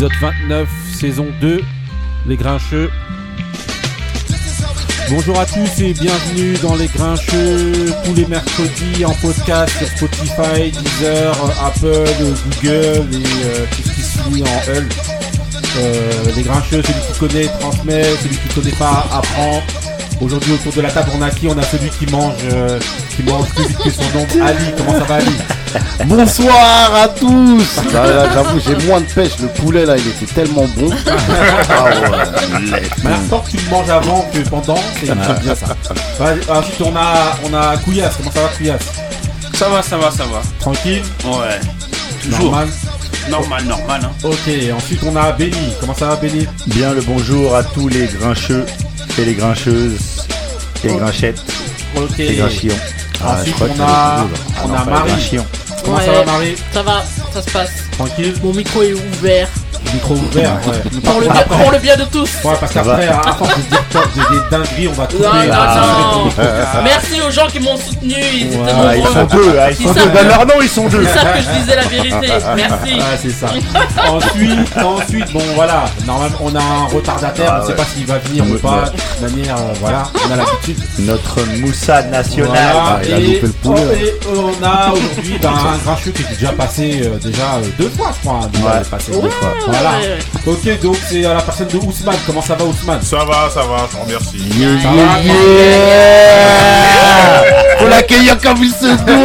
épisode 29, saison 2, Les Grincheux. Bonjour à tous et bienvenue dans Les Grincheux, tous les mercredis en podcast sur Spotify, Deezer, Apple, Google et euh, tout ce qui suit en Hull. Euh, les Grincheux, celui qui connaît transmet, celui qui connaît pas apprend. Aujourd'hui autour de la table on a qui? On a celui qui mange, euh, qui mange plus vite que son nom. Ali, comment ça va Ali? Bonsoir à tous Là, là, J'avoue, j'ai moins de pêche. Le poulet, là, il était tellement bon. Ah ouais, Mais tant que tu le manges avant que pendant, c'est c'est bien ça. Ensuite on a, on a Couillasse, comment ça va Couillasse? Ça va, ça va, ça va. Tranquille? Ouais. Toujours. Normal? Normal, normal. Hein. Ok, ensuite on a Benny, comment ça va Benny Bien le bonjour à tous les grincheux et les grincheuses, les Oh. grinchettes, Ok. les grinchillons. Ah, Ensuite je crois on que a, on a pas les Marie. Comment ça Ouais. va Marie? Ça va, ça se passe. Tranquille Mon micro est ouvert. Micro ouvert, ouais. Pour le, bien, pour le bien de tous. Ouais, parce qu'après, à force de dire top, de des dingueries, on va trouver. Non, non, Ah, non. Merci aux gens qui m'ont soutenu. Ils étaient Ouais, Ah, ils nombreux. sont deux, ah, ils Ils sont deux. Dans leur nom, ils sont deux. Ils savent que je disais la vérité. Merci. Ah, c'est ça. ensuite, ensuite, bon voilà, normalement on a un retardataire, Ah, on sait ouais. pas s'il va venir ou pas. De toute manière, euh, voilà, on a l'habitude. Notre Moussa national. Voilà, il a et, loupé le poulet. et on a aujourd'hui ben, un grincheux qui est déjà passé euh, déjà euh, deux fois, je crois. déjà, Ouais. il est passé Ouais. deux fois. Voilà. Ouais, ouais. Ok, donc c'est à la personne de Ousmane. Comment ça va, Ousmane? Ça va, ça va, je vous remercie. Yeah, Ça yeah, va, yeah. Faut l'accueillir comme il se doit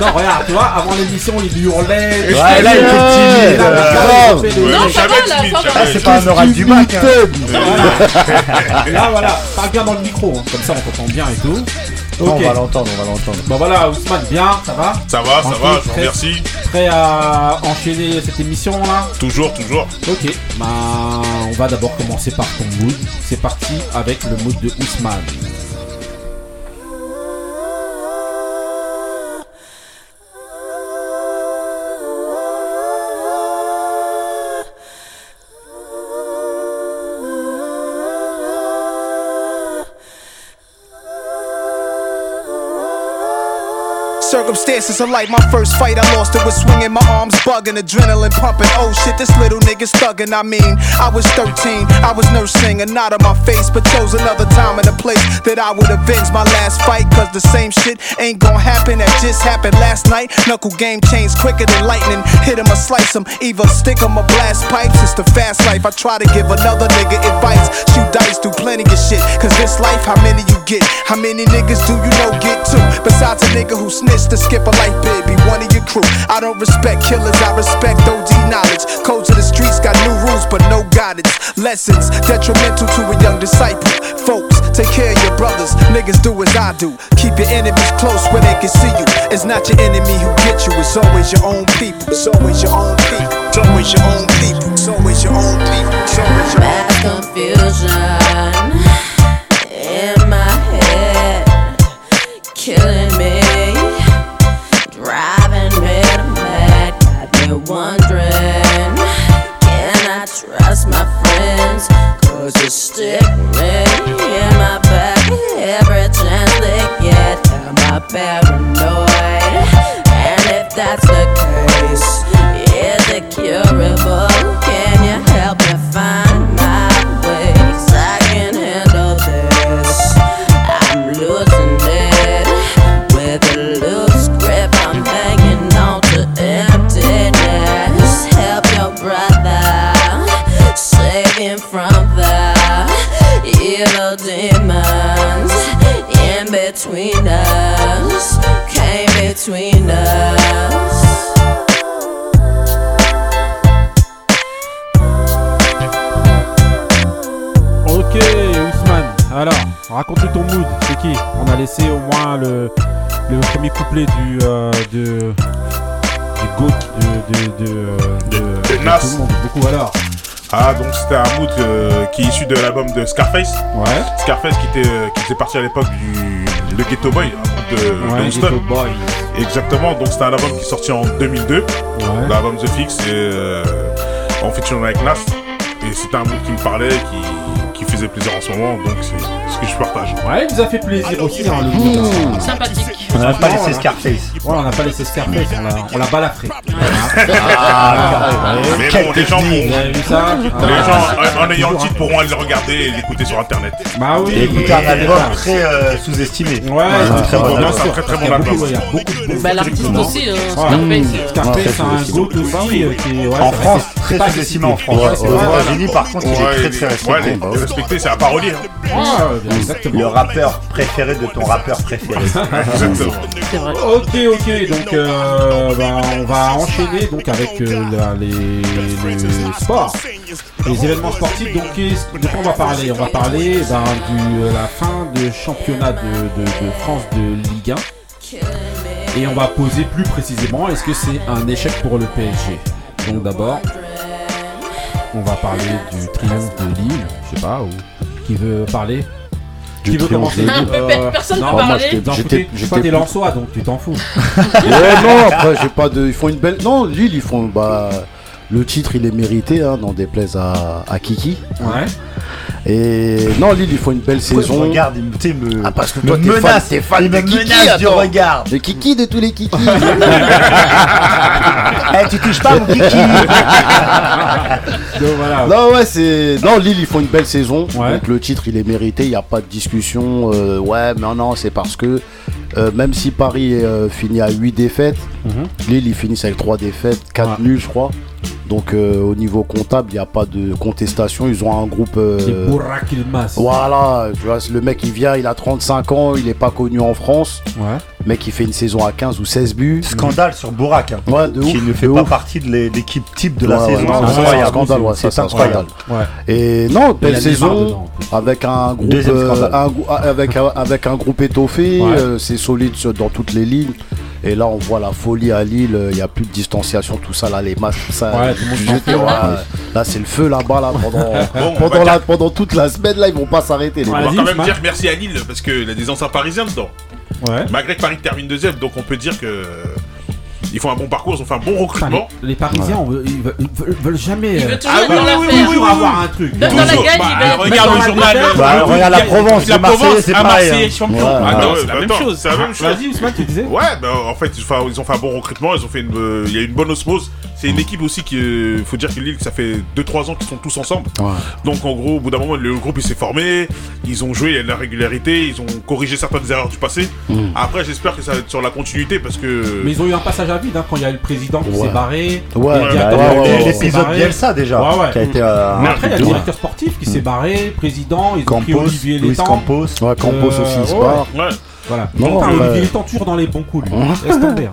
Non, regarde, tu vois, avant l'émission, il hurlait. Ouais, là, il était timide. Euh, Non, ça va, là, c'est pas un oral du bac. hein. Là, voilà, parle bien dans le micro, hein. comme ça on t'entend bien et tout. On va l'entendre, on va l'entendre. Bon voilà, Ousmane, bien, ça va Ça va, ça va, je vous remercie. Prêt à enchaîner cette émission là Toujours, toujours. Ok, bah on va d'abord commencer par ton mood. C'est parti avec le mood de Ousmane. Circumstances are like my first fight. I lost it with swinging my arms, bugging, adrenaline pumping. Oh shit, this little nigga's thugging. I mean, I was 13, I was nursing a knot on my face, but chose another time and a place that I would avenge my last fight. Cause the same shit ain't gonna happen that just happened last night. Knuckle game changed quicker than lightning. Hit him or slice him, either stick him or blast pipes. It's the fast life. I try to give another nigga advice. Shoot dice, do plenty of shit. Cause this life, how many you get? How many niggas do you know get two? Besides a nigga who snitched to skip a life be one of your crew. I don't respect killers, I respect OD knowledge. Codes of the streets got new rules, but no guidance. Lessons detrimental to a young disciple. Folks, take care of your brothers. Niggas do as I do. Keep your enemies close where they can see you. It's not your enemy who get you, it's always your own people. It's always your own people. It's always your own people. It's always your own people. It's always your own Mass issu de l'album de Scarface. Ouais. Scarface qui était, euh, qui était parti à l'époque du le Ghetto Boy, un groupe de, Ouais, Houston. Ghetto Boy. Exactement, donc c'était un album qui est sorti en 2002, Ouais. l'album The Fix, et euh, en featuring avec Nas. Et c'était un mood qui me parlait, qui, qui faisait plaisir en ce moment, donc c'est ce que je partage. Ouais, il nous a fait plaisir aussi, hein, le mood. Sympathique. On n'a pas laissé voilà. Scarface. Ouais, on n'a pas laissé Scarface, on l'a- on l'a balafré. Ah, Mais quelle bon, les gens, ça les Ah, gens, en- ayant le titre, pourront aller le regarder et l'écouter sur internet. Bah oui. Écoutez un album très euh, sous-estimé. Ouais, c'est très bon album. bien C'est un sûr. très, très bon album. Bah, l'artiste aussi, hein, Ouais. Scarface. euh, Scarface, c'est un goat aussi euh, qui est. ouais, En c'est France, très sous-estimé en respecté. France. Ouais, Aux. États-Unis, par contre, il est très très Ouais, respecté. respecter, c'est un parolier. hein. Ouais, ouais, exactement. Le rappeur préféré de ton rappeur préféré. Ok, ok, donc euh, bah, on va enchaîner donc avec euh, la- les, les sports, les événements sportifs. Donc, qu'est-ce- de quoi on va parler? On va parler ben, de la fin de championnat de, de- de France de Ligue 1 et on va poser plus précisément est-ce que c'est un échec pour le PSG Donc d'abord, on va parler du triomphe de Lille, je sais pas, ou qui veut parler? Du Qui veut triomphe commencer de Un peu, Euh, pe- personne moi, parler. j'étais- t'es plus- Lensois donc tu t'en fous. Ouais, non, après, j'ai pas de. Ils font une belle. Non, Lille, ils font. Bah, le titre, il est mérité, hein, n'en déplaise à, à Kiki. Ouais. Et non, Lille, ils font une belle Pourquoi saison. regardes, il me, me, Ah, parce que me toi, t'es fan- menace, t'es fan il de me Kiki, menace du regard. Le Kiki de tous les Kiki. Eh, tu touches pas mon kiki Donc voilà. non, ouais, c'est. Non, Lille, ils font une belle saison. Ouais. Donc le titre, il est mérité. Il n'y a pas de discussion. euh, ouais, mais non, non, c'est parce que euh, même si Paris euh, finit à 8 défaites, Mhm. Lille, ils finissent avec 3 défaites, 4 Ouais. nuls, je crois. Donc euh, au niveau comptable, il n'y a pas de contestation. Ils ont un groupe. euh, Burak Ilmaz. Voilà, tu vois, le mec il vient, il a 35 ans, il est pas connu en France. Ouais. Le mec il fait une saison à 15 ou 16 buts. Scandale sur Bourak, hein, Ouais, de qui ouf. ne fait de pas ouf. partie de l'é- l'équipe type de la Ouais, saison. C'est un incroyable. scandale, ouais, ça, C'est un scandale. Ouais. Et non, belle saison avec un groupe, euh, un avec, un- avec un groupe étoffé, Ouais. euh, c'est solide dans toutes les lignes. Et là, on voit la folie à Lille, il n'y a plus de distanciation, tout ça, là, les masques, tout ça. Ouais, tout ouais, là, c'est le feu là-bas, là, pendant, la- toute la semaine, là, ils vont pas s'arrêter. On va quand même dire merci à Lille parce qu'il y a des anciens parisiens dedans. Ouais. Malgré que Paris termine deuxième, donc on peut dire que ils font un bon parcours, ils ont fait un bon recrutement. les, les Parisiens, veut- ils, veulent, ils veulent- veulent jamais. Il euh, veut toujours Ah oui, oui, oui, avoir un truc. Dans la Toujours. gagne, Bah, regarde le journal. gagne. Bah, regarde la Provence, La le Marseille, Provence, c'est à pareil. Marseille, hein. champion. Ah c'est la même chose. C'est la même chose. Vas-y, Ousmane, tu disais Ouais, bah, en fait, ils ont, ils fait un bon recrutement, ils ont fait une, euh, il y a une bonne osmose. C'est une équipe aussi qui, euh, faut dire que Lille, ça fait 2-3 ans qu'ils sont tous ensemble. Ouais. Donc en gros, au bout d'un moment, le groupe il s'est formé, ils ont joué, il y a de la régularité, ils ont corrigé certaines erreurs du passé. Après, j'espère que ça va être sur la continuité parce que. Mais ils ont eu un passage à vide hein, quand il y a eu le président qui Ouais. s'est barré. Ouais, s'est L'épisode. Bielsa déjà, Ouais, ouais. qui a été euh, Mais après, il y a le directeur sportif qui s'est barré, président, ils ont pris Olivier Luis. Campos. Ouais, Campos Euh, aussi, il se barre. Voilà. Non, Olivier Létang toujours dans les bons coups, lui. Laisse tomber.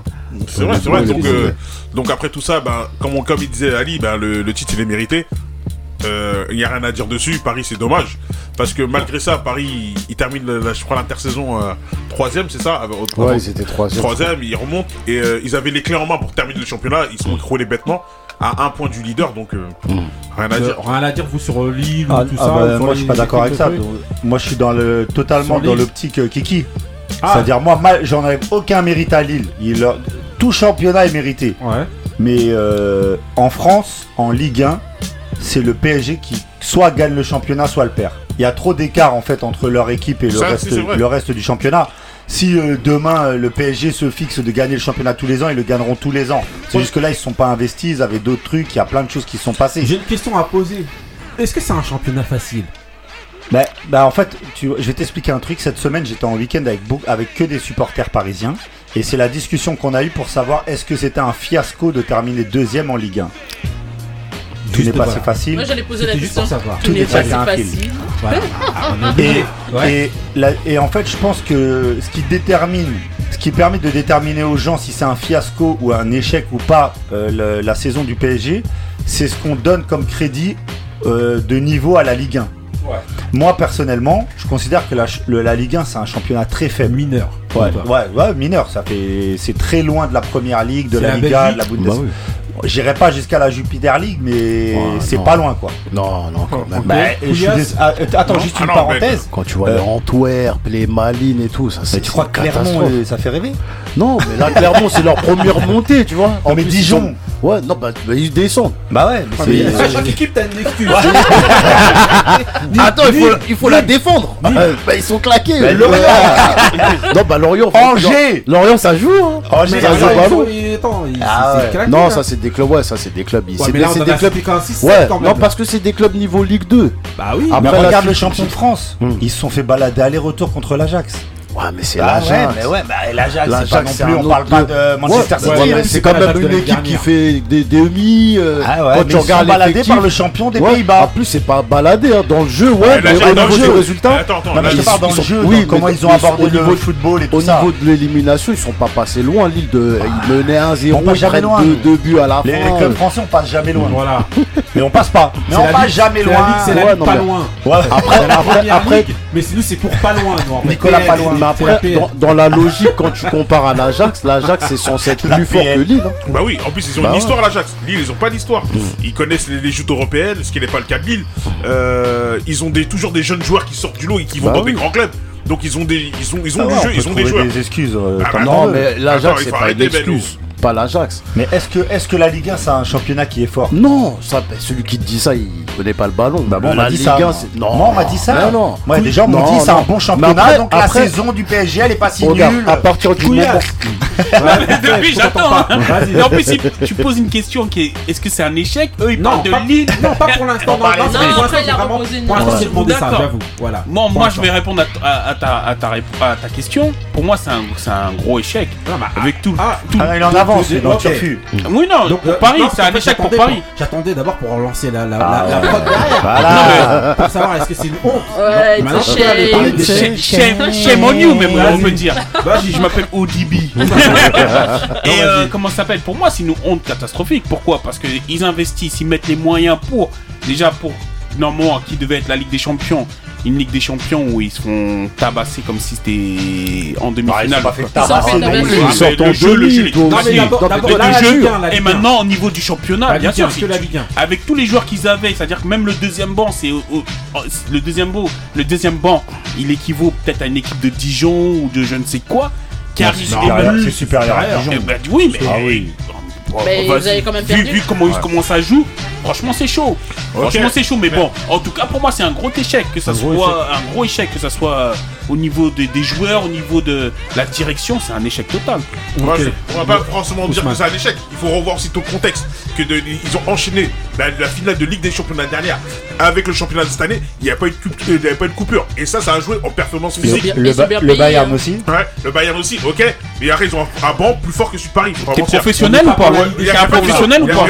C'est vrai, c'est vrai. Donc, euh, donc après tout ça, ben, comme, on- comme il disait Ali, ben, le, le titre il est mérité. Euh, Il n'y a rien à dire dessus. Paris, c'est dommage. Parce que malgré ça, Paris, il, il termine, la- la- je crois, l'intersaison euh, troisième, c'est ça? Ouais, ils étaient troisième. Troisième, ils remontent et euh, ils avaient les clés en main pour terminer le championnat. Ils sont écroulés bêtement à un point du leader, donc euh, rien à Euh, dire. Rien à dire, vous, sur Lille Ah, ou tout ah ça bah, moi je suis pas d'accord avec ça. Donc, Moi je suis dans le totalement dans l'optique euh, Kiki. Ah. C'est-à-dire moi j'en ai aucun mérite à Lille. Il, tout championnat est mérité. Ouais. Mais euh, en France, en Ligue 1, c'est le PSG qui soit gagne le championnat, soit le perd. Il y a trop d'écart en fait entre leur équipe et le, Ça, reste, le du championnat. Si euh, demain euh, le PSG se fixe de gagner le championnat tous les ans, ils le gagneront tous les ans. C'est juste que là ils se sont pas investis, ils avaient d'autres trucs, il y a plein de choses qui se sont passées. J'ai une question à poser. Est-ce que c'est un championnat facile? Bah, bah, en fait, tu, je vais t'expliquer un truc. Cette semaine, j'étais en week-end avec, avec que des supporters parisiens. Et c'est la discussion qu'on a eue pour savoir est-ce que c'était un fiasco de terminer deuxième en Ligue 1. Tout n'est pas si facile. Moi, j'allais poser la question. Tout n'est pas est si facile. Et, obligé. Ouais. et, la- et en fait, je pense que ce qui détermine, ce qui permet de déterminer aux gens si c'est un fiasco ou un échec ou pas euh, le- la saison du PSG, c'est ce qu'on donne comme crédit euh, de niveau à la Ligue 1. Ouais. Moi personnellement, je considère que la, le- la Ligue 1 c'est un championnat très faible. mineur. Ouais, ouais, ouais, mineur, ça fait, c'est très loin de la première ligue, de la, la Liga, de la Bundesliga. Bah oui. J'irai pas jusqu'à la Jupiter League, mais ah, c'est pas loin, quoi. Non, non, quand même. Attends, juste une ah parenthèse. Quand tu vois les euh, Antwerp, les Malines et tout, ça c'est. Tu crois que Clermont, euh, ça fait rêver? Non, mais là, Clermont, c'est leur première montée, tu vois. Mais Dijon. Ouais, non, bah, bah, ils descendent. Bah ouais, mais ah, c'est. chaque équipe, t'as une excuse. attends, il faut, la défendre. Euh, bah, ils sont claqués. Bah, Lorient. non, bah, Lorient. Angers. Lorient, ça joue. Hein. Angers, ça joue pas. Non, ça, c'est des ça c'est des clubs. Ouais, mais là, des, des clubs. ouais, non, parce que c'est des clubs niveau Ligue 2. Bah oui, mais regarde le champion de France. Hmm. Ils se sont fait balader aller-retour contre l'Ajax. Ouais, mais c'est bah l'Ajax. Ouais, mais ouais, bah, l'Ajax, c'est pas non plus, on parle pas de Manchester City. C'est quand même une équipe qui fait des demi. Euh, ah ouais, quand tu regardes baladé par le champion des Pays-Bas. En plus, c'est pas baladé hein, dans le jeu, ouais, mais au niveau du résultat. Attends, attends, non, dans le jeu, comment ils ont abordé le football et tout ça. Au niveau de l'élimination, ils sont pas passés loin. Lille, ah. ils menaient 1-0, ils prennent deux buts à la fin. Les clubs français, on passe jamais loin. Voilà. Mais on passe pas. Mais on passe jamais loin. C'est la pas loin. Après, après, mais c'est nous, c'est pour pas loin. Nicolas, pas loin mais après, hein. dans, la logique, quand tu compares à l'Ajax, l'Ajax c'est censé être plus fort que Lille. Hein. Bah oui, en plus ils ont bah une histoire l'Ajax. Lille ils ont pas d'histoire. Mm. Ils connaissent les, les, européennes, ce qui n'est pas le cas de Lille. Euh, ils ont toujours des jeunes joueurs qui sortent du lot et qui vont bah dans des grands clubs. Donc ils ont des ils ont ils ont ah du jeu, ils ont des joueurs. Des excuses. Euh, ah bah non, mais euh, l'Ajax c'est pas une excuse pas l'Ajax. Mais est-ce que, est que la Ligue 1, c'est un championnat qui est fort? Non, ça, ben, celui qui te dit ça, il connaît pas le ballon. Bah bon, on m'a dit, ça. Non, on m'a dit ça. Non, non. Les gens m'ont dit c'est un bon championnat, donc la saison du PSG, elle est pas si nulle. À partir du moment. Depuis, j'attends. En hein. plus, tu poses une question qui est est-ce que c'est un échec? Eux, ils parlent de Lille. Non, pas pour l'instant. Pour Moi, je vais répondre à ta question. Pour moi, c'est un gros échec. Avec ah, tout. Ah, ah, il en. Mm. Oui, non, Donc, Paris, c'est un échec pour Paris. J'attendais d'abord pour relancer la ah. prod derrière. Pour savoir est-ce que c'est une honte. Ouais, Shame on you, même, on peut dire. Je m'appelle ODB. Et euh, comment ça s'appelle? Pour moi, c'est une honte catastrophique. Pourquoi? Parce qu'ils investissent, ils mettent les moyens pour. Déjà pour normalement qui devait être la Ligue des Champions, une Ligue des Champions où ils se font tabasser comme si c'était en demi-finale. le jeu, le jeu, Et maintenant, au niveau du championnat, bien sûr, avec tous les joueurs qu'ils avaient, c'est-à-dire que même le deuxième banc, euh, euh, oh, c'est le deuxième banc, le deuxième banc, il équivaut peut-être à une équipe de Dijon ou de je ne sais quoi. Qui arrive. C'est supérieur à Dijon. Eh ben, oui, mais eh, mais ben, vous avez quand même. Vu, vu comment, ouais. comment, ça joue, franchement c'est chaud. Franchement c'est chaud, mais bon, en tout cas pour moi c'est un gros échec que ça soit un gros échec que ça soit euh, au niveau des joueurs, au niveau de la direction, c'est un échec total. Okay. Ouais, on va pas forcément dire que c'est un échec. Il faut revoir aussi ton contexte que ils ont enchaîné la, finale de Ligue des Champions de dernière avec le championnat de cette année, il n'y euh, a, pas eu de coupure. Et ça, ça a joué en performance physique. Le, Bayern aussi Ouais, le Bayern aussi, ok. Mais après, ils ont un, banc plus fort que sur Paris. T'es professionnel ou pas C'est un professionnel ou pas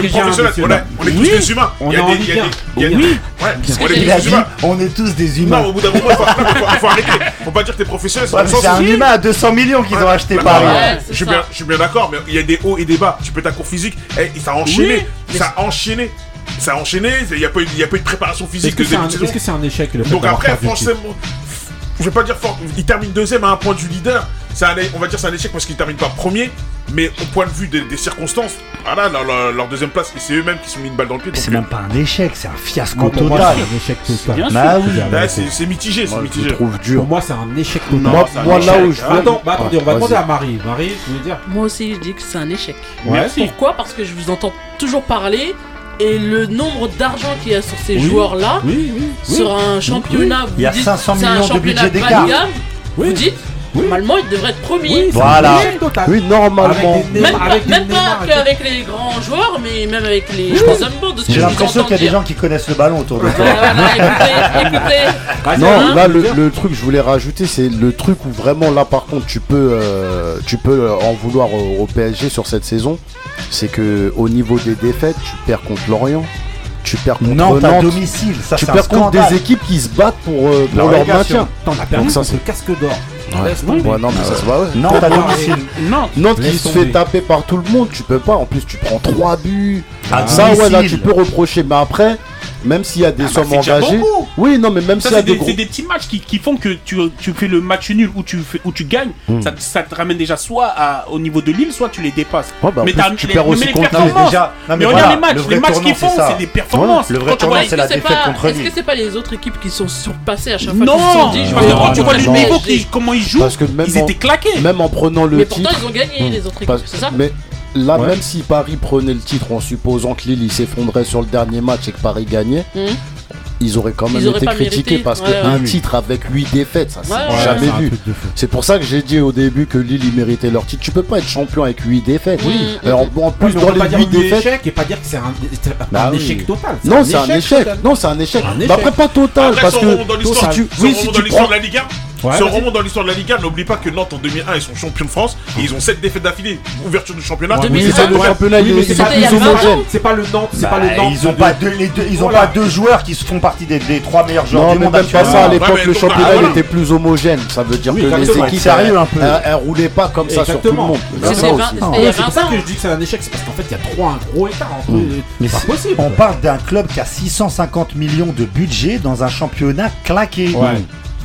On est tous des humains. On est tous des humains. Oui, on est tous des humains. On est tous des humains. Non, au bout d'un moment, il faut arrêter. Faut pas dire que t'es professionnel. C'est un humain à 200 millions qu'ils ont acheté Paris. Je suis bien d'accord, mais il y a des hauts et des bas. Tu peux ta cour physique, eh, ça enchaîne enchaîné. Ça a enchaîné. Ça a enchaîné. Il n'y a, pas eu de préparation physique. Est-ce que c'est un échec le fait Donc après, forcément, je vais pas dire fort. Il termine deuxième à un point du leader. Un, on va dire c'est un échec parce qu'il termine pas premier, mais au point de vue des, circonstances, voilà, leur, leur, deuxième place, c'est eux-mêmes qui se sont mis une balle dans le pied. C'est même pas un échec, c'est un fiasco total. C'est un échec total. Bah, c'est mitigé, c'est mitigé. Je trouve dur. Pour moi, c'est un échec total. Non, moi, moi là où je veux. Attends, bah, attendez, on va demander à Marie. Marie, tu veux dire Moi aussi, je dis que c'est un échec. Ouais, Pourquoi? Parce que je vous entends toujours parler et le nombre d'argent qu'il y a sur ces joueurs-là, sur un championnat, vous dites, un de budget d'écart. Vous dites Normalement, il devrait être premier. Voilà. Oui, normalement. Même, pas, même pas qu'avec les grands joueurs, mais même avec les, oui. hommes bons. J'ai l'impression qu'il y a des gens qui connaissent le ballon autour de toi. Non, là, le, truc que je voulais rajouter, c'est le truc où vraiment, là, par contre, tu peux, euh, tu peux euh, en vouloir au, PSG sur cette saison. C'est que au niveau des défaites, tu perds contre Lorient tu perds contre Nantes, Nantes. domicile, ça tu perds contre des équipes qui se battent pour, euh, leur maintien. T'en as perdu Donc, ça, c'est casque d'or. Non, mais ça se voit. Non, t'as. Non, non qui se fait taper par tout le monde, tu peux pas. En plus, tu prends 3 buts. Ah, ça, ouais, là, tu peux reprocher. Mais après, même s'il y a des ah bah, sommes engagées. Oui, non, mais même s'il y a des, gros... C'est des petits matchs qui, font que tu, tu, fais le match nul ou tu, fais, ou tu gagnes. Hmm. Ça, ça, te ramène déjà soit à, au niveau de l'île, soit tu les dépasses. Oh, bah, mais tu les, perds aussi contre mais, déjà, non, mais, voilà, on a les matchs. Les matchs qu'ils font, c'est des performances. Le vrai tournant, c'est la défaite contre Est-ce que c'est pas les autres équipes qui sont surpassées à chaque fois Non, quand ah, tu vois le niveau, comment ils jouent, ils étaient claqués. Même en prenant le titre. Mais pourtant, ils ont gagné hmm. les autres équipes, c'est ça là, Ouais. même si Paris prenait le titre en supposant que Lille il s'effondrait sur le dernier match et que Paris gagnait, Mhm. ils auraient quand même Ils été critiqués mérité, parce ouais, qu'un ouais. titre avec 8 défaites, ça c'est jamais vu. C'est pour ça que j'ai dit au début que Lille il méritait leur titre. Tu peux pas être champion avec 8 défaites. Oui. Alors, en plus, dans peut pas les dire 8 oui, défaites. échec et pas dire que c'est un, c'est un Bah oui. échec total. Non, c'est un échec. Non, c'est un échec. Bah après, pas total. Après, parce que si tu, si oui, tu prends. De la Ligue 1, Ouais, si on vas-y. remonte dans l'histoire de la Ligue 1, n'oublie pas que Nantes en 2001 ils sont champions de France et ils ont 7 défaites d'affilée, ouverture du championnat. Ouais, mais c'est le championnat, c'est pas, plus 20 ans. homogène. c'est pas le Nantes, c'est Bah, pas le Nantes. ils ont de- pas deux, les deux- ils ont Voilà. pas deux joueurs qui se font partie des, des trois meilleurs joueurs Non, du mais monde même pas ça. À l'époque, le championnat ah, était plus homogène. Ça veut dire que les équipes elles- un peu. elles- roulaient pas comme ça sur tout le Exactement. monde. A c'est pour 20 ça ans. que je dis que c'est un échec, c'est parce qu'en fait il y a trop un gros écart entre eux. Mais C'est pas c'est- possible. On parle d'un club qui a 650 millions de budget dans un championnat claqué.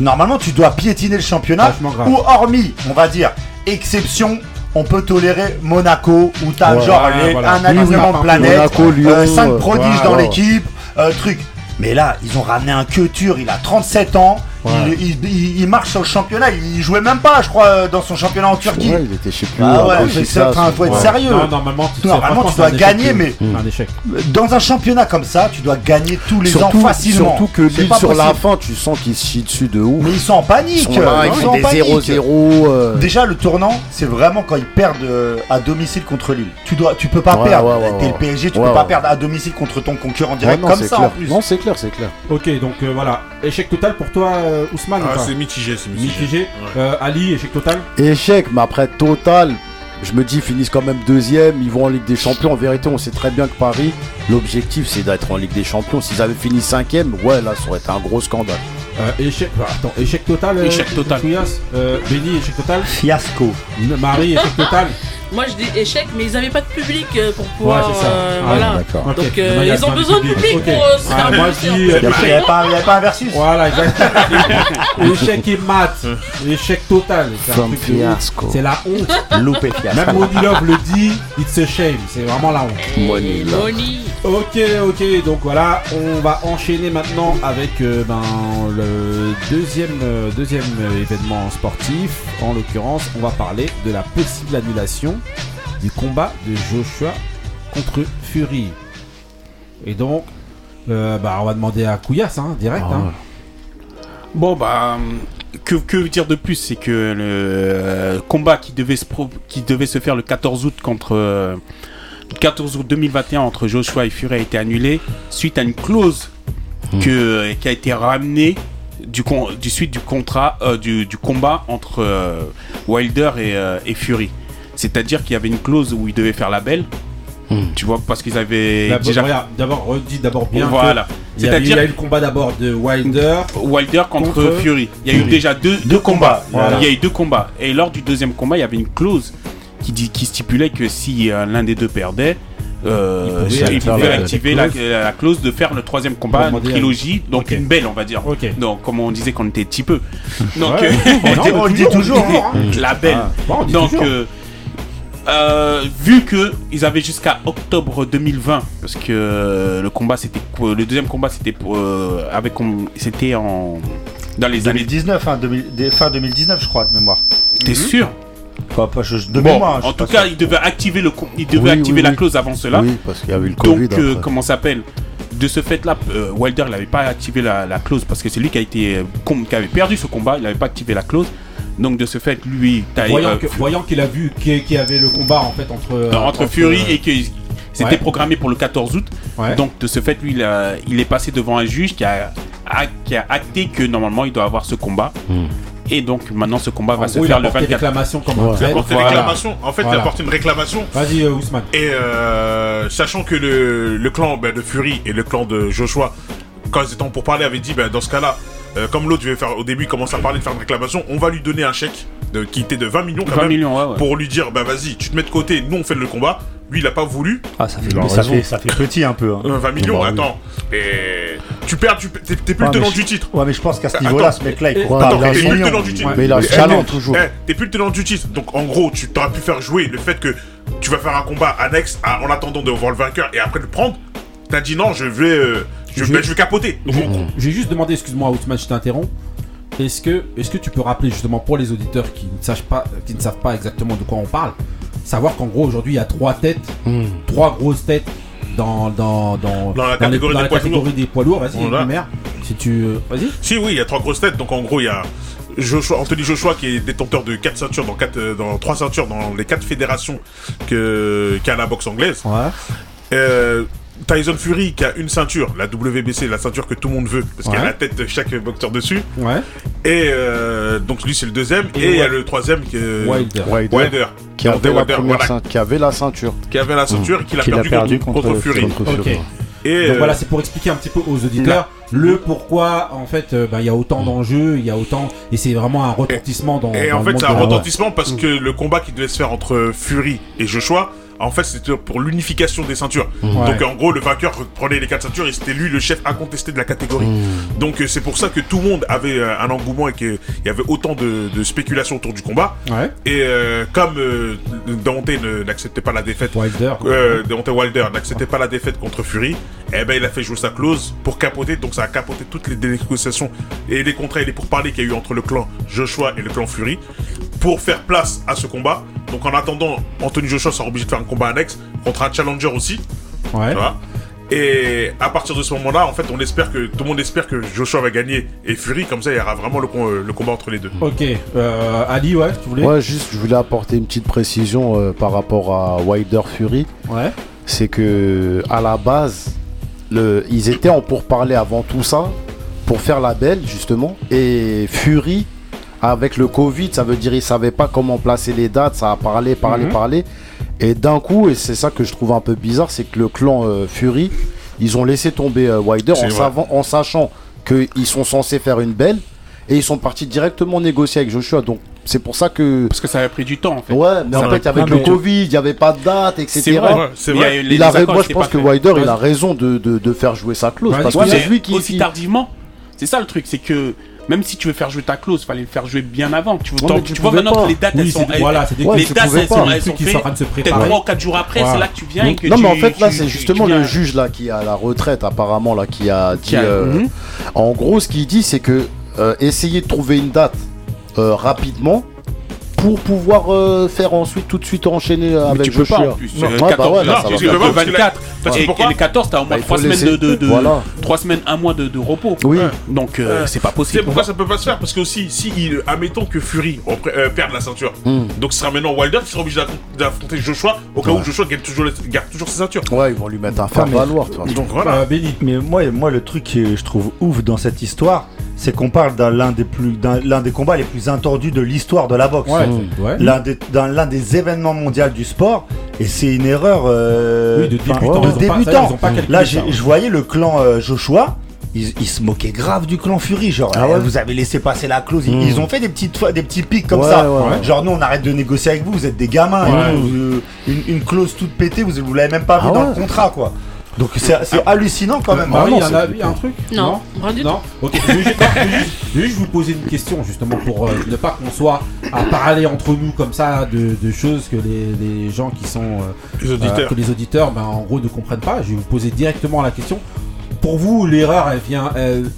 Normalement, tu dois piétiner le championnat. Ou hormis, on va dire, exception, on peut tolérer Monaco, où t'as Ouais, genre ouais, les- voilà. un alignement de planète, Monaco, Lyon, 5 euh, prodiges ouais, dans l'équipe, euh, truc. Mais là, ils ont ramené un queuture, il a 37 ans, Ouais. il, il- il- il marche sur le championnat, il jouait même pas, je crois, euh, dans son championnat en Turquie. Ouais, il était chez plus. Ah ouais, c'est ça, enfin, faut être ouais. sérieux. Non, normalement, tu, Normalement, tu dois gagner, mais- c'est un échec. Dans un championnat comme ça, tu dois gagner tous les Surtout, ans facilement. surtout que Lille sur la fin, tu sens qu'ils se chient dessus de ouf. Mais ils sont en Ils panique. sont là, ils Ils sont en panique. 0-0. euh, Déjà, le tournant, c'est vraiment quand ils perdent euh, à domicile contre Lille. Tu dois, tu peux pas perdre. T'es le PSG, tu peux pas perdre à domicile contre ton concurrent direct comme c'est ça clair. en plus. Non, c'est clair, c'est clair. Ok, donc voilà. Échec total pour toi, euh, Ousmane ou Ah, c'est mitigé, c'est mitigé. Mitigé. Ouais. Euh, Ali, échec total Échec, mais après total, je me dis ils finissent quand même deuxième, ils vont en Ligue des Champions. En vérité, on sait très bien que Paris, l'objectif c'est d'être en Ligue des Champions. S'ils avaient fini cinquième, ouais, là, ça aurait été un gros scandale. Euh, échec, bah, attends, échec total. euh, Échec total. Euh, Benny, échec total. Fiasco. Marie, échec total. Moi je dis échec, mais ils avaient pas de public euh, pour pouvoir. Ouais, c'est ça. euh, Ah, voilà. D'accord. Ok. Donc euh, ils ont besoin de public Ok. pour euh, se Ah, faire moi, plaisir. je dis, Il n'y avait, pas- il y avait pas un versus Voilà, exactement. échec et maths. Échec total. C'est un From truc de ouf. fiasco. C'est la honte. Loupé fiasco. Même Money Love le dit, it's a shame. C'est vraiment la honte. Money, là. Money. Ok, ok, donc voilà, on va enchaîner maintenant avec euh, ben, le deuxième, euh, deuxième euh, événement sportif. En l'occurrence, on va parler de la possible annulation du combat de Joshua contre Fury. Et donc, euh, bah, on va demander à Couillasse, hein, direct. Ah, hein. Bon bah que, que dire de plus? C'est que le euh, combat qui devait se pro- qui devait se faire le 14 août contre euh, le 14 août 2021 entre Joshua et Fury a été annulé suite à une clause que, qui a été ramenée du, con- du suite du contrat euh, du, du combat entre euh, Wilder et, euh, et Fury. C'est-à-dire qu'il y avait une clause où ils devaient faire la belle. Hmm. Tu vois parce qu'ils avaient D'abord, déjà regarde, D'abord, redis d'abord bien. voilà. Il y, a eu, il y C'est-à-dire a eu le combat d'abord de Wilder. Wilder contre, Contre Fury. Il y a eu Fury. déjà deux, Deux combats. Voilà. Il y a eu deux combats. Et lors du deuxième combat, il y avait une clause qui, dit, qui stipulait que si euh, l'un des deux perdait, euh, Il pouvait il faire pouvait la- activer la la, clause. la clause de faire le troisième combat, une trilogie, donc une belle, on va dire. Ok. Donc, comme on disait qu'on était petit peu. Donc, Ouais. euh, Non, on le dit toujours, hein. la belle. Ah, bon, Donc, euh, euh, vu que ils avaient jusqu'à octobre 2020, parce que euh, le combat c'était le deuxième combat c'était euh, avec c'était en dans les années. 2019, hein, 2000 des- fin 2019, je crois, de mémoire. T'es sûr? Pas, pas, je, de Bon, mémoire. je en tout cas, sûr. il devait activer le, Oui, activer oui, la oui. clause avant cela. Oui, parce qu'il y avait le Covid. Donc, euh, comment ça s'appelle? De ce fait-là, euh, Wilder n'avait pas activé la, la clause parce que c'est lui qui a été euh, qui avait perdu ce combat. Il n'avait pas activé la clause. Donc, de ce fait, lui, t'as- Voyant euh, que- voyant qu'il a vu qu'il y avait le combat en fait entre entre Fury euh, et que c'était ouais. programmé pour le 14 août. ouais. Donc de ce fait, lui, il, a- il est passé devant un juge qui a, a- qui a acté que normalement il doit avoir ce combat. Hmm. Et donc maintenant ce combat en va se gros, il faire le porté 24. réclamation comme Ouais. Il a fait. porté Voilà. réclamation. En fait, il Voilà. a porté une réclamation. Vas-y euh, Ousmane. Et euh, sachant que le, le clan ben, de Fury et le clan de Joshua, quand ils étaient en pourparlers, avaient dit ben, dans ce cas-là, euh, comme l'autre faire au début, il commence à parler de faire une réclamation, on va lui donner un chèque de, qui était de 20 millions quand 20 même. millions, ouais, ouais. Pour lui dire, bah vas-y, tu te mets de côté, nous on fait le combat. Lui il a pas voulu. Ah, ça fait, ça, fait, ça fait petit un peu. hein. Euh, 20 millions, Bah oui. attends. Et tu perds, tu t'es t'es plus Ouais, le tenant je- du titre. Ouais, mais je pense qu'à ce niveau-là, ce mec-là, il court. Attends, t'es plus le tenant du titre. Mais il a le Eh, talent eh, toujours. eh, T'es plus le tenant du titre. Donc en gros, tu t'aurais pu faire jouer le fait que tu vas faire un combat annexe à- en attendant de voir le vainqueur et après le prendre. T'as dit non, je vais, euh, je, Je- je vais capoter. On- J'ai juste demandé, excuse-moi, Outman, je t'interromps. Est-ce que, est que tu peux rappeler justement pour les auditeurs qui ne, sachent pas, qui ne savent pas exactement de quoi on parle, savoir qu'en gros aujourd'hui il y a trois têtes, trois grosses têtes dans, dans, dans, Dans la catégorie dans des la poids catégorie des poids lourds. Vas-y, Voilà. Si tu, euh, vas-y. Si, oui, il y a trois grosses têtes. Donc en gros, il y a Joshua, Anthony Joshua qui est détenteur de quatre ceintures dans quatre, euh, dans trois ceintures dans les quatre fédérations que qu'a la boxe anglaise. Ouais. Euh, Tyson Fury qui a une ceinture, la WBC, la ceinture que tout le monde veut, parce qu'il y a la tête de chaque boxeur dessus. Ouais. Et euh, donc lui c'est le deuxième. Et Et il y a le troisième qui est Wilder. Wilder, Wilder. qui avait Wilder, première voilà, ceint- qui avait la ceinture. qui avait la ceinture et qui l'a Qu'il a perdu, perdu contre, contre- contre Fury. contre. Et Donc euh, voilà, c'est pour expliquer un petit peu aux auditeurs le pourquoi en fait euh, ben, il y a autant d'enjeux, il y a autant et c'est vraiment un retentissement dans. Et dans en le fait, c'est de un la- retentissement parce que le combat qui devait se faire entre Fury et Joshua, en fait, c'était pour l'unification des ceintures. Donc, en gros, le vainqueur prenait les quatre ceintures et c'était lui le chef incontesté de la catégorie. Donc, euh, c'est pour ça que tout le monde avait euh, un engouement et qu'il y avait autant de, de spéculations autour du combat. Ouais. Et euh, comme euh, ne- n'acceptait pas la défaite, Wilder. euh, Wilder n'acceptait pas la défaite contre Fury, eh ben il a fait jouer sa clause pour capoter, donc ça a capoté toutes les négociations et les contrats et les pourparlers qu'il y a eu entre le clan Joshua et le clan Fury pour faire place à ce combat. Donc en attendant, Anthony Joshua sera obligé de faire un combat annexe contre un challenger aussi, Ouais. tu vois. Et à partir de ce moment-là, en fait, on espère que tout le monde espère que Joshua va gagner et Fury, comme ça, il y aura vraiment le, le combat entre les deux. Ok. Euh, Ali, ouais, tu voulais. Ouais, juste, je voulais apporter une petite précision euh, par rapport à Wilder Fury. Ouais. C'est que à la base, le, ils étaient en pourparlers avant tout ça pour faire la belle justement. Et Fury, avec le Covid, ça veut dire ils savaient pas comment placer les dates. Ça a parlé, parlé, Mhm. parlé. Et d'un coup, et c'est ça que je trouve un peu bizarre, c'est que le clan euh, Fury, ils ont laissé tomber euh, Wilder en, vrai. savant- en sachant qu'ils sont censés faire une belle. Et ils sont partis directement négocier avec Joshua. Donc c'est pour ça que Parce que ça avait pris du temps en fait. Ouais, mais en fait, avec le Covid, il n'y avait pas de date, etc. C'est vrai. C'est il a vrai. eu les- Il a les moi, je pense que. Wilder, il a raison de, de, de faire jouer sa clause. Ouais, parce ouais, que c'est lui qui. aussi qui- tardivement. C'est ça le truc, c'est que même si tu veux faire jouer ta clause, fallait le faire jouer bien avant. Tu, Ouais, mais tu tu vois maintenant pas. que les dates Oui, elles sont voilà, c'est des Ouais, les dates elles sont, elles sont qui faites sont en train de se peut-être préparer. 3 ou 4 jours après, c'est là que tu viens et que non, tu, mais en fait, là, c'est justement le juge là qui à la retraite, apparemment, là, qui a dit. A- euh, Mhm. En gros, ce qu'il dit, c'est que euh, essayer de trouver une date euh, rapidement pour pouvoir euh, faire ensuite tout de suite enchaîner euh, Mais avec tu peux pas Joshua. en plus. Non, ouais, bah 14, ouais, là, là, ça tu va peux pas. pas, parce que 24. parce que Et, pourquoi et les 14, t'as au moins Bah, il 3 faut semaines laisser- de, de, de- Voilà. trois semaines, un mois de, de repos. Oui. Donc euh, c'est pas Tu sais possible. pourquoi ça peut pas se faire Parce que aussi, si il, admettons que Fury repre- euh, perde la ceinture, Hmm. donc ce sera maintenant Wilder qui sera obligé d'affron- d'affronter Joshua au cas où. Joshua gagne toujours, garde toujours ses ceintures. Ouais, ils vont lui mettre un faire mais- valoir. Donc voilà. Euh, Benny. Mais moi, moi, le truc que je trouve ouf dans cette histoire, c'est qu'on parle d'un l'un des plus, d'un l'un des combats les plus attendus de l'histoire de la boxe. Ouais. Mmh. ouais. L'un des, dans l'un des événements mondiaux du sport, et c'est une erreur euh, Oui, de débutants. de pas- ça, Là, ça, ouais. je voyais le clan euh, Joshua. Ils, ils se moquaient grave du clan Fury, genre Ah eh, ouais vous avez laissé passer la clause. Ils, Mm. ils ont fait des petites fois- des petits pics comme Ouais, ça. ouais, ouais. Genre nous on arrête de négocier avec vous, vous êtes des gamins. euh, une, une clause toute pétée, vous, vous l'avez même pas vu Ah dans ouais. le contrat quoi. Donc c'est hallucinant quand même. Marie, Vraiment, il y en a c'est- il y a un truc Non, rien du Non Ok, je vais, juste, je vais juste- je vais juste vous poser une question justement pour euh, ne pas qu'on soit à parler entre nous comme ça de, de choses que les, les gens qui sont euh, Les euh, auditeurs. que les auditeurs ben, en gros ne comprennent pas. Je vais vous poser directement la question. Pour vous, l'erreur elle vient elle,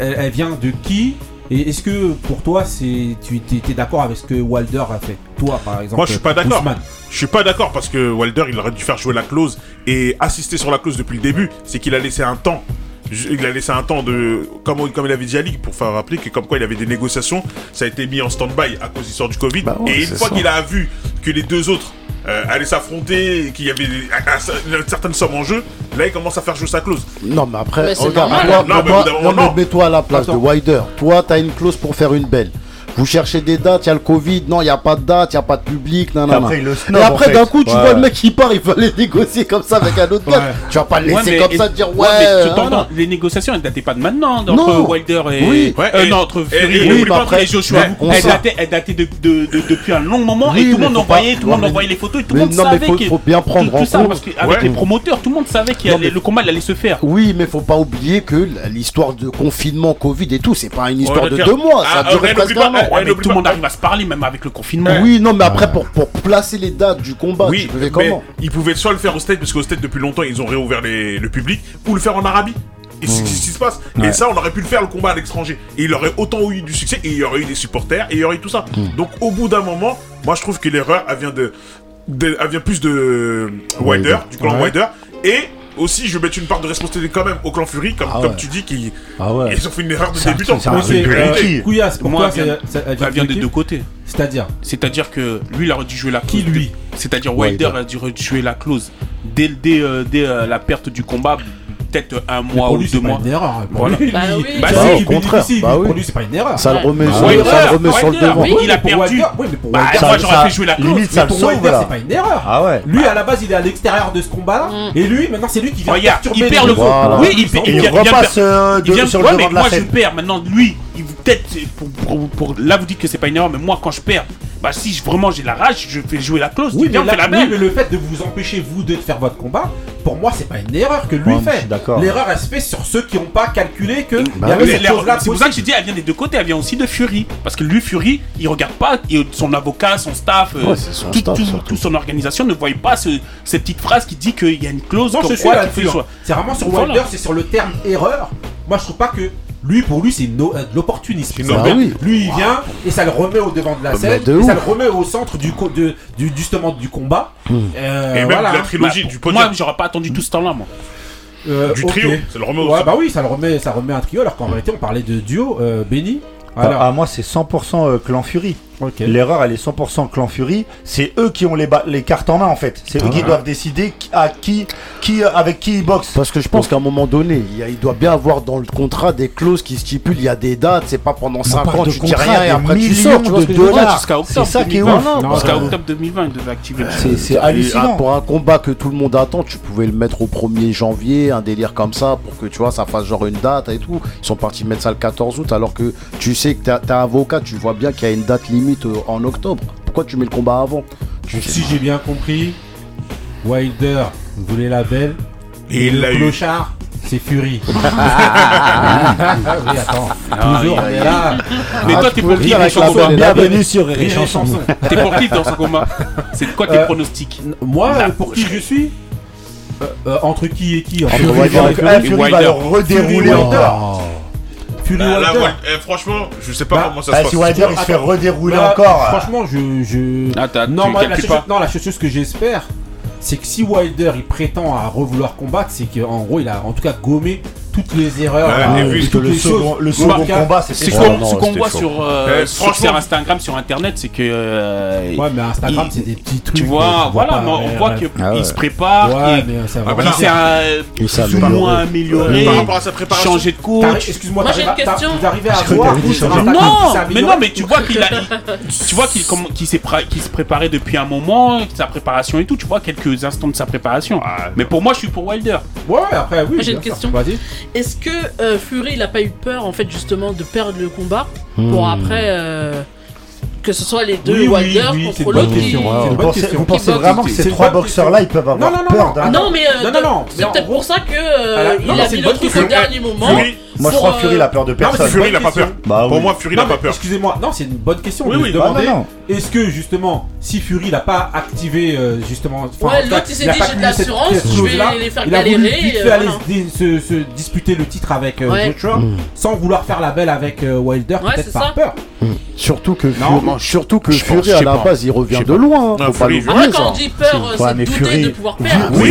elle- elle vient de qui et est-ce que pour toi c'est tu étais d'accord avec ce que Wilder a fait? Toi par exemple. Moi, je suis pas d'accord. Je suis pas d'accord parce que Wilder, il aurait dû faire jouer la clause et assister sur la clause depuis le début. C'est qu'il a laissé un temps. Il a laissé un temps de. Comme, comme il avait dit à Ligue, pour faire rappeler que comme quoi il avait des négociations, ça a été mis en stand-by à cause de l'histoire du Covid. Bah ouais, et une fois qu'il a vu que les deux autres euh, allaient s'affronter, et qu'il y avait un- un- une certaine somme en jeu, là il commence à faire jouer sa clause. Non, mais après, Mais c'est regarde, normal. toi, Non, mais non, mais non. mets-toi à la place Attends. de Wilder. Toi, t'as une clause pour faire une belle. Vous cherchez des dates, il y a le Covid, non, il n'y a pas de date, il n'y a pas de public, non, non, non. Et après, d'un coup, tu vois le mec qui part, il va les négocier comme ça avec un autre gars. Tu vas pas le laisser comme ça dire ouais. Mais, les négociations, elles dataient pas de maintenant, entre Wilder et. Et, entre Fury Joshua. Elles dataient, de, depuis un long moment et tout le monde envoyait, tout le monde envoyait les photos et tout le monde savait. Non, mais faut bien prendre en compte. Parce qu'avec les promoteurs, tout le monde savait que le combat allait se faire. Oui, mais faut pas oublier que l'histoire de confinement, Covid et tout, c'est pas une histoire de deux mois. Ça a ah, duré presque un ouais, tout le monde arrive à se parler, même avec le confinement. Oui, non, mais après, pour, pour placer les dates du combat, oui, mais Ils pouvaient soit le faire au State, parce qu'au State, depuis longtemps, ils ont réouvert le public, ou le faire en Arabie. Et c'est mmh. ce qui se passe. Et ça, on aurait pu le faire le combat à l'étranger. Et il aurait autant eu du succès, et il y aurait eu des supporters, et il y aurait eu tout ça. Mmh. Donc, au bout d'un moment, moi, je trouve que l'erreur, elle vient de, vient plus de Wider, du clan. Wider, et aussi, je vais mettre une part de responsabilité quand même au clan Fury, comme, tu dis, qu'ils ont fait une erreur de débutant. C'est euh, Couillasse, pourquoi ça, vient, des deux côtés. C'est-à-dire C'est-à-dire que lui, il aurait dû jouer la clause. Qui lui C'est-à-dire Wilder, il aurait dû jouer la clause. Dès, euh, dès, euh, la perte du combat, peut-être un mois ou deux mois. Voilà. Bah oui, bah, bah, au contraire. Bah oui. Lui, c'est pas une erreur. Ça le remet, bah sur, ouais, ça le, remet sur le devant. Oui, il a perdu. Oui, mais pour bah, Wilder, moi, j'aurais fait jouer la clause. Limite, mais pour Wilder, c'est pas une erreur. Ah ouais. Lui, à la base, il est à l'extérieur de ce combat-là. Mm. Et lui, maintenant, c'est lui qui vient. Il perd le combat. Oui, il repasse euh, sur le devant de la scène. Moi, je perds. Maintenant, lui, là vous dites que c'est pas une erreur, mais moi quand je perds, bah si je, vraiment j'ai la rage, je fais jouer la clause. Mais, la mais le fait de vous empêcher vous deux de faire votre combat, pour moi c'est pas une erreur que lui fait. L'erreur elle se fait sur ceux qui n'ont pas calculé que. Bah, c'est pour ça que je dis elle vient des deux côtés, elle vient aussi de Fury, parce que lui Fury il regarde pas son avocat, son staff, euh, ouais, euh, son organisation ne voit pas cette petite phrase qui dit qu'il y a une clause. C'est vraiment sur Wilder, c'est sur le terme erreur. Moi je trouve pas que lui, pour lui, c'est de l'opportunisme. Oui. Lui, il vient et ça le remet au devant de la scène. Et ça le remet au centre du, combat. Hmm. Euh, et même voilà, la trilogie bah, du podium. Moi, j'aurais pas attendu tout ce temps-là, moi. Euh, du trio, ça le remet au ouais. Bah oui, ça le remet, ça remet un trio. Alors qu'en hmm. réalité, on parlait de duo. Euh, Benny. Bah, alors. Moi, c'est 100% Clan Fury. L'erreur, elle est 100% clan Fury. C'est eux qui ont les, les cartes en main, en fait. C'est eux qui doivent décider à qui, qui, euh, avec qui ils boxent. Parce que je pense qu'à un moment donné, il, doit bien avoir dans le contrat des clauses qui stipulent il y a des dates. C'est pas pendant 5 ans, tu dis rien et après tu sors. De. C'est ça qui est ouf. Jusqu'à octobre 2020. C'est hallucinant. Pour un combat que tout le monde attend, tu pouvais le mettre au 1er janvier, un délire comme ça, pour que tu vois, ça fasse genre une date et tout. Ils sont partis mettre ça le 14 août, alors que tu sais que t'as un avocat, tu vois bien qu'il y a une date limite euh, en octobre. Pourquoi tu mets le combat avant Si j'ai bien compris, Wilder voulait la belle. Et il l'a eu. Clochard, c'est Fury. Attends. Ah, Toujours. Ah, Mais toi, t'es pour qui dire dans la combat. Bienvenue sur Chanson. T'es pour qui dans son combat C'est quoi tes euh, pronostics Moi, pour qui je suis euh, Entre qui et qui en fait Fury Wilder. va leur redérouler Fury en bah, eh, franchement, je sais pas bah, comment ça bah, se passe. Si Wilder il se fait redérouler encore. Franchement, je. je... Non, moi, la chose, non, la chose que j'espère, c'est que si Wilder il prétend à revouloir combattre, c'est qu'en gros il a en tout cas gommé toutes les erreurs. Ouais, là, euh, vu, toutes le, second, le second Marca, combat, c'est ce qu'on voit sur, euh, euh sur Instagram, sur Internet, c'est que. Euh, ouais, mais Instagram, c'est des petits trucs. Tu vois, voilà, on voit qu'il se prépare. Ouais, mais ça va. Il s'est euh, plus ou moins amélioré. Par rapport à sa préparation. Changer de coach. Excuse-moi, d'arriver à voir. Non, mais non, mais tu vois qu'il a. Tu vois qu'il se préparait depuis un moment, sa préparation et tout. Tu vois quelques instants de sa préparation. Mais pour moi, je suis pour Wilder. Ouais, après, oui. J'ai une question. Est-ce que euh, Fury il a pas eu peur en fait justement de perdre le combat pour hmm. après euh, que ce soit les deux oui, Wilder oui, contre l'autre qui... Vous pensez, vous pensez vraiment que ces trois boxeurs là ils peuvent avoir non, non, non, peur d'un ah Non mais euh, non, non, non, c'est peut-être pour ça que euh, il a mis le truc au dernier moment. Moi, je crois que Fury, il a euh, peur de personne. Fury, il a pas peur. Bah Pour moi, Fury, il a pas peur. Excusez-moi, non, c'est une bonne question. Oui, oui. Est-ce que justement, si Fury n'a pas activé euh, justement, ouais, l'autre il s'est dit j'ai de l'assurance, je vais euh, aller se, disputer le titre avec mm. sans vouloir faire la belle avec Wilder, peut-être par peur. Mm. Surtout que Fury, à la base il revient de loin. Hein, non, faut pas quand peur, de pouvoir perdre. Oui,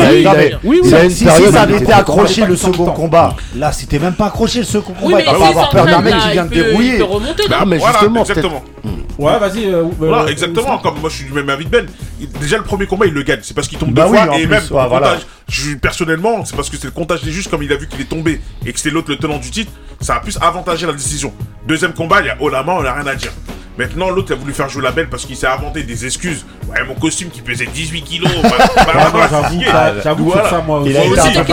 oui, oui. Si ça avait été accroché le second combat, là c'était même pas accroché protéger ceux avoir peur d'un mec qui vient de débrouiller. Bah, mais justement, Ouais, vas-y. euh, Voilà, euh, exactement. Comme moi, je suis du même avis de Ben. Il- Déjà, le premier combat, il le gagne. C'est parce qu'il tombe Bah deux oui, fois. Et plus, même, ouais, le voilà. comptage, je, personnellement, c'est parce que c'est le comptage des juges, comme il a vu qu'il est tombé et que c'était l'autre le tenant du titre, ça a plus avantagé la décision. Deuxième combat, il y a haut la main, on a rien à dire. Maintenant, l'autre a voulu faire jouer la belle parce qu'il s'est inventé des excuses. Ouais, mon costume qui pesait 18 kilos. bah, bah, Ah bah, bah, j'avoue, j'avoue Voilà. ça, moi Il aussi. Donc,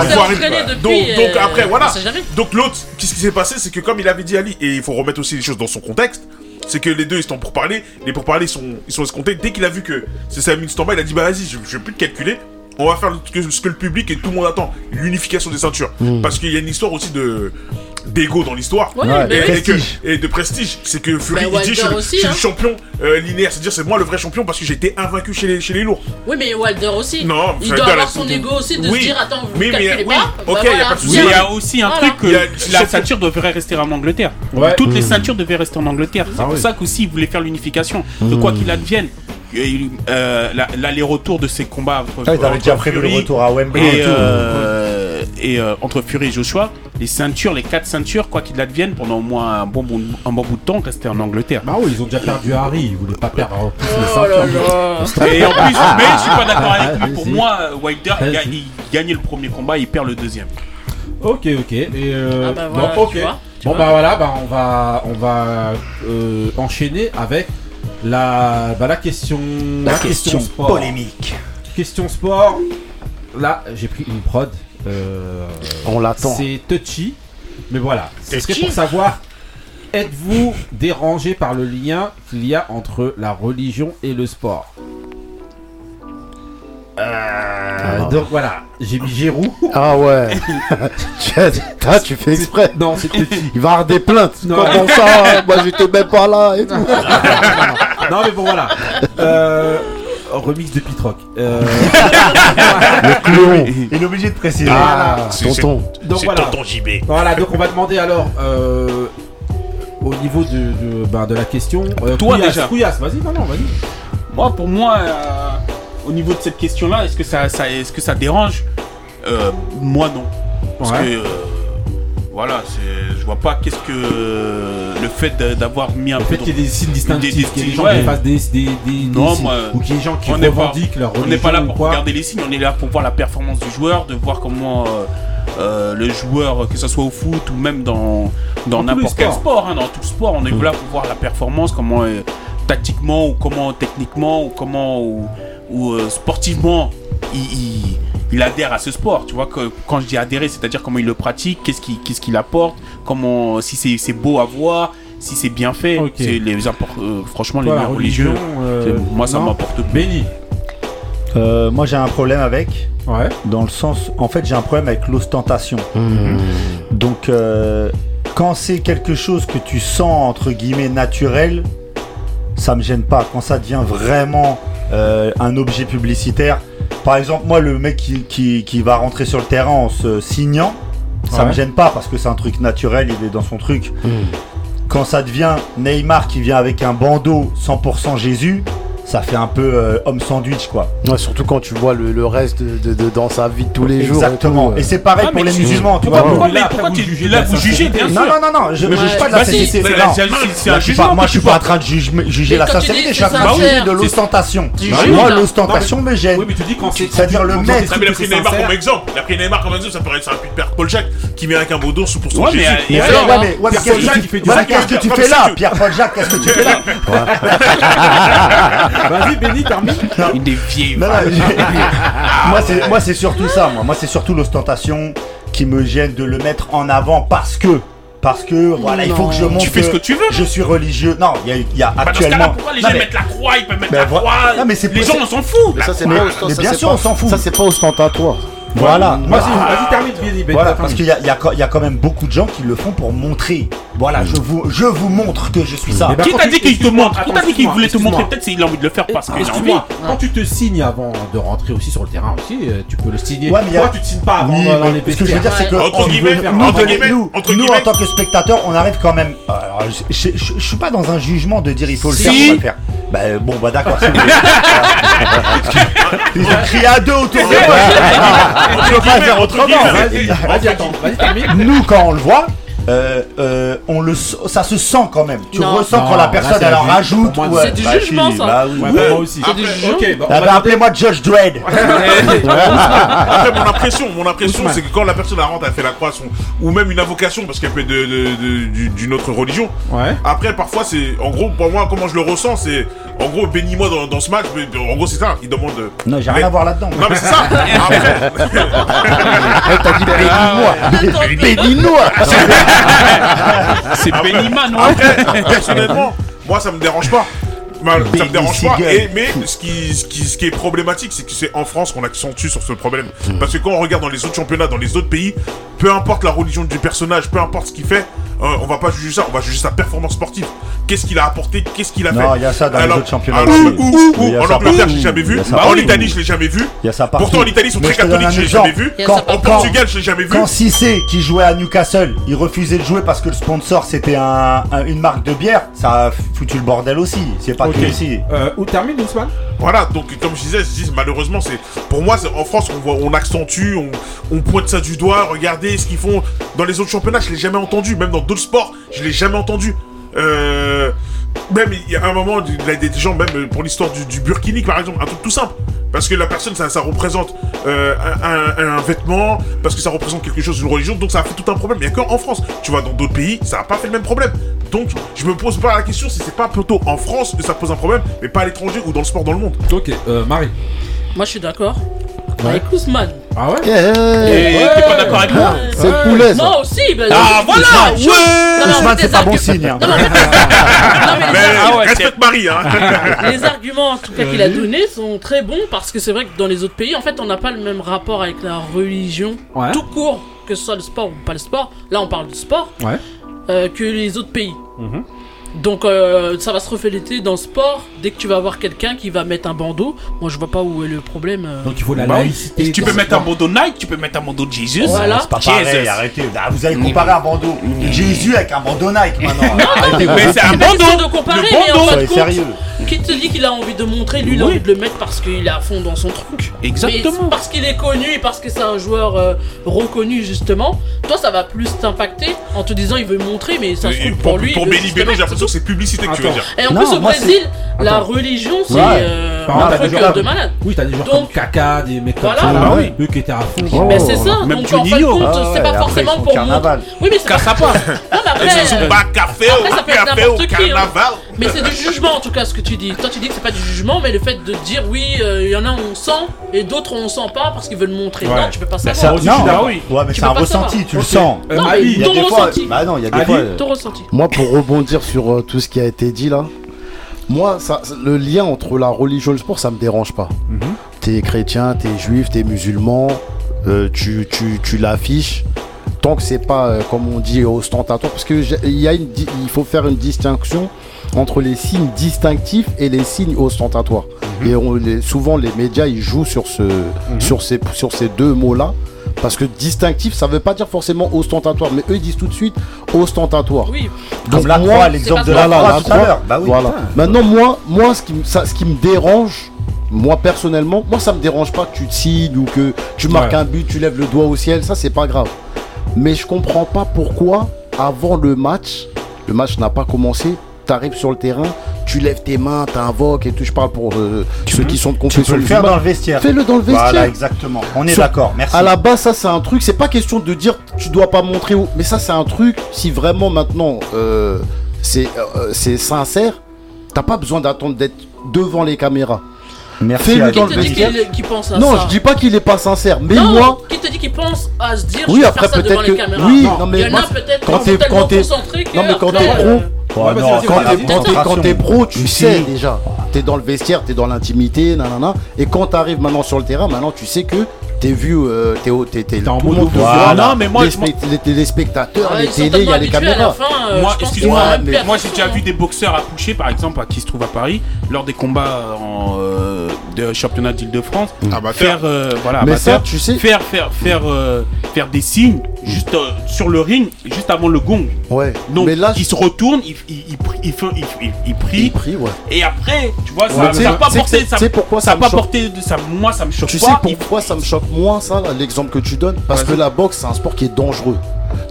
donc euh, après, on voilà. Donc l'autre, qu'est-ce qui s'est passé? C'est que comme il avait dit Ali, et il faut remettre aussi les choses dans son contexte, c'est que les deux ils sont pour parler, les pour parler sont, ils sont escomptés. Dès qu'il a vu que c'est Samuel Stamba, il a dit bah vas-y, je, je vais plus te calculer. On va faire que- ce que le public et tout le monde attend, l'unification des ceintures. Parce qu'il y a une histoire aussi de d'ego dans l'histoire. Ouais, Ouais, mais Et, oui. et que- prestige. et de prestige, c'est que Fury Bah, il dit je, suis le- aussi, je suis le hein. champion euh, linéaire, c'est-à-dire c'est moi le vrai champion parce que j'ai été invaincu chez les, chez les lourds. Oui, mais Wilder aussi. Non, il doit avoir son ego aussi de Oui. se dire attends, vous mais, calculez oui, pas. ok, bah, y a voilà. pas de souci. Mais il y a aussi un Voilà. truc que Il la ceinture devrait rester en Angleterre. Ouais. Toutes les Mmh. ceintures devaient rester en Angleterre. C'est Ah pour oui. ça qu'aussi ils voulaient faire l'unification. De quoi qu'il advienne, euh, la- l'aller-retour de ces combats entre, Ah, ils avaient entre déjà prévu le retour à Wembley et, et tout. euh, et, euh, entre Fury et Joshua, les ceintures, les quatre ceintures, quoi qu'il advienne, pendant au moins un bon, bout- un bon bout de temps, restaient en Angleterre. Bah oui, ils ont déjà perdu Harry, ils voulaient pas perdre en plus les Oh là ceintures. là. Et en plus, mais je suis pas d'accord avec lui. Pour moi, Wilder, il, il gagnait le premier combat, il perd le deuxième. Ok, ok. Et euh, Ah bah bon, voilà, vois, bon vois. bah voilà, bah on va on va euh, enchaîner avec la bah, la question La question sport. polémique. Question sport. Là, j'ai pris une prod. euh, On l'attend. C'est touchy, mais voilà. Ce serait pour savoir. Êtes-vous dérangé par le lien qu'il y a entre la religion et le sport? Euh, Donc voilà, j'ai mis Giroud. Ah ouais. tu, as- ah, tu fais exprès. Non. Il va avoir des plaintes. Non. Comment ça? Moi j'étais même pas là et tout. non mais bon voilà. Euh, remix de Pitrock. Euh, Cléon. Il est obligé de préciser. Ah, C'est- c'est- tonton. donc voilà. JB. Voilà, donc on va demander alors euh, au niveau de, de, ben, de la question. euh, Toi, Couillasse, déjà. Couillasse, vas-y, non, non, vas-y. Moi, pour moi, euh, au niveau de cette question-là, est-ce que ça, ça- est-ce que ça dérange? Euh, Moi, non. Parce Ouais. que, euh, voilà, c'est, vois pas qu'est-ce que euh, le fait d'avoir mis un Le peu fait qu'il y ait des signes distinctifs, des qu'il y ait des signes, gens ouais. qui fassent des, des, des, des Non, signes, moi, ou qu'il y ait des gens qui on n'est pas- revendiquent leur On religion n'est pas là ou pour quoi. regarder les signes, on est là pour voir la performance du joueur, de voir comment euh, euh, le joueur, que ce soit au foot ou même dans, dans n'importe quel sport, hein, dans tout sport, on est là pour voir la performance, comment euh, tactiquement ou comment techniquement ou comment ou, ou, sportivement il, il- il adhère à ce sport. Tu vois que quand je dis adhérer, c'est-à-dire comment il le pratique, qu'est-ce qu'il qu'est-ce qu'il apporte, comment si c'est c'est beau à voir, si c'est bien fait. C'est les euh, franchement Toi, les liens religieux. euh, moi ça non. m'apporte. Béni. Euh, moi j'ai un problème avec, Ouais. dans le sens, en fait j'ai un problème avec l'ostentation. Donc euh, quand c'est quelque chose que tu sens entre guillemets naturel, ça me gêne pas. Quand ça devient vraiment euh, un objet publicitaire, par exemple moi le mec qui, qui, qui va rentrer sur le terrain en se signant, ça Ouais. me gêne pas parce que c'est un truc naturel, il est dans son truc. Quand ça devient Neymar qui vient avec un bandeau 100% Jésus, ça fait un peu euh, homme sandwich quoi. Ouais, surtout quand tu vois le, le reste de, de- de- dans sa vie de tous les jours. Exactement. Et, euh. c'est pareil Ah, pour mais les tu- musulmans, tu Pourquoi, vois. pourquoi, Là, mais après, pourquoi vous tu jugez de là vous jugez bien Non, sûr. non, non, non, je ne Ouais. juge pas de la si, sincérité. Moi, je suis pas en train de juger, la sincérité, je suis en c'est train de juger de l'ostentation. Juges, Moi, l'ostentation me gêne. Oui, mais tu dis quand c'est. C'est-à-dire le mec- il a pris Neymar comme exemple. Il a pris Neymar comme exemple, ça pourrait être un Père Paul Jacques qui vient avec un beau dos sous pour son Jésus. Mais Et Pierre qu'est-ce Paul que Jacques, tu- il fait du ouais, mais zakat. qu'est-ce que tu Comme fais là? Tu- Pierre-Paul Jacques, qu'est-ce que tu fais là? Vas-y, Béni, termine. Une des vieilles. Non, non, j'ai- moi, c'est, moi, c'est surtout ça, moi. Moi, c'est surtout l'ostentation qui me gêne de le mettre en avant parce que. Parce que, voilà, il faut que je montre. Tu fais ce que tu veux. Je suis religieux. Non, il y a, il y a Bah, dans ce cas-là, actuellement. pourquoi les gens mais- mettent la croix Ils peuvent mettre Mais la croix? Non, mais c'est Les gens, on s'en fout. Mais ça, c'est Mais- pas, mais ostent- ça, bien c'est sûr, pas- on s'en fout. Ça, c'est pas ostentatoire. Voilà. Vas-y, termine, Voilà, parce qu'il y a, il y a il y a quand même beaucoup de gens qui le font pour montrer. Voilà, je vous, je vous montre que je suis ça. Bah, Qui t'a tu- dit qu'il te montre? Qui t'a dit qu'il voulait te montrer? Peut-être qu'il a envie de le faire parce qu'il a envie. Quand tu te signes avant de rentrer aussi sur le terrain aussi, euh, tu peux le signer. Ouais, mais Pourquoi tu te signes pas avant Oui, dans mais les ce que je veux dire, c'est que Entre on guillemets, veut- entre nous, guillemets, nous, entre nous, en tant que spectateurs, on arrive quand même. Alors, je, je, je- je suis pas dans un jugement de dire il faut le Si. faire, on va le faire. Bah bon, bah d'accord. Ils ont crié à deux autour de moi. On peut pas faire autrement. Vas-y, vas-y, attends, vas-y, termine. Nous, quand on le voit, euh, euh, on le, ça se sent quand même. Tu Non. ressens quand la là, personne c'est elle la en vie. rajoute. Pour moi, ouais. c'est du Bah, jugement, si, ça. bah oui. Ouais, Ouais. moi aussi. C'est. Ok, bah, on Ah va bah, Appelez-moi Judge Dredd. Après, mon impression, mon impression, Ousmane. c'est que quand la personne elle rentre, elle fait la croix, son- ou même une invocation, parce qu'elle peut être de, de- de- du- d'une autre religion. Ouais. Après, parfois, c'est, en gros, pour moi, comment je le ressens, c'est, en gros, bénis-moi dans, dans ce match. mais, En gros, c'est ça. Il demande. euh, Non, j'ai mais- rien à voir là-dedans. Non, mais c'est ça. Après, Eh, T'as dit bénis-moi. Bénis-moi. C'est non Après, personnellement, moi, ça me dérange pas. Mal- ça me dérange pas. Et, mais ce qui, ce, qui, ce qui est problématique, c'est que c'est en France qu'on accentue sur ce problème. Parce que quand on regarde dans les autres championnats, dans les autres pays, peu importe la religion du personnage, peu importe ce qu'il fait, euh, on va pas juger ça, on va juger sa performance sportive. Qu'est-ce qu'il a apporté, qu'est-ce qu'il a Non, fait. il y a ça dans les Alors- autres championnats alors, en Angleterre, je l'ai jamais vu. ça en. Italie, je l'ai jamais vu. Il y a ça partout. Pourtant, en Italie, ils sont Mais très catholiques, je l'ai jamais vu. En Portugal, je l'ai jamais vu. quand Cissé, qui jouait à Newcastle, il refusait de jouer parce que le sponsor c'était un, un- une marque de bière, ça a foutu le bordel aussi. C'est pas Ok. que ici. Euh, où termine Ousmane? Voilà, donc comme je disais, je dis, malheureusement, c'est pour moi, c'est en France, on voit, on accentue, on, on pointe ça du doigt. Regardez ce qu'ils font dans les autres championnats, je l'ai jamais entendu. Même dans d'autres sports, je l'ai jamais entendu. Euh, même il y a un moment, il y a des gens, même pour l'histoire du, du burkini, par exemple, un truc tout simple. Parce que la personne, ça, ça représente euh, un, un- un vêtement, parce que ça représente quelque chose d'une religion, donc ça a fait tout un problème. Il n'y a qu'en France. Tu vois, dans d'autres pays, ça n'a pas fait le même problème. Donc, je me pose pas la question si c'est pas plutôt en France que ça pose un problème, mais pas à l'étranger ou dans le sport dans le monde. Ok, euh, Marie. Moi, je suis d'accord. Ouais. Avec Ousmane. Ah ouais? Eh, Et t'es pas d'accord avec moi? C'est poulet, ça. Moi aussi. ben, Ah, je- voilà, ouais. Non, Ousmane, c'est pas bon signe. hein. Non, mais non, mais Ah ouais, respecte Marie, hein. les arguments en tout cas qu'il a donnés sont très bons parce que c'est vrai que dans les autres pays, en fait, on n'a pas le même rapport avec la religion Ouais. tout court, que ce soit le sport ou pas le sport. Là, on parle du sport Ouais. euh, que les autres pays. Mhm. Donc euh, ça va se refléter dans le sport. Dès que tu vas voir quelqu'un qui va mettre un bandeau, moi je vois pas où est le problème. euh. Donc il faut la Bah oui. laïcité. Tu peux mettre un bandeau Nike, tu peux mettre un bandeau de Jesus. Voilà. C'est pas Jesus. pareil, arrêtez. Ah, vous allez comparer un bandeau Jésus avec un bandeau Nike maintenant. Arrêtez, Mais vous. c'est un C'est question bandeau de comparer, Le mais en bandeau fin de Soyez compte, sérieux. qui te dit qu'il a envie de montrer, lui il a Oui. envie de le mettre parce qu'il est à fond dans son truc? Exactement. Mais parce qu'il est connu et parce que c'est un joueur euh, reconnu justement, toi ça va plus t'impacter en te disant il veut montrer, mais ça se Et trouve pour, pour lui. il veut Benny j'ai l'impression que c'est publicité que tu veux dire. Et en Non, plus au moi, Brésil, la religion c'est Ouais. euh, Par exemple, un des truc joueurs- de malade. Oui, t'as des Donc- comme Kaka, des mecs comme Voilà. ça. Ah oui. Eux qui étaient à fond. Oh. Mais c'est ça, Même donc en fin de compte, Ah c'est pas forcément pour carnaval. Oui, mais c'est pas Casse à part. Non, mais après, Ils sont euh, pas café café hein. carnaval. Mais c'est du jugement en tout cas ce que tu dis. Toi tu dis que c'est pas du jugement, mais le fait de dire oui, euh, il y en a on sent et d'autres on sent pas parce qu'ils veulent montrer. Ouais. Non, tu peux pas Ça- savoir. je suis non, d'accord. ouais, mais Tu c'est un ressenti, tu le sens. Euh, Non, mais Ali, Il y a ton des fois, ressenti. bah non, il y a des Ali, fois. euh, Ton ressenti. Moi, pour rebondir sur euh, tout ce qui a été dit là, moi, ça, le lien entre la religion et le sport, ça me dérange pas. Mhm. T'es chrétien, t'es juif, t'es musulman, euh, tu, tu, tu l'affiches. Tant que c'est pas, euh, comme on dit, ostentatoire, parce que j'ai- il y a une, di- il faut faire une distinction entre les signes distinctifs et les signes ostentatoires. Et on, les- souvent, les médias, ils jouent sur, ce, sur, ces, sur ces deux mots-là. Parce que distinctif, ça veut pas dire forcément ostentatoire, mais eux ils disent tout de suite ostentatoire. Oui, Comme la moi, croix, l'exemple de la Voilà, croix la tout à croix. l'heure. Bah oui. Voilà. Maintenant, moi, moi ce, qui, me- ça, ce qui me dérange, moi personnellement, moi ça me dérange pas que tu te signes ou que tu marques Ouais. un but, tu lèves le doigt au ciel, ça c'est pas grave. Mais je comprends pas pourquoi, avant le match, le match n'a pas commencé, tu arrives sur le terrain, tu lèves tes mains, t'invoques et tout. Je parle pour euh, ceux qui sont de Tu confession peux le faire dans le vestiaire. Fais-le dans le vestiaire. Voilà, exactement. On est d'accord, merci. À la base, ça c'est un truc, c'est pas question de dire tu dois pas montrer où. Mais ça c'est un truc, si vraiment maintenant euh, c'est euh, c'est sincère, t'as pas besoin d'attendre d'être devant les caméras. Merci dans qui le vestiaire. pense à non, ça je dis pas qu'il est pas sincère, mais non, moi. qui te dit qu'il pense à se dire Oui, je vais après faire ça peut-être devant les que. caméras Oui, Non. non Il y mais en moi, a peut-être quand qui t'es quand t'es non mais quand t'es pro, euh, Ouais, non, quand t'es pro, tu sais déjà. T'es dans le vestiaire, t'es dans l'intimité, nanana. Et quand t'arrives maintenant sur le terrain, maintenant tu sais que t'es vu, euh, t'es au- t'es en mode monde voit. Non, mais moi, les, je- les téléspectateurs, ouais, les télés, il y a les à caméras. fin, euh, Moi, excuse-moi, mais- plus Moi, j'ai déjà vu des boxeurs accoucher, par exemple, à qui se trouve à Paris, lors des combats en, euh, de championnat d'Île-de-France, Amateur. faire, euh, voilà, Mais amateur, ça, tu sais. faire, faire, faire, euh, faire des signes, juste euh, sur le ring, juste avant le gong. Ouais. Donc, mais là, il se retourne, il, il, il, prie- il fait- il- il- il prie, il prie, ouais. et après, tu vois, ça tu sais- n'a pas tu sais- porté, tu ça, sais pourquoi ça ça a me pas choque porté, de- ça, moi ça me choque Tu sais pas. pourquoi ça me choque moins, ça, l'exemple que tu donnes? Parce que la boxe, c'est un sport qui est dangereux.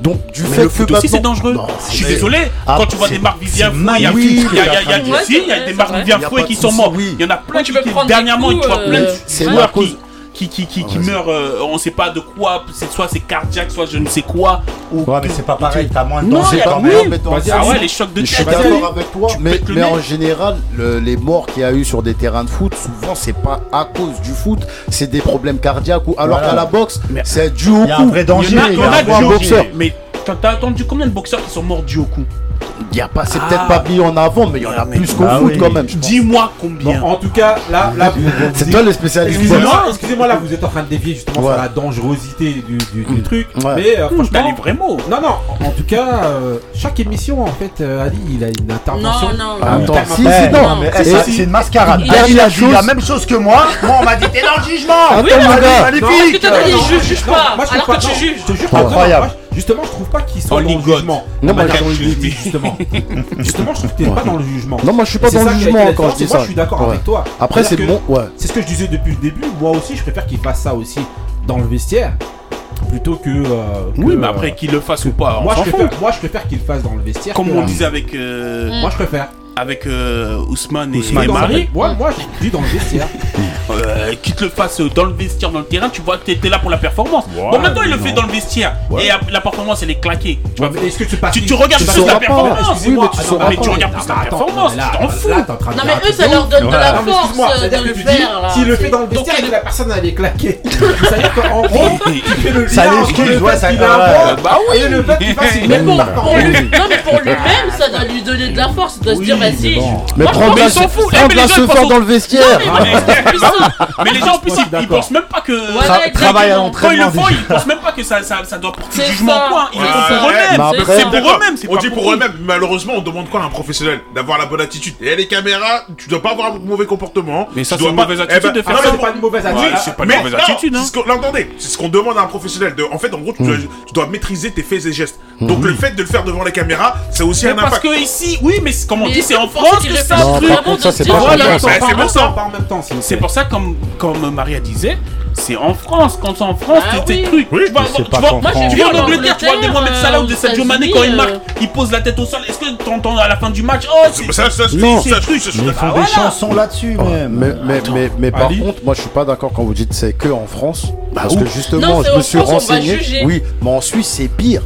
Donc, du Mais fait le que foot aussi c'est dangereux. Non, Je suis désolé, Ah, quand tu vois des Marc Vivien Fouet, il y a il y a- il y a- il y a- Ouais, si, il y a c'est des c'est Vivien. Fouet qui sont morts. oui. Il y en a plein tu qui, peux qui- dernièrement, tu vois plein de euh, c'est joueurs moi à qui, cause- qui, qui, qui, qui Ouais, meurent, euh, on sait pas de quoi, c'est soit c'est cardiaque, soit je ne sais quoi. Ou Ouais, mais c'est pas pareil, t'as moins de Non, danger quand pas- même. Ah ouais, les chocs de Je suis tête. d'accord avec toi, mais, en général, le- les morts qu'il y a eu sur des terrains de foot, souvent c'est pas à cause du foot, c'est des problèmes cardiaques ou alors Voilà. qu'à la boxe, Mais- c'est dû au Il y a un coup. vrai Il y danger. en a, il y a un un boxeur. Mais t'as t'as entendu combien de boxeurs qui sont morts du haut coup? Il y a pas, c'est Ah. peut-être pas mis en avant, mais il y en a Ah, mais- plus qu'au Ah foot oui. quand même. je. Dis-moi combien. En tout cas, là, là C'est toi le spécialiste. Excusez-moi, excusez-moi, là vous êtes en train de dévier justement Ouais. sur la dangerosité du, du- du Mm. truc. Ouais. Mais euh, T'as les franchement, vrais mots. non, non, en tout cas, euh, chaque émission en fait, euh, Ali, il a une intervention. Non, non, Ah, non. attends, si, Eh, non, non, c'est une mascarade. Il a, dit la même chose que moi. Moi, on m'a dit t'es dans le jugement. Que Magnifique. dit, Non, juge, non, pas. moi, je Alors que pas- tu juges. Je te Incroyable. Justement, je trouve pas qu'ils sont dans le jugement. Non, moi, justement. justement, je trouve que t'es pas dans le jugement. Non, moi je suis pas dans ça le jugement quand je dis et moi, ça. je suis d'accord Ouais. avec toi. Après, c'est bon, ouais. C'est ce que je disais depuis le début. Moi aussi, je préfère qu'il fasse ça aussi dans le vestiaire plutôt que. euh, que, Oui, mais euh, après qu'il le fasse ou pas, moi, je préfère, moi, je préfère qu'il le fasse dans le vestiaire. Comme que on disait avec euh, Moi, je préfère. Avec euh, Ousmane et, Ousmane Marie, Moi, moi, je dis dans le vestiaire. euh, qu'il te le fasse dans le vestiaire, dans le terrain, tu vois que t'es t'es là pour la performance. bon, maintenant il le fait dans le vestiaire Ouais. et la performance elle est claquée. Tu vois, Est-ce que tu tu, tu regardes tu plus la performance. Oui, tu mais sauras mais tu regardes plus la performance, tu t'en fous. De Non, mais eux, ça de leur donne de la force euh, de le tu faire. s'il le fait dans le vestiaire, la personne elle est claquée. C'est-à-dire qu'en gros, tu fais le Ça lien entre le ouais, fait ça- qu'il a Bah oui. Mais bonne pour, lui-même, ça doit lui donner de la force. Il doit se dire, vas-y. Mais prends foutent. Eh, se pensent- dans le vestiaire. Mais les gens en plus ils, pensent même pas que travail à exactement. quand ils le l'entraînement. font, ils pensent même pas que ça, ça, ça doit porter jugement point. Ils font pour Ouais. eux-mêmes. C'est pour eux-mêmes. On dit pour eux-mêmes, malheureusement, on demande quoi à un professionnel D'avoir la bonne attitude. Et les caméras, tu dois pas avoir un mauvais comportement. Mais ça, c'est une pas- mauvaise Eh attitude ben, de faire non, ça. C'est pas une mauvaise attitude. c'est pas une mauvaise non, attitude, hein. c'est ce qu'on- là, attendez, c'est ce qu'on demande à un professionnel. De, en fait, en gros, tu, dois, tu dois maîtriser tes faits et gestes. Donc, le fait de le faire devant les caméras, c'est aussi Mais un parce impact. que ici, oui, mais c'est- comme on Mais dit, c'est en France que ça ça, c'est ils sont Bah, c'est pour bons. ça. C'est pour ça, comme, comme Maria disait, c'est en France. Quand c'est en France, Ah t'es tes oui. trucs. Oui, tu vois, mais c'est tu pas vois, moi, France. tu viens en Angleterre, tu vois des Mohamed Salah ou des Sadio Mané quand ils euh, marquent, ils posent la tête au sol. Est-ce que t'entends à la fin du match? Oh, c'est Ça, ça, Non. ça, je suis Mais ils font Ah, des chansons là-dessus, Mais, même. mais, mais, mais par contre, moi je suis pas d'accord quand vous dites c'est que en France. Parce où que justement, je me suis renseigné. Oui, mais en Suisse c'est pire.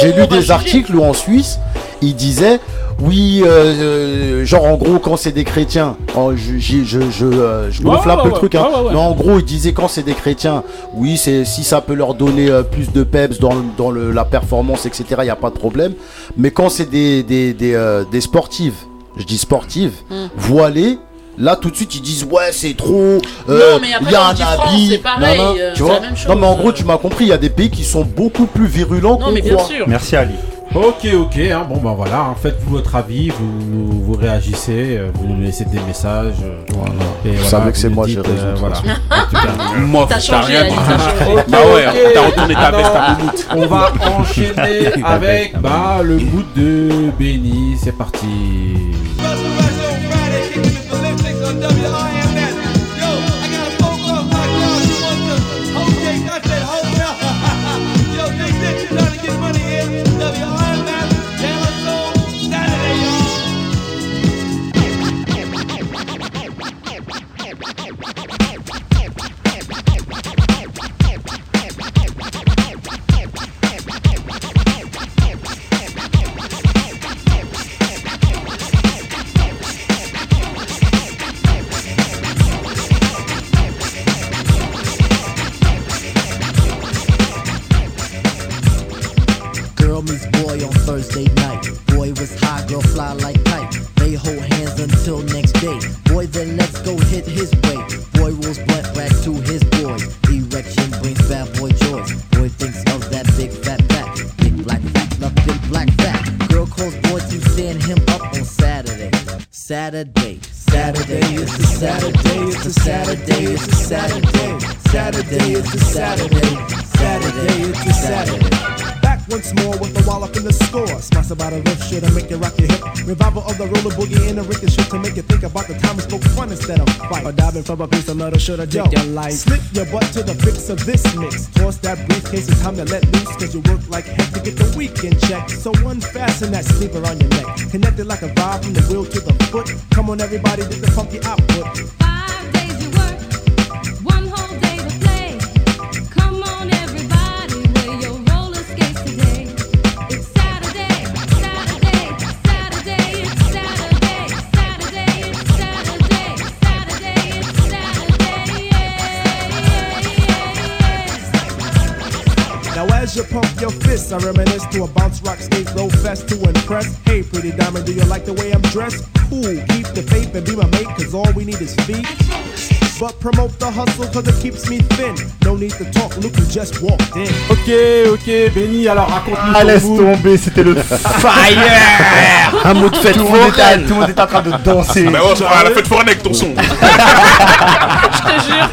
J'ai lu des articles où en Suisse, ils disaient oui, euh, euh, genre en gros quand c'est des chrétiens, oh, je, je, je, euh, je Ouais, gonfle un ouais, peu le ouais, truc, hein. ouais, ouais, ouais. mais en gros ils disaient quand c'est des chrétiens, oui, c'est si ça peut leur donner euh, plus de peps dans, dans le, la performance, etc. Il y a pas de problème. Mais quand c'est des des, des, euh, des sportives, je dis sportives, Hmm. voilées. Là tout de suite ils disent ouais c'est trop, Non, euh, mais après, il y a un habit, pareil, tu vois. la même non mais en chose. gros tu m'as compris, il y a des pays qui sont beaucoup plus virulents Non, qu'on mais bien croit. sûr. Merci Ali. Ok, ok, hein, bon ben voilà, hein, faites-vous votre avis, vous, vous réagissez, euh, vous nous laissez des messages. euh, et Vous voilà, savez que c'est moi, j'ai raison, euh, toute voilà. Moi, T'as changé, rien. Bah ouais, t'as retourné ta Ah veste à. On va enchaîner avec bah, le bout de Benny, c'est parti. Fight. Or diving from a piece of metal should have your life. Slip your butt to the fix of this mix. Toss that briefcase, it's time to let loose. Cause you work like heck to get the weekend check. So unfasten that sleeper on your neck. Connected like a vibe from the wheel to the foot. Come on, everybody, get the funky output. As you pump your fists, I reminisce to a bounce rock skate roll fest to impress. Hey, pretty diamond, do you like the way I'm dressed? Cool, keep the faith and be my mate, cause all we need is feet. But promote the hustle cause it keeps me thin. No need to talk, Luke, you just walked in. Ok, ok, Benny, alors raconte-nous Ah, laisse tomber, c'était le fire Un mot de fête tout le, monde était, foraine. tout le monde était en train de danser. Ah bah ouais, on fera la fête foraine avec ton son. Je te jure.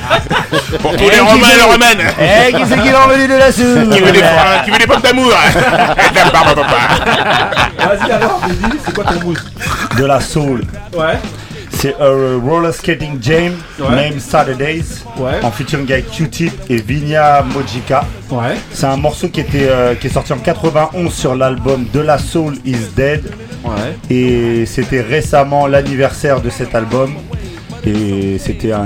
Pour tous les romains et les romaines. Eh, qui c'est qui l'a envoyé de la Qui veut des, soupe forains- qui veut des pommes d'amour? Vas-y alors, Benny, c'est quoi ton mood? De la soul. Ouais, C'est un roller skating jam Ouais. named Saturdays Ouais. en featuring avec Q-Tip et Vinya Mojika. ouais. C'est un morceau qui était euh, qui est sorti en 91 sur l'album De la Soul is Dead et c'était récemment l'anniversaire de cet album et c'était un,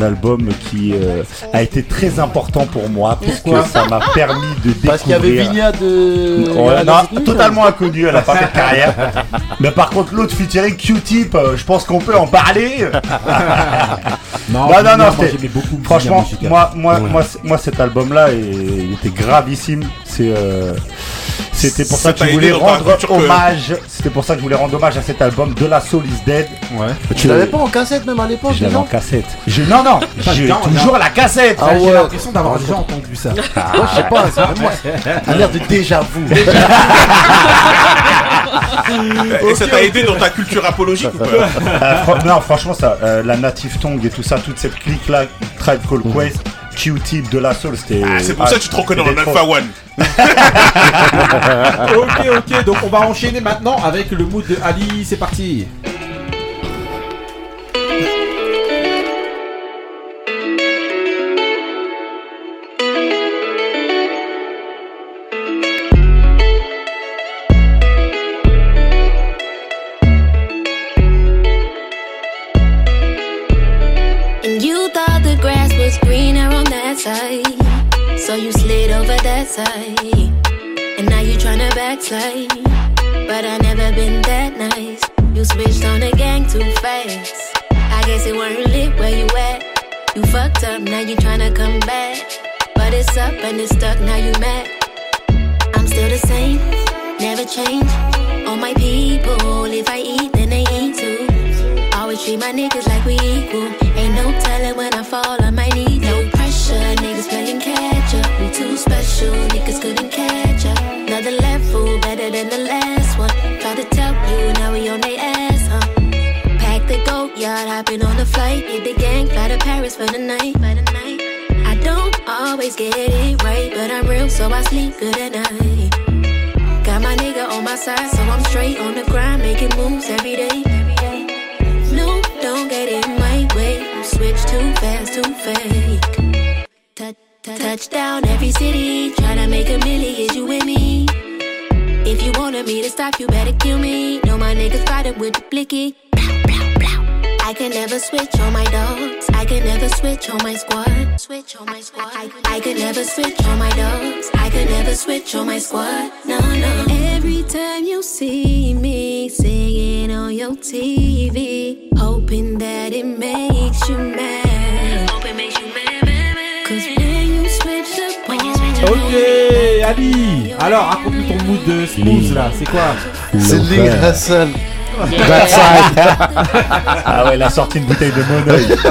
album qui euh, a été très important pour moi puisque Pourquoi ça m'a permis de découvrir Parce qu'il y avait Vigna de. Voilà, non, totalement inconnu, elle a pas fait de carrière. Mais par contre, l'autre featuring Q-Tip, euh, je pense qu'on peut en parler. Non, Non, non, non, moi c'était- j'aimais beaucoup. Franchement, moi, moi, moi, moi, cet album-là, il il était gravissime. C'est, euh, c'était pour ça, Ça que je voulais rendre que- hommage. C'était pour ça que je voulais rendre hommage à cet album de la Soul is Dead. Ouais. Tu l'avais pas en cassette même à l'époque Je l'avais en cassette. Je, non, non, j'ai non, toujours la cassette. Ah J'ai ouais. l'impression d'avoir déjà entendu ça. Moi je sais pas, c'est même moi. Un air de déjà vu. Et ça t'a aidé dans ta culture apologique ou pas Euh, fran- non, franchement, ça, euh, la Native Tongue et tout ça, toute cette clique-là, Tribe Called Quest, Q-Tip de la Soul, c'était. Ah, C'est pour ça que tu te reconnais en Alpha trop. One. ok, ok, donc on va enchaîner maintenant avec le mood de Ali, c'est parti. Backslide. But I never been that nice. You switched on the gang too fast. I guess it weren't lit where you at. You fucked up, now you tryna come back. But it's up and it's stuck, now you mad. I'm still the same, never change. All my people, if I eat, then they eat too. Always treat my niggas like we equal. Ain't no telling when I fall, I might need yard, hopping on the flight. Hit the gang, fly to Paris for the night. I don't always get it right, but I'm real, so I sleep good at night. Got my nigga on my side, so I'm straight on the grind, making moves every day. No, don't get in my way. Switch too fast, too fake. Touch, touch, touchdown every city, tryna make a million. Is you with me? If you wanted me to stop, you better kill me. Know my niggas fighting with the blicky. I can never switch on my dogs. I can never switch on my squad. Switch on my squad. I, I can never switch on my dogs. I can never switch on my squad. No, no. Every time you see me singing on your TV, hoping that it makes you mad. Hope it makes you mad. Cause when you switch the when you switch Ok, Ali. Alors, raconte-nous ton mood de smooth là, c'est quoi? C'est Russell. Ah ouais, il a sorti une bouteille de Monoeil.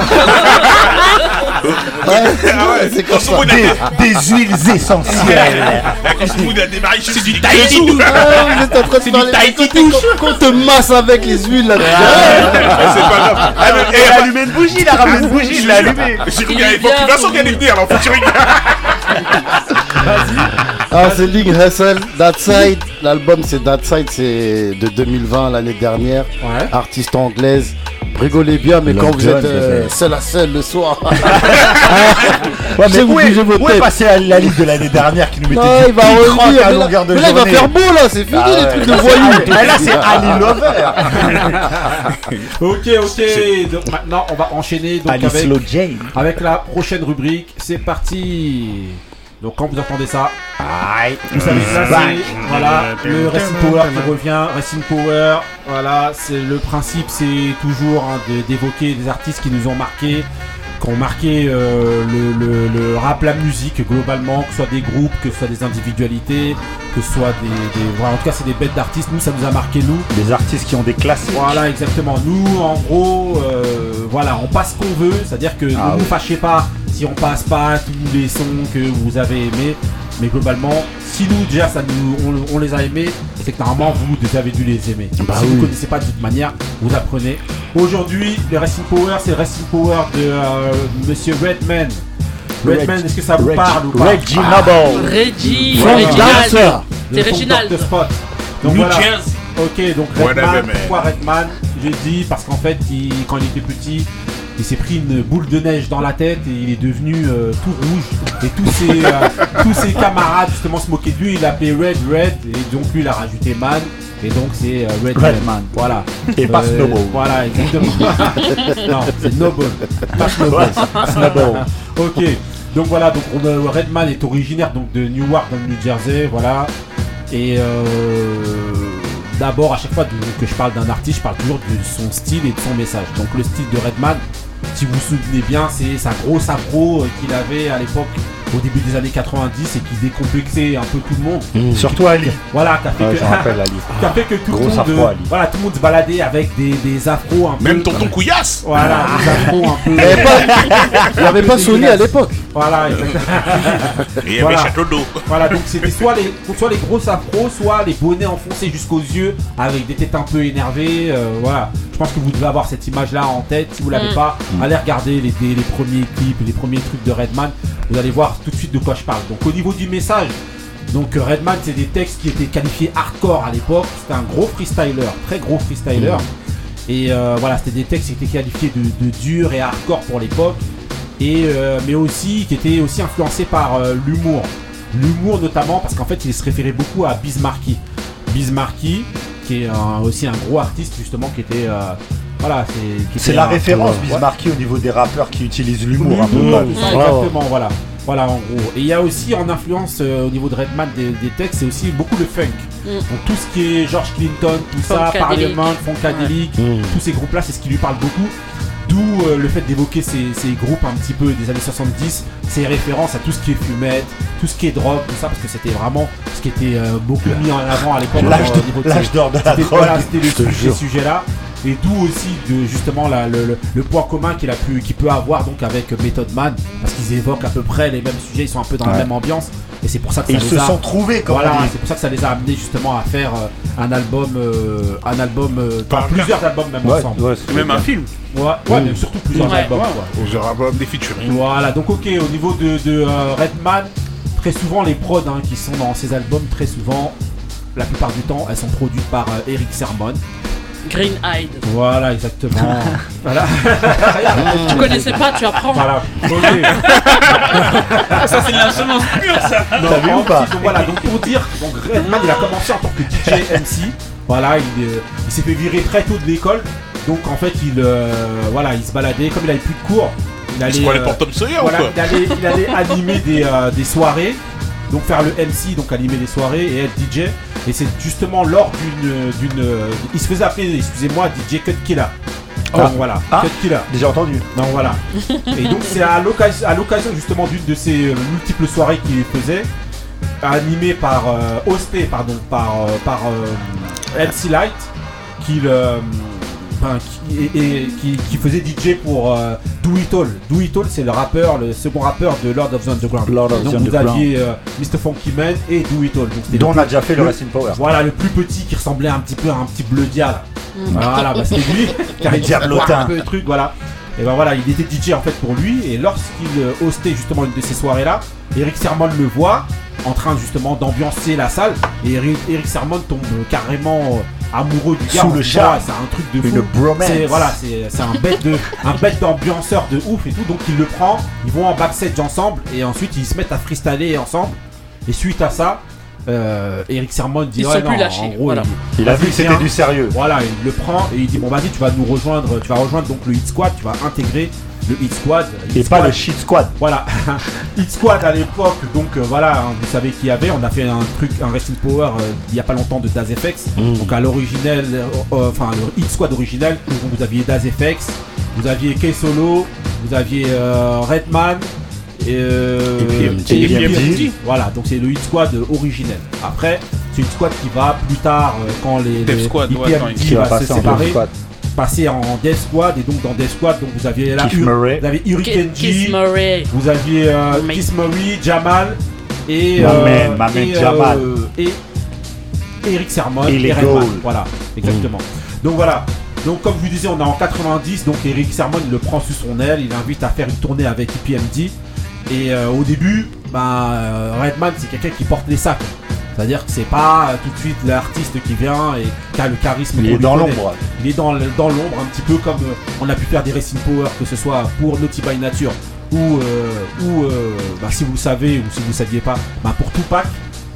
Ouais, c'est comme ça. Des, des huiles essentielles. La Cosmoud a démarré chez du Tahiti. Ah, vous êtes en train de C'est parler du Tahiti qu'on- te masse avec les huiles là. C'est pas grave. Ah, mais- Il a allumé une bougie, il a ramené une bougie, il l'a allumé. J'ai cru qu'il y avait Vincent qui allait venir, alors faut que tu rigoles. Ah, c'est Ling Hustle, That Side. L'album, c'est That Side, c'est de 2020, l'année dernière. Ouais. Artiste anglaise. Rigolez bien, mais Long quand vous êtes euh, seul à seul le soir. Ouais, mais vous où est, où est passé la, la liste de l'année dernière qui nous mettait du il va revenir. à Mais longueur de mais là, il va faire beau, là. C'est fini, Ah les ouais, trucs de là, c'est voyous. Ah, Là, c'est Ali Lover. Ok, ok. Donc maintenant, on va enchaîner donc Ali avec, Slow Jane. avec la prochaine rubrique. C'est parti. Donc quand vous entendez ça, vous savez que ça c'est voilà le Racing Power qui revient. Racing Power, voilà, c'est le principe, c'est toujours hein, d'évoquer des artistes qui nous ont marqué, qui ont marqué euh, le, le- le rap, la musique globalement, que ce soit des groupes, que ce soit des individualités, que ce soit des, des- voilà, en tout cas c'est des bêtes d'artistes. Nous ça nous a marqué nous. Des artistes qui ont des classiques. Voilà, exactement. Nous, en gros, euh, voilà, on passe ce qu'on veut. C'est-à-dire que Ah ne vous oui. fâchez pas si on passe pas tous les sons que vous avez aimés. Mais globalement, si nous, déjà, ça nous, on, on les a aimés, c'est que normalement, vous, vous avez dû les aimer. Bah si vous oui. ne connaissez pas de toute manière, vous apprenez. Aujourd'hui, le Racing Power, c'est le Racing Power de euh, Monsieur Redman. Redman, Reg- est-ce que ça vous Reg- parle ou pas? Reggie Noble. Reggie, Voilà. Reginald. C'est Reginald. Donc New voilà. Jersey. Ok, donc Redman, man. pourquoi Redman? J'ai dit parce qu'en fait, il- quand il était petit, il s'est pris une boule de neige dans la tête et il est devenu euh, tout rouge. Et tous ses, euh, tous ses camarades justement se moquaient de lui, il l'appelait Red Red et donc lui il a rajouté Man. Et donc c'est euh, Redman. Redman. Voilà. Et pas Euh, Snowball. Voilà, exactement. non, c'est Snowball. Pas Snowball. Snowball. Ok, donc voilà, donc on Redman est originaire donc de Newark dans le New Jersey, voilà. Et d'abord, à chaque fois que je parle d'un artiste, je parle toujours de son style et de son message. Donc le style de Redman, si vous vous souvenez bien, c'est sa grosse afro euh, qu'il avait à l'époque au début des années 90 et qui décomplexait un peu tout le monde. Surtout Ali. Voilà, qui a fait Ouais, que- fait que tout le monde, afro, euh, Ali. voilà, tout le monde se baladait avec des, des afros un peu. Même tonton Couillasse Voilà, des afros un peu. Il n'y avait pas, avait pas Sony à l'époque. Voilà, exactement. Et il y avait Voilà. Château d'eau. Voilà, donc c'était soit les, soit les grosses afros, soit les bonnets enfoncés jusqu'aux yeux avec des têtes un peu énervées. euh, voilà, je pense que vous devez avoir cette image-là en tête. Si vous l'avez Mm. pas, allez regarder les, les premiers clips, les premiers trucs de Redman. Vous allez voir tout de suite de quoi je parle. Donc au niveau du message, donc euh, Redman, c'est des textes qui étaient qualifiés hardcore à l'époque. C'était un gros freestyler, très gros freestyler. Et euh, voilà, c'était des textes qui étaient qualifiés de, de durs et hardcore pour l'époque. Et euh, mais aussi qui étaient aussi influencés par euh, l'humour. L'humour notamment parce qu'en fait il se référait beaucoup à Bismarcky. Bismarcky, qui est un- aussi un gros artiste justement qui était voilà, c'est la référence Ouais. Bismarcky au niveau des rappeurs qui utilisent l'humour un peu. Exactement, voilà. Voilà, en gros. Et il y a aussi en influence euh, au niveau de Redman des, des textes, c'est aussi beaucoup le funk. Mm. Donc tout ce qui est George Clinton, tout ça. Parliament, Funkadelic, tous ces groupes-là, c'est ce qui lui parle beaucoup. D'où euh, le fait d'évoquer ces, ces groupes un petit peu des années 70, ces références à tout ce qui est fumette, tout ce qui est drogue, tout ça, parce que c'était vraiment ce qui était euh, beaucoup mis en avant à l'époque. L'âge euh, d'or de la c'était- drogue. Voilà, c'était ces sujets-là. Et d'où aussi de justement la- le, le- le point commun qu'il a pu, qu'il peut avoir donc avec Method Man, parce qu'ils évoquent à peu près les mêmes sujets, ils sont un peu dans la même ambiance, et c'est pour ça que ça ils les se a- sont trouvés voilà, c'est pour ça que ça les a amenés justement à faire euh, un album, euh, un album, euh, Par plusieurs albums même Ouais, ensemble. ouais, même bien. un film. Ouais, ouais, mais surtout plusieurs Ouais. albums. Ouais. quoi. Genre album des featuring. Voilà, donc ok, au niveau de, de, euh, Redman, très souvent les prods hein, qui sont dans ces albums, très souvent, la plupart du temps, elles sont produites par euh, Eric Sermon. Green Eyed. Voilà, exactement. voilà. Tu connaissais pas, tu apprends. voilà. Ok. Ça, c'est de l'insolence pure, ça. Non, T'as vu ou pas donc voilà, donc pour dire, donc Redman il a commencé en tant que DJ MC. Voilà, il, euh, il s'est fait virer très tôt de l'école. Donc en fait, il, euh, voilà, il se baladait, comme il avait plus de cours, il Il se allait, euh, pour Tom Sawyer voilà, ou quoi il, allait, il allait animer des, euh, des soirées, donc faire le MC, donc animer les soirées et être DJ. Et c'est justement lors d'une, d'une, il se faisait appeler, excusez-moi, DJ Cut Killer. Ah. Donc voilà, Ah. Cut Killer. Déjà entendu. Donc voilà. Et donc c'est à l'occasion, à l'occasion justement d'une de ces euh, multiples soirées qu'il faisait, animé par euh, hosté pardon par euh, par euh, MC Light, qui le enfin, qui, et, et- qui, qui faisait DJ pour euh, Do It All. Do It All, c'est le rappeur, le second rappeur de Lord of the Underground. Lord of the donc vous Underground. aviez euh, Mr Funky Man et Do It All. Donc Dont on a déjà fait le le- Racing Power. voilà, le plus petit qui ressemblait un petit peu à un petit bleu diable. Mm. Voilà, bah c'était lui diablotin. voir un peu le truc, voilà. Et ben voilà, il était DJ en fait pour lui. Et lorsqu'il euh, hostait justement une de ces soirées-là, Eric Sermon le voit en train justement d'ambiancer la salle. Et Eric, Eric Sermon tombe carrément euh, amoureux du gars. Sous le. Ouais, C'est un truc de Une fou. bromance. C'est voilà, c'est c'est un bête de un bête d'ambianceur de ouf et tout. Donc il le prend, ils vont en backstage ensemble et ensuite ils se mettent à freestyler ensemble. Et suite à ça, euh, Eric Sermon dit Ils ouais, sont non, plus lâchés, en gros, voilà. Il a vas-y, vu que c'était du sérieux. Voilà, il le prend et il dit bon vas-y tu vas nous rejoindre, tu vas rejoindre donc le Hit Squad, tu vas intégrer le Hit Squad. Hit Et pas le shit squad. Voilà, Hit Squad à l'époque, donc euh, voilà, hein, vous savez qui y avait, on a fait un truc, un Wrestling Power euh, il y a pas longtemps de Daz FX. Donc à l'originel, euh, euh, enfin le Hit Squad original, donc, vous aviez Daz FX, vous aviez K Solo, vous aviez euh, Redman. Et, euh, Et. Voilà, donc c'est le Hit Squad originel. Après, c'est une squad qui va plus tard, quand les, les Squad, ouais, il- Qui va va se passer en séparer. Passer en Death Squad et donc dans Death Squad donc vous aviez là vous avez vous aviez euh. Kiss Murray, Jamal et Ma euh, man, ma man et, Jamal. et Eric Sermon Et les. Voilà, exactement. Donc voilà. Donc comme je vous disais, on est en 90, donc Eric Sermon il le prend sous son aile, il l'invite à faire une tournée avec EPMD. Et euh, au début, euh, Redman c'est quelqu'un qui porte les sacs. C'est-à-dire que c'est pas euh, tout de suite l'artiste qui vient et qui a le charisme. Il est dans l'ombre. Il est dans, le- dans l'ombre, un petit peu comme euh, on a pu faire des Racing Power, que ce soit pour Naughty by Nature ou, euh, ou euh, bah, si vous le savez ou si vous ne saviez pas, bah, pour Tupac.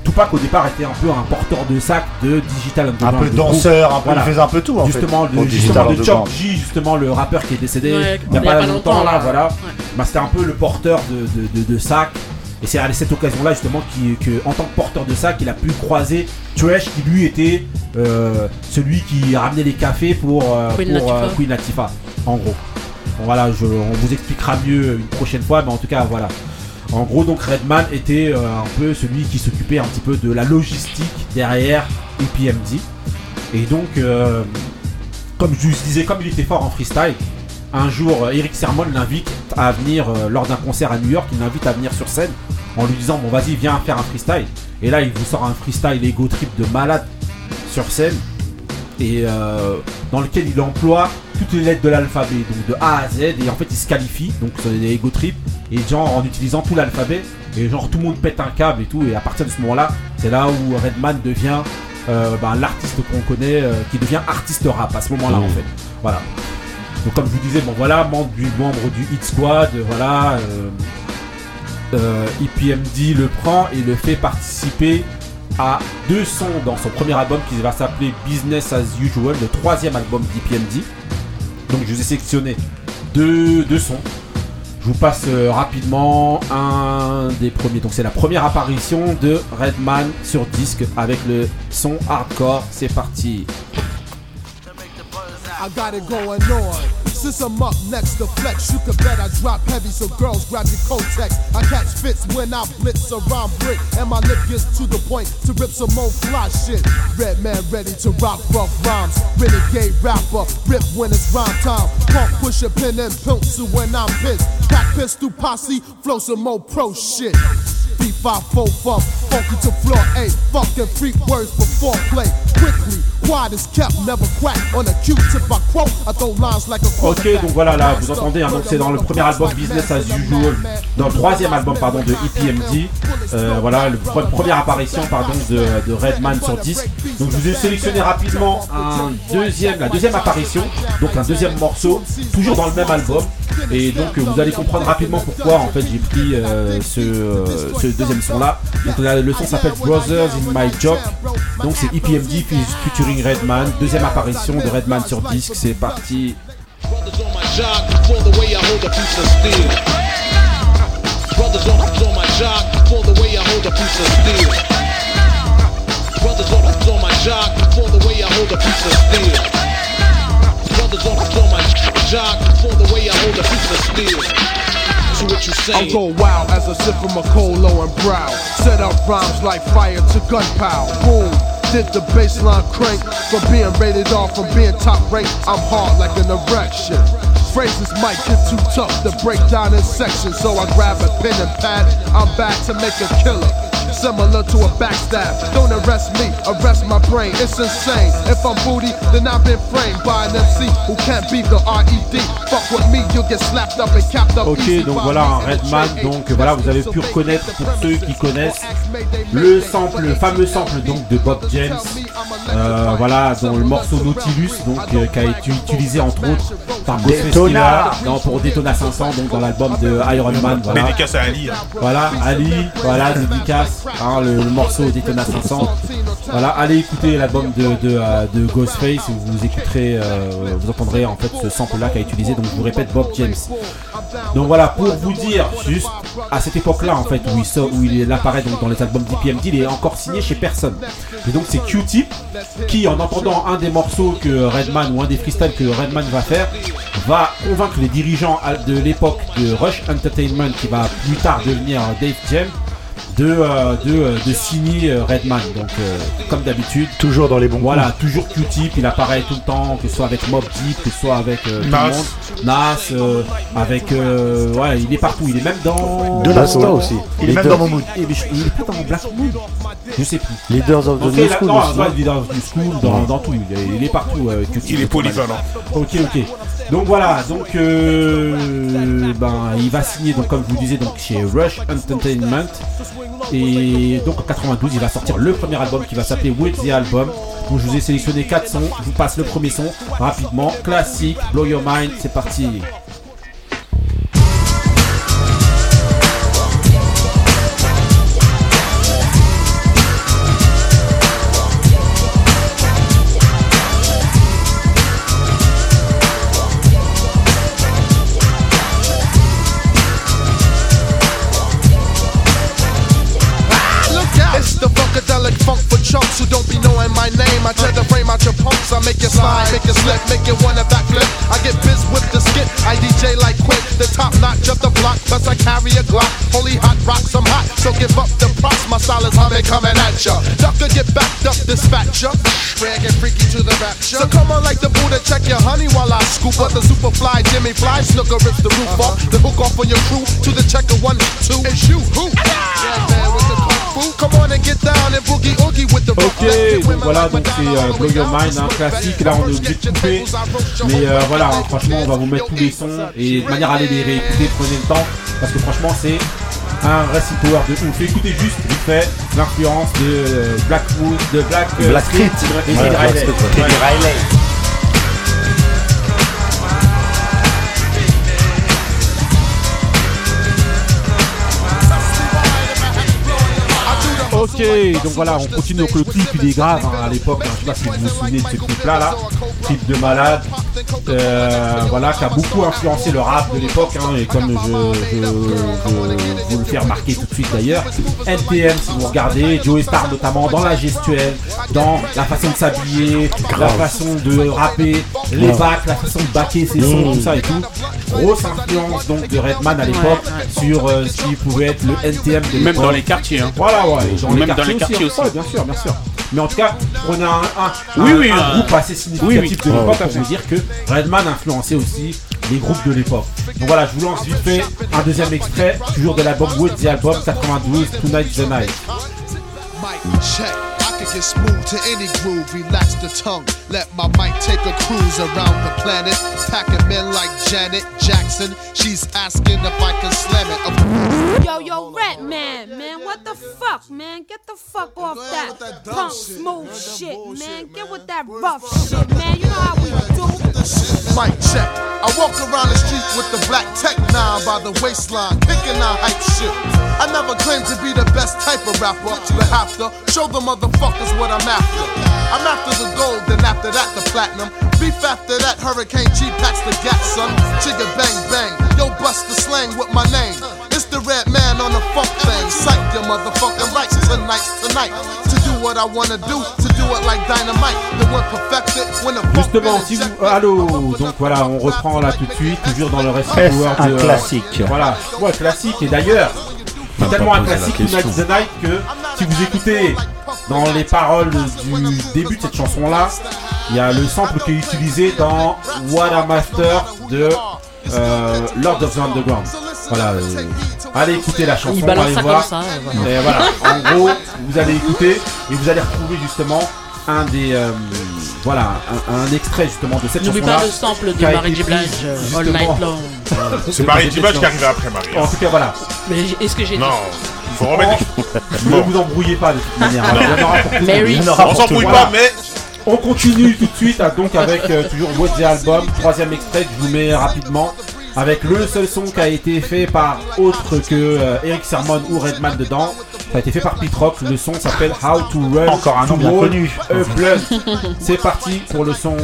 Tupac au départ était un peu un porteur de sac de Digital Un Underground. peu de danseur, un peu, Voilà. il faisait un peu tout en justement, fait. de, justement Chuck. G, justement le rappeur qui est décédé Ouais, il n'y a pas longtemps là, voilà. Ouais. Bah, c'était un peu le porteur de, de, de, de sac. Et c'est à cette occasion-là justement qui, que, en tant que porteur de sac, il a pu croiser Trash qui lui était euh, celui qui ramenait les cafés pour, euh, Queen pour euh, Latifah. Queen Latifah, en gros. Bon, voilà, je, on vous expliquera mieux une prochaine fois, mais en tout cas voilà. En gros, donc Redman était un peu celui qui s'occupait un petit peu de la logistique derrière EPMD. Et donc, comme je disais, comme il était fort en freestyle, un jour, Eric Sermon l'invite à venir euh, lors d'un concert à New York. Il l'invite à venir sur scène en lui disant Bon, vas-y, viens faire un freestyle. Et là, il vous sort un freestyle ego trip de malade sur scène et euh, dans lequel il emploie toutes les lettres de l'alphabet, donc de A à Z, et en fait il se qualifie, donc c'est des ego trip, et genre en utilisant tout l'alphabet, et genre tout le monde pète un câble et tout, et à partir de ce moment-là, c'est là où Redman devient euh, ben, l'artiste qu'on connaît, euh, qui devient artiste rap à ce moment-là en fait. Voilà. Donc comme je vous disais, bon voilà, membre du, membre du Hit Squad, voilà, euh, euh, EPMD le prend et le fait participer à deux sons dans son premier album qui va s'appeler Business as Usual, le troisième album d'EPMD. Donc je vous ai sélectionné deux, deux sons. Je vous passe euh, rapidement un des premiers. Donc c'est la première apparition de Redman sur disque avec le son hardcore. C'est parti. I got it going on. Since I'm up next to flex, you can bet I drop heavy, so girls grab your Kotex. I catch fits when I blitz around brick, and my lip gets to the point to rip some more fly shit. Red man ready to rock rough rhymes. Renegade rapper, rip when it's rhyme time. Pump push a pin and pimp to when I'm pissed. Pack pistol posse, flow some more pro shit. B5 funk, funky to floor A. Fucking freak words for foreplay. Quickly, quiet is kept, never quack. On a Q-tip, I quote, I throw lines like a Ok, donc voilà, là, vous entendez, hein, donc c'est dans le premier album Business as Usual, dans le troisième album, pardon, de EPMD. Euh, voilà, le pre- première apparition, pardon, de, de Redman sur disque. Donc je vous ai sélectionné rapidement un deuxième, la deuxième apparition, donc un deuxième morceau, toujours dans le même album. Et donc vous allez comprendre rapidement pourquoi en fait j'ai pris euh, ce, euh, ce deuxième son là. Donc la- le son s'appelle Brothers in My Job. Donc c'est EPMD featuring Redman, deuxième apparition de Redman sur disque. C'est parti. Brothers on my jock for the way I hold a piece of steel. Brothers on, on my jock for the way I hold a piece of steel. Brothers on, on my jock for the way I hold a piece of steel. Brothers on, on my jock for the way I hold a piece of steel. What you I'll go wild as I sip from a colo and brow. Set up rhymes like fire to gunpowder. Boom. Did the baseline crank from being rated off from being top ranked? I'm hard like an erection. Phrases might get too tough to break down in sections, so I grab a pen and pad. I'm back to make a killer. Similar to a backstab. Don't arrest me, arrest my brain. It's insane. If I'm booty, then I've been framed by an MC who can't beat the RED. Fuck with me, you'll get slapped up and capped up. Ok, donc voilà un. Redman. Donc voilà, vous avez pu reconnaître pour ceux qui connaissent le sample, le fameux sample donc de Bob James. Euh, voilà, dans le morceau Nautilus, donc euh, qui a été utilisé entre autres par pour Daytona 500, donc dans l'album de Iron Man. Voilà. Dédicace à Ali. hein. Voilà, Ali, voilà, dédicace, hein, le, morceau Daytona 500. Voilà, allez écouter l'album de, de, euh, de Ghostface, et vous écouterez, euh, vous entendrez en fait ce sample-là qu'a utilisé, donc je vous répète, Bob James. Donc voilà, pour vous dire, juste à cette époque-là, en fait, où il, où il apparaît dans les albums d'IPMD, il est encore signé chez personne. Et donc c'est Q-Tip qui, en entendant un des morceaux que Redman ou un des freestyles que Redman va faire, va convaincre les dirigeants de l'époque de Rush Entertainment, qui va plus tard devenir Dave Jam, de, euh, de, euh, de signer euh, Redman. Donc, euh, comme d'habitude, Toujours dans les bons voilà, toujours Q-Tip, il apparaît tout le temps, que ce soit avec Mob Deep, que ce soit avec euh, tout Nas. le monde. Nas, euh, avec. euh, ouais, il est partout, il est même dans. De soul. aussi. Il est même dans mon mood. Eh, mais je- il est pas dans Black Moon Je sais plus. Leaders of the Ok, New là- School non, aussi. ouais, il est dans New School, dans, dans tout, il est, il est partout. euh, Q-Tip, Il est polyvalent. Ok, ok. Donc voilà, donc euh, ben il va signer donc comme je vous disais donc chez Rush Entertainment et donc en 92 il va sortir le premier album qui va s'appeler With the Album. Donc je vous ai sélectionné quatre sons, je vous passe le premier son rapidement, classique, Blow Your Mind, c'est parti. I try to frame out your punks. I make you slide, make you slip, make you wanna backflip. I get biz with the skit. I DJ like quick, the top notch of the block. Plus I carry a Glock. Holy hot rocks, I'm hot. So give up the props. My style is humming, coming at ya. Ducker get backed up, dispatch ya. Rare get freaky to the rapture. So come on like the Buddha, check your honey while I scoop up the super fly Jimmy Fly. Snooker rips the roof uh-huh. off. The hook off on your crew to the checker one, two. It's you, who? Yeah, man, with the kung fu. Come on and get down and boogie oogie with the rough Ok, donc voilà, donc c'est euh, Blow Your Mind, un classique. Là, on est obligé de couper. Mais euh, voilà, hein, franchement, on va vous mettre tous les sons et de manière à aller les réécouter, prenez le temps. Parce que franchement, c'est un Racing Power de ouf. Écoutez juste vite fait l'influence de euh, Blackwood, de Black, euh, Black Street. et Ouais, Riley. Street, ouais. Ok, donc voilà, on continue. Donc le clip il est grave hein, à l'époque. hein, je sais pas si vous vous souvenez de ce clip là, là. Clip de malade. Euh, voilà, qui a beaucoup influencé le rap de l'époque. hein, et comme je, je- je vous le fais remarquer tout de suite d'ailleurs. NTM, si vous regardez, Joey Star notamment dans la gestuelle, dans la façon de s'habiller, la façon de rapper, les bacs, la façon de baquer ses sons, tout ça et tout. Grosse influence donc de Redman à l'époque sur euh, ce qui pouvait être le NTM de Même dans les quartiers. Hein. Voilà, ouais. Dans Même dans les quartiers aussi. Ouais, bien sûr, bien sûr. Mais en tout cas, prenez un, un, Oui, un- oui, un un- groupe assez significatif oui, oui. de l'époque pour vous dire que Redman influençait aussi les groupes de l'époque. Donc voilà, je vous lance vite fait un deuxième extrait, toujours de l'album Wood the Album 92, Tonight the Night. Mic check. Get smooth to any groove, relax the tongue. Let my mic take a cruise around the planet. Packing men like Janet Jackson. She's asking if I can slam it. Yo, yo, Rat Man, man, what the fuck, man? Get the fuck off that punk smooth shit, man. Get with that rough shit, man. You know how we do. Mic check. I walk around the street with the black tech nine by the waistline, kicking out hype shit. I never claimed to be the best type of rapper, but have to show the motherfuckers what I'm after. I'm after the gold, then after that the platinum. Beef after that, Hurricane G packs the gat, son. Chigga bang bang, yo bust the slang with my name. It's the red man on the funk thing. Psych your motherfucking rights tonight's tonight. To do what I wanna do, to do it like dynamite. The one perfected when the funk Justement, si vous. allô Donc voilà, on reprend là tout de suite, toujours dans le Power un de, euh, classique Voilà, ouais, classique. Et d'ailleurs, c'est tellement un classique. Tonight the Night que si vous écoutez dans les paroles du début de cette chanson là, il y a le sample qui est utilisé dans What a Master de euh, Lord of the Underground. Voilà, euh, allez écouter la chanson, Il balance allez ça voir. comme ça, voilà. Et voilà, en gros, vous allez écouter et vous allez retrouver justement un des euh, voilà un, un extrait justement de cette N'oublie chanson pas le sample de Marie J. Blige, euh, All Night Long. C'est Marie J. Blige qui arrive après, Marie. En tout cas, voilà. Mais est-ce que j'ai dit Non, faut remettre. Ne vous embrouillez pas de toute manière. hein. Il y en aura pour tout le monde. Mary. Il y en aura On s'embrouille pas, Voilà. mais On continue tout de suite hein, donc avec euh, toujours What's the Album, troisième extrait que je vous mets rapidement. Avec le seul son qui a été fait par autre que euh, Eric Sermon ou Redman dedans. Ça a été fait par Pete Rock. Le son s'appelle How to Run. Encore un nom bien connu. C'est parti pour le son.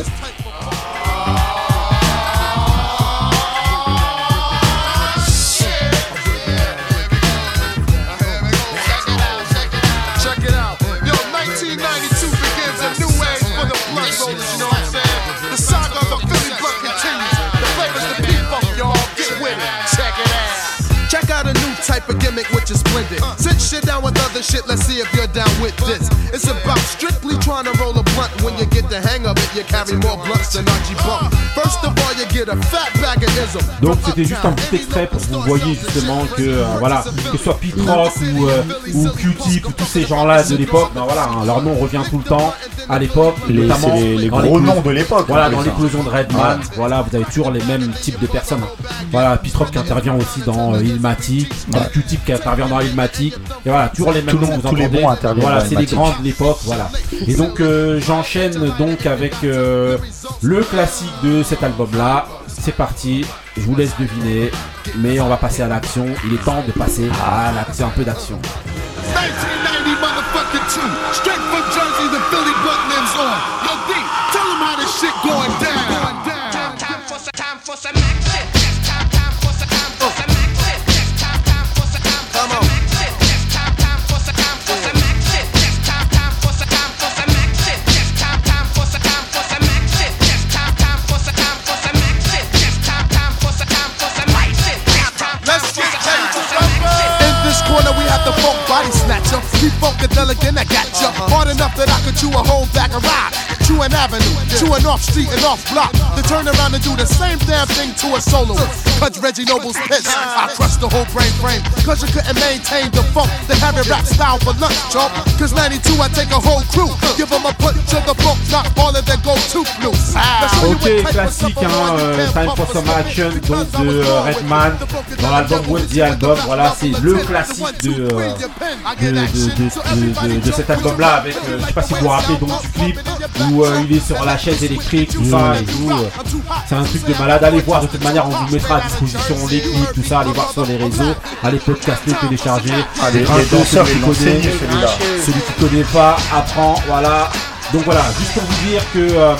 Type of gimmick which is splendid. Sit shit down with other shit, let's see if you're down with this. It's about strictly trying to roll a blunt. When you get the hang of it, you carry more blunts than Archie Bump. First of all, you get a fat bag of ism. Donc c'était juste un petit extrait pour que vous voyez justement que euh, voilà que ce soit Pete Rock ou, euh, ou Q-Tip ou tous ces gens-là de l'époque, ben voilà, hein, leur nom revient tout le temps à l'époque, Les- notamment les- gros noms de l'époque, Voilà, en dans hein. l'éclosion de Redman, voilà, vous avez toujours les mêmes types de personnes. hein. Voilà, Pete Rock qui intervient aussi dans euh, Q-Tip qui intervient dans Illmatic, et voilà, toujours les mêmes Tout le noms vous tous les entendez. bons interviennent Voilà, c'est les grands de l'époque, voilà. Et donc euh, j'enchaîne donc avec euh, le classique de cet album-là. C'est parti, je vous laisse deviner, mais on va passer à l'action. Il est temps de passer à l'action, un peu d'action. 1990 motherfucking two. Body snatcher. He funkadelic and I got ya. Hard enough that I could chew a whole bag of rock. Chew an avenue, chew an off street and off block. To turn around and do the same damn thing to a solo. Cause Reggie Noble's piss. I crushed the whole brain frame. Cause you couldn't maintain the funk, the heavy rap style for lunch, chump. Cause 92, I take a whole crew. Give them a punch to the book, not all of them go too you Ok, classique, hein, euh, Time for Some. Action, donc de euh, Redman, dans l'album the Album, voilà, c'est le classique de, euh, de, de, de, cet album-là, avec, euh, je sais pas si vous vous rappelez donc du clip, où euh, il est sur la chaise électrique, tout ça, et tout, euh, c'est un truc de malade, allez voir, de toute manière, on vous mettra à disposition les clips, tout ça, allez voir sur les réseaux, allez podcaster, télécharger, Ah, les- danseurs qui connaît, celui-là. celui qui connaît pas apprend, voilà. Donc voilà, juste pour vous dire que euh,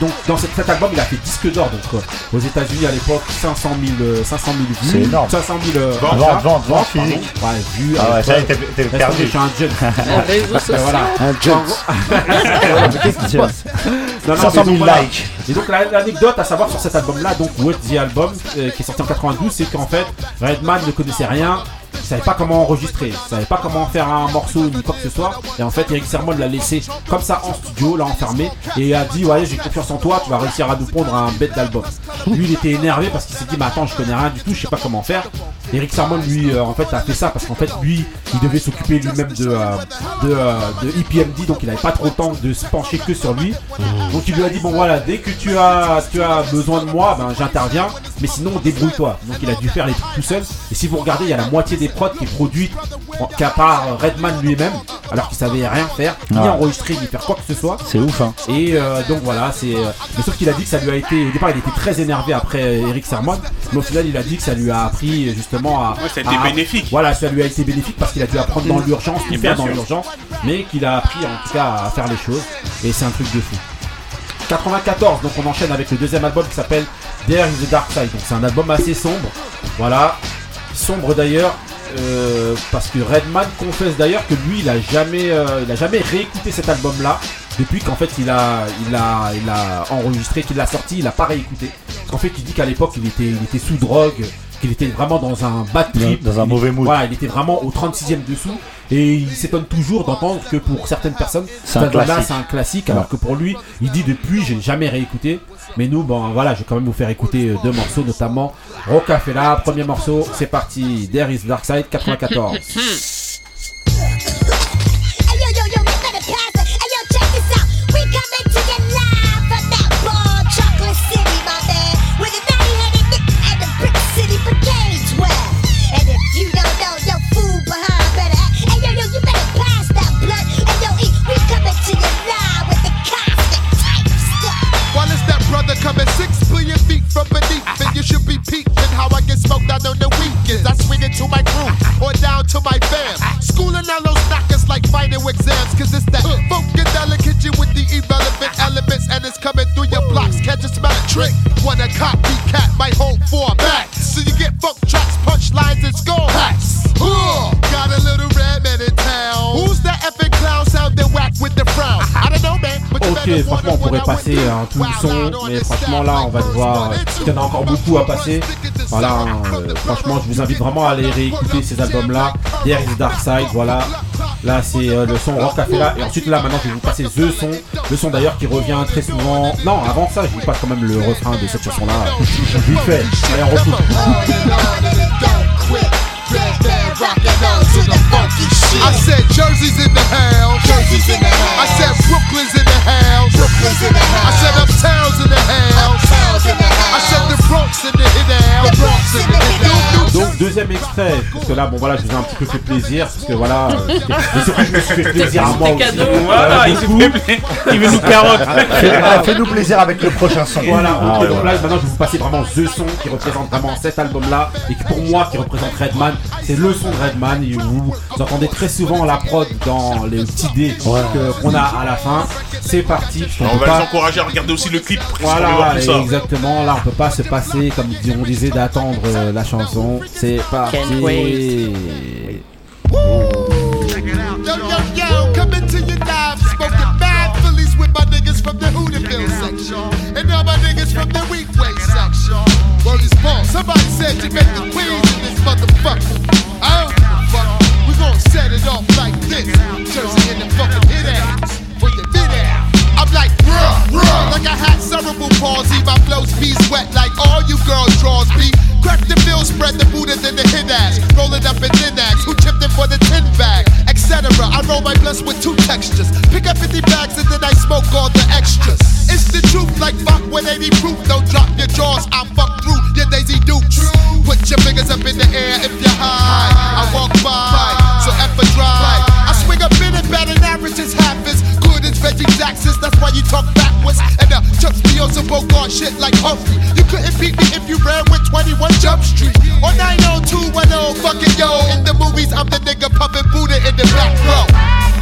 donc dans cet, cet album il a fait disque d'or donc euh, aux États-Unis à l'époque 500 000 euh, 500 000 vues, C'est énorme. 500 000 euh, Vente, achats, vente, vente, vente pardon. physique. Ouais, vues. Ah à ouais, ça y est, l'époque. t'es- perdu. tomber, Je suis un jeune. réseaux sociaux. Voilà. Un jeune. Qu'est-ce veux Non, non, 500 000 mais donc, voilà. likes. Et donc la- l'anecdote à savoir sur cet album-là, donc What the Album, euh, qui est sorti en 92, c'est qu'en fait Redman ne connaissait rien, il savait pas comment enregistrer, il savait pas comment faire un morceau ni quoi que ce soit. Et en fait Eric Sermon l'a laissé comme ça en studio, là enfermé, et a dit ouais j'ai confiance en toi, tu vas réussir à nous pondre un bête d'album. Lui il était énervé parce qu'il s'est dit mais attends je connais rien du tout, je sais pas comment faire. Eric Sermon lui euh, en fait a fait ça parce qu'en fait lui il devait s'occuper lui-même de, euh, de, euh, de EPMD donc il avait pas trop le temps de se pencher que sur lui. Donc il lui a dit bon voilà dès que tu as tu as besoin de moi ben j'interviens mais sinon débrouille-toi. Donc il a dû faire les trucs tout seul et si vous regardez il y a la moitié des prods qui est produite qu'à part Redman lui-même alors qu'il savait rien faire ni enregistrer ni faire quoi que ce soit. C'est ouf, hein. Et euh, donc voilà, c'est. mais sauf qu'il a dit que ça lui a été. Au départ, il était très énervé après Eric Sermon, mais au final, il a dit que ça lui a appris justement à. Ouais, ça a été à- bénéfique. Voilà, ça lui a été bénéfique parce qu'il a dû apprendre dans l'urgence, tout faire bien dans l'urgence, mais qu'il a appris en tout cas à faire les choses. Et c'est un truc de fou. 94, donc on enchaîne avec le deuxième album qui s'appelle There is the Dark Side. Donc c'est un album assez sombre. Voilà. Sombre d'ailleurs. euh, parce que Redman confesse d'ailleurs que lui il a jamais euh, il a jamais réécouté cet album là depuis qu'en fait il a il a il a enregistré qu'il l'a sorti il a pas réécouté parce qu'en fait il dit qu'à l'époque il était il était sous drogue qu'il était vraiment dans un bad trip Dans- dans un Il- mauvais mood. voilà il était vraiment au 36e dessous Et il s'étonne toujours d'entendre que pour certaines personnes, C'est cet un album-là, classique. c'est un classique, alors que pour lui, il dit depuis, j'ai jamais réécouté. Mais nous, bon, voilà, je vais quand même vous faire écouter euh, deux morceaux, notamment Rocafella. Premier morceau, c'est parti. There is Dark Side 94. from beneath, and you should be peeping how I get smoked out on the weekends. I swing it to my crew or down to my fam. Schooling all those knockers like final exams, cause it's that funkadelic hit you with the irrelevant elements, and it's coming through your blocks. Catch a smell a trick. When a copycat might hold for a back. So you get funk tracks, punchlines, and score hacks. Got a little red man in town. Who's that epic clown sounding whack with the frown? Franchement, on pourrait passer un tout le son, mais franchement, là, on va devoir. Il y en a encore beaucoup à passer. Voilà, hein, euh, franchement, je vous invite vraiment à aller réécouter ces albums-là. There is Dark Side, voilà. Là, c'est euh, le son Rocafella. Et ensuite, là, maintenant, je vais vous passer The Son. Le son d'ailleurs qui revient très souvent. Non, avant ça, je vous passe quand même le refrain de cette chanson-là. Vite fait. Allez, on. I said Jersey's in the house. Jersey's in the house. I said Brooklyn's in the house. Brooklyn's in the I said house. Uptown's in the house. Uptown's in the I said the Bronx in the house. The Bronx in the hit house. Donc deuxième extrait, parce que là bon voilà je vous ai un petit peu fait plaisir, parce que voilà, euh, mais surtout je me suis fait plaisir à moi aussi. Voilà, Euh, il fait plaisir. Il veut nous carotte. Fais- ah, Fais-nous plaisir avec le prochain son. Voilà, Ah, donc là maintenant je vais vous passer vraiment The Son qui représente vraiment cet album là et qui pour moi qui représente Redman, c'est le son de Redman et vous, vous entendez très souvent la prod dans les petits dés que- qu'on a à la fin. C'est parti, On va les encourager à regarder aussi le clip Voilà, tout ça. exactement. Là, on peut pas se passer, comme on disait, d'attendre euh, la chanson. C'est parti. Yo, yo, Word is. Somebody said you make the queens in this motherfucker. I don't give a fuck. We gon' set it off like this. Jersey in the fucking hit ass. Like I had cerebral palsy. My flows be sweat like all you girls draws be. Crack the bill, spread the Buddha than the hit ass. Roll it up in thin ass. Who chipped in for the tin bag? Etc. I roll my blunts with two textures. Pick up 50 bags and then I smoke all the extras. It's the truth, like fuck 180 proof. Don't drop your jaws, I'll fuck through your Daisy Dukes. Put your fingers up in the air if you're high. I walk by, so a drive. Averages half as good as Reggie Jackson's. That's why you talk backwards. And the Chuck Spios and Bogart shit like Humphrey. You couldn't beat me if you ran with 21 Jump Street. Or 90210, fucking yo. In the movies, I'm the nigga pumping Buddha in the back row.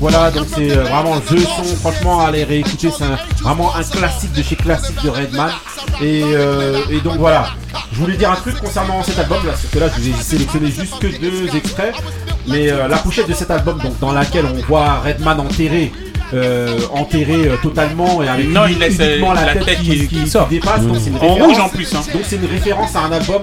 Voilà, donc c'est euh, vraiment The Son. Franchement, allez réécouter, c'est vraiment un classique de chez classique de Redman. Et, euh, et donc voilà, je voulais dire un truc concernant cet album, là, parce que là, je vous ai sélectionné juste que deux extraits. Mais euh, la pochette de cet album, donc dans laquelle on voit Redman enterré. Euh, enterré euh, totalement et avec Non, il laisse, euh, uniquement la, la tête, tête qui, qui- qui- qui sort. qui dépasse donc c'est une En référence- rouge en plus, hein. donc c'est une référence à un album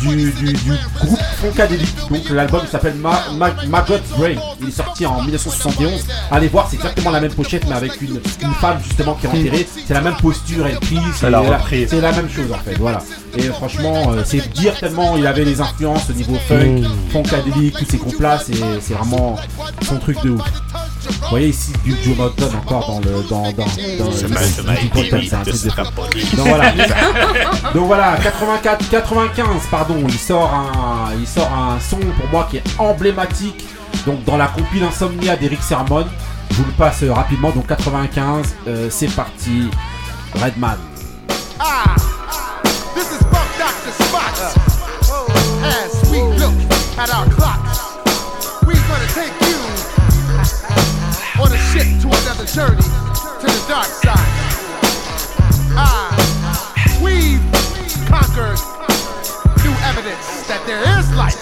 du, du, du groupe Funkadelic. Donc l'album s'appelle Ma, Brain. Il est sorti en 1971. Allez voir, c'est exactement la même pochette mais avec une, une femme justement qui est enterrée. C'est la même posture, elle crie. C'est la, c'est la même chose en fait. Voilà. Et franchement, euh, c'est dire tellement il avait les influences au niveau funk, Funkadelic, tous ces groupes-là. C'est, c'est vraiment son truc de ouf. Vous voyez ici du Norton encore dans le dans dans, dans C'est le-. Donc voilà. Donc voilà, 84, 95, pardon, il sort un, il sort un son pour moi qui est emblématique. Donc dans la compile Insomnia d'Eric Sermon, je vous le passe euh, rapidement. Donc 95, euh, c'est parti, Redman. Ah, this is journey to the dark side. Ah, we've conquered new evidence that there is life.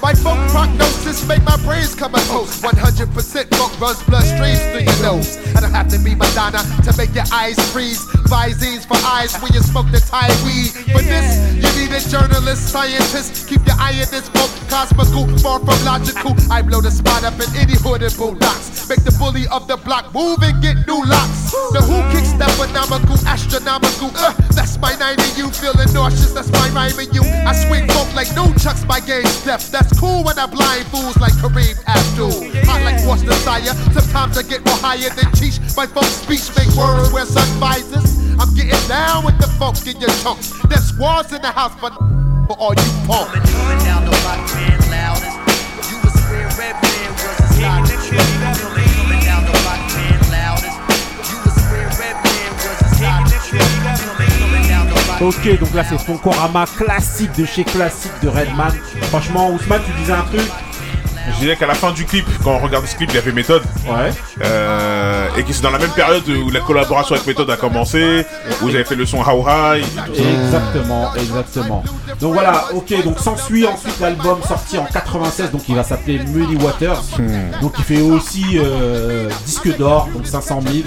My folk prognosis make my brains come a toast. 100% folk runs blood streams through your nose. I don't have to be Madonna to make your eyes freeze. Visines for eyes when you smoke the Thai weed. For this, you need a journalist, scientist. Keep your eye in this book, cosmical, far from logical. I blow the spot up in any hood and bulldogs. Make the bully of the block move and get new locks. The who kicks that phenomenal, astronomical. Uh, that's my nine and you feeling nauseous. That's my rhyme and you. I swing folk like no chucks, my game step. That's cool when I blind fools like Kareem Abdul. Hot like What's Desire. Sometimes I get more higher than Cheech. My folk speech make words wear sun visors. I'm getting down with the funk in your chunks. There's squads in the house, but for all you punks. Coming down the block, man, loudest. You was where red man was a stock. Coming, coming down the block, man, loudest. You was where red man was a stock. Coming, coming down the block. Ok, donc là c'est Fonkorama classique de chez classique de Redman. Franchement, Ousmane, tu disais un truc Je dirais qu'à la fin du clip, quand on regarde ce clip, il y avait méthode. Ouais. Euh, et que c'est dans la même période où la collaboration avec méthode a commencé, où avez fait le son How High. Exactement, exactement. Donc voilà, ok, donc s'ensuit ensuite l'album sorti en 96, donc il va s'appeler Muddy Waters. Donc il fait aussi euh, disque d'or, donc 500 000.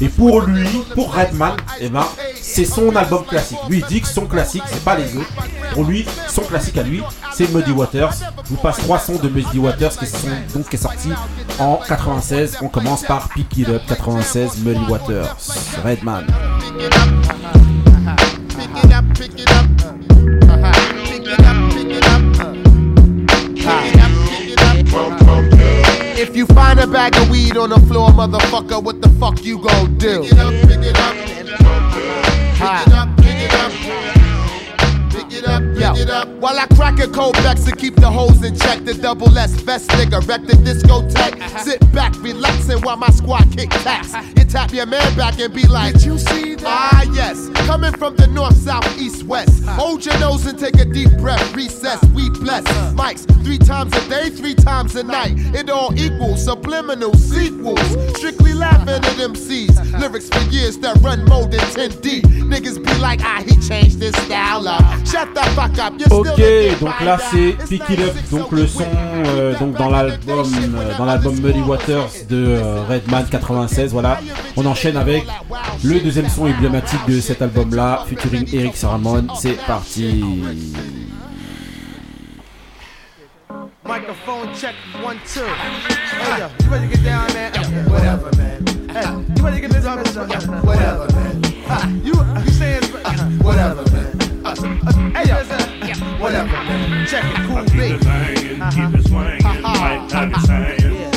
Et pour lui, pour Redman, eh ben, c'est son album classique. Lui il dit que son classique, c'est pas les autres. Pour lui, son classique à lui, c'est Muddy Waters. Je vous passe trois sons de Muddy Waters qui sont donc qui est sorti en 96. On commence par Pick It Up 96 Muddy Waters. Redman. Pick it up, pick it up. Pick it up, pick it up. Pick it up, pick it up. If you find a bag of weed on the floor, motherfucker, what the fuck you gon' do? Pick it up, pick it up. Pick it up, pick it up. Pick it up, While I crack a cold Bex and keep the hoes in check, the double S vest nigga wreck the discotheque. Uh-huh. Sit back, relaxing while my squad kick taps. You uh-huh. tap your man back and be like, Did you see that? Ah, yes. Coming from the north, south, east, west. Uh-huh. Hold your nose and take a deep breath. Recess, we bless. Mics, three times a day, three times a night. It all equals subliminal sequels. Strictly laughing at MCs. Lyrics for years that run more than 10 deep. Niggas be like, ah, he changed his style up. Shut the fuck Ok, donc là c'est Pick It Up, donc le son euh, donc dans l'album euh, dans l'album Muddy Waters de euh, Redman 96. Voilà, on enchaîne avec le deuxième son emblématique de cet album-là, featuring Eric Saramon. C'est parti. Microphone check one two. Hey yo, you ready to get down, man? Whatever, man. Hey, you ready to get this on? Whatever, man. Uh, you you saying whatever, man. Whatever, man. Check it, cool beat. Keep it swinging, might have it saying.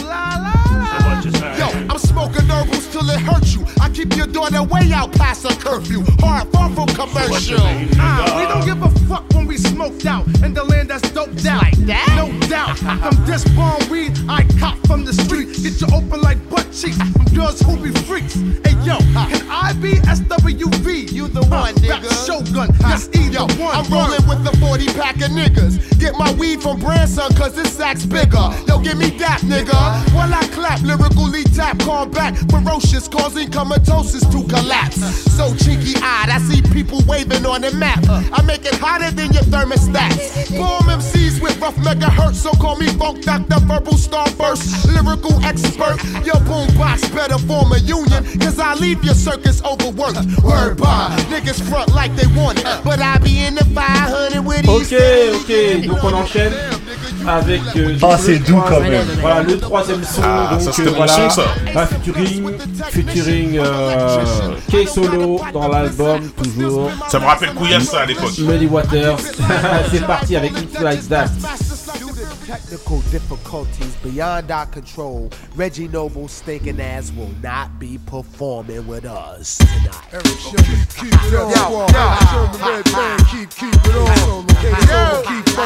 Yo, I'm smoking herbals till it hurts you. I keep your daughter way out past her curfew. Hard, far from commercial. Ah, we don't give a fuck when we smoked out in the land that's doped out. Like that? No doubt. From this bomb weed, I cop from the street. Get you open like butt cheeks from girls who be freaks. Hey yo, can I be SWV? You the one, nigga. Shogun, yes, either one. I'm rolling with the 40 pack of niggas. Get my weed from Branson, cause this sack's bigger. Yo, give me that, nigga. While I clap, lyrically tap, call back. Ferocious, causing comatosis to collapse. So cheeky eyed, I see people waving on the map. I make it hotter than your thermostats. Bomb MCs with rough megahertz, so call me Funk Doctor, verbal starburst. Lyrical expert, your boombox better form a union, cause I leave your circus overworked. Word by, niggas front like they want it, but I be in the 500 with these. Ok, ok, donc on enchaîne avec. euh, Ah, c'est doux quand même. Voilà, le troisième son. Ah, donc, ça, c'était euh, voilà, son, ça. bah, featuring, featuring euh, K-Solo dans l'album, toujours. Ça me rappelle Couillasse, ça, à l'époque. Muddy Waters. C'est parti avec It Like That. Technical difficulties beyond our control. Reggie Noble's stinking ass will not be performing with us tonight. Keep it Yo, yo, Red man, keep, keep it on. Keep, keep, keep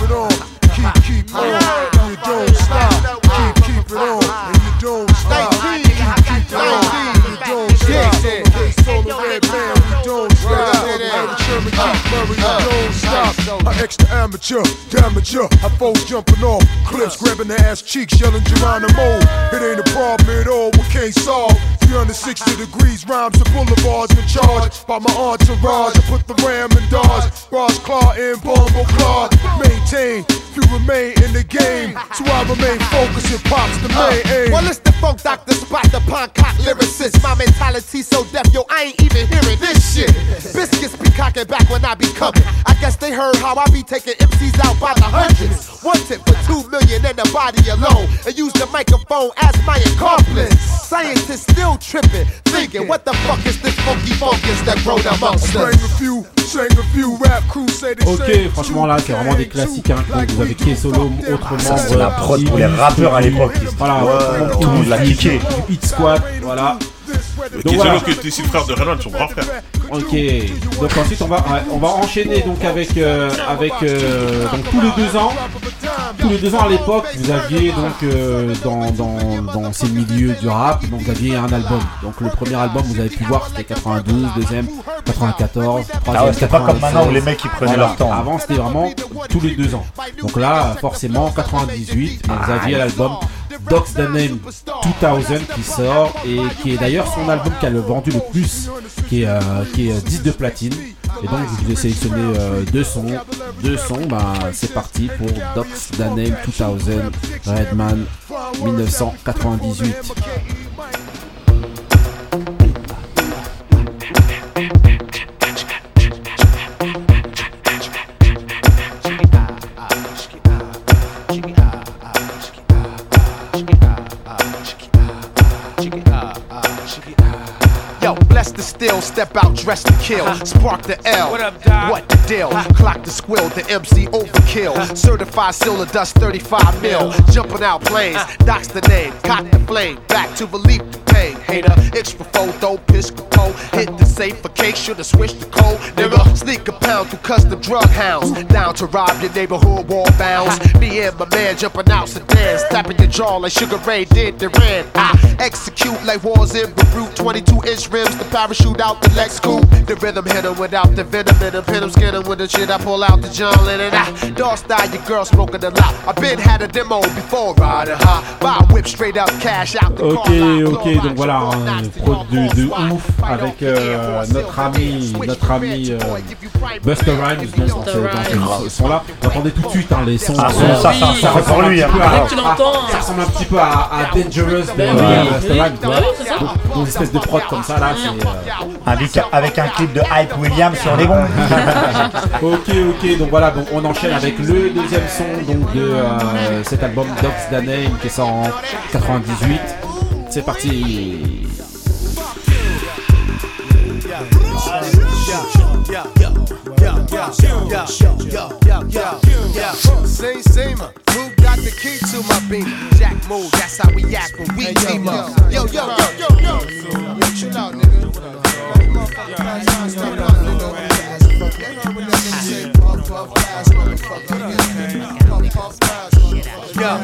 it on. Keep, keep on. And you don't stop. Keep, keep it on. And you don't stop. Keep, keep it on. And you don't stop. Case on the red man, we don't stop. Sherman keep uh, Murray, you don't stop. extra amateur, damager. I foes jumping off cliffs, grabbing their ass cheeks, yelling Geronimo. It ain't a problem at all, we can't solve. 360 degrees, rhymes and boulevards in charge. By my entourage, I put the ram in Dodge. Ross Claw and Bumble Claw. Maintain, you remain in the game. So I remain focused and pops the uh, main aim. Well, it's the funk doctor spot, the Poncock lyricist. My mentality so deaf, yo, I ain't even hearing this shit. Biscuits be cocking back when I be coming. I guess they heard how I be taking MCs out by the hundreds. Wanted for two million in the body alone. And use the microphone as my accomplice. Scientists still tripping, thinking, what the fuck is this funky funkus that grown amongst us? a few, sang a few rap crews say they Ok, franchement là c'est vraiment des classiques. Hein. Donc, vous avez Key Solo, autre Ça, membre. c'est la prod pour les rappeurs à l'époque. Voilà, Ouais, tout le monde l'a kické. Du Hit Squad, voilà. Donc voilà. Kizolo qui était ici le frère de Renan, son grand frère. Ok, donc ensuite on va, on va enchaîner donc avec, euh, avec euh, donc tous les deux ans. Tous les deux ans à l'époque, vous aviez donc euh, dans, dans, dans ces milieux du rap, donc vous aviez un album. Donc le premier album, vous avez pu voir, c'était 92, deuxième 94, troisième Ah ouais, c'était pas comme 96. maintenant où les mecs, ils prenaient leur temps. Avant c'était vraiment tous les deux ans. Donc là, forcément 98, mais vous aviez l'album Docs the Name 2000 qui sort et qui est d'ailleurs son album qui a vendu le plus, qui est, euh, qui est euh, 10 de platine. Et donc je vous ai sélectionné euh, deux sons, deux sons, bah, c'est parti pour Docs the Name 2000 Redman 1998. Yo, bless the still, step out, dress to kill. Spark the L. What up, Doc? What the deal? Clock the squill, the MC overkill. Certified silver dust 35 mil. Jumping out planes, doc's the name. Cock the flame, back to relief the pain. Hater, extra photo, pisco, hit the safe for case, should've switched the code. Nigga, sneak a pound through custom drug hounds. Down to rob your neighborhood wall bounds. Me and my man jumping out sedans, tapping your jaw like Sugar Ray did the ran. I execute like wars in Beirut, 22 inch rims, the parachute out the Lex coupe. The rhythm hit 'em without the venom in 'em, hit 'em, skin 'em with the shit I pull out the John Lennon. Ah, dog style, your girl smoking a lot. I been had a demo before riding high. Buy whip straight up, cash out the Ok, ok, donc voilà, un prod de, de ouf avec euh, notre ami, notre ami euh, Buster Rhymes donc, dans, ce, son-là. Vous entendez tout de suite hein, les sons. Ah, euh, ça, ça, ça, ça fait pour ressemble lui, un petit hein. peu à- ah, ça ressemble un petit peu à, à Dangerous de Ben Buster Rhymes. donc, une espèce de prod comme ça là, c'est. euh, Avec, avec un clip de Hype Williams sur les bons. ok, ok, donc voilà, donc on enchaîne avec le deuxième son donc de euh, cet album Docs the Name qui sort en 98. C'est parti. Same, same. Who got the key to my beam? Jack move, that's how we act when we team up. Yo, yo, yo, yo, yo. Yo, chill out, Yo,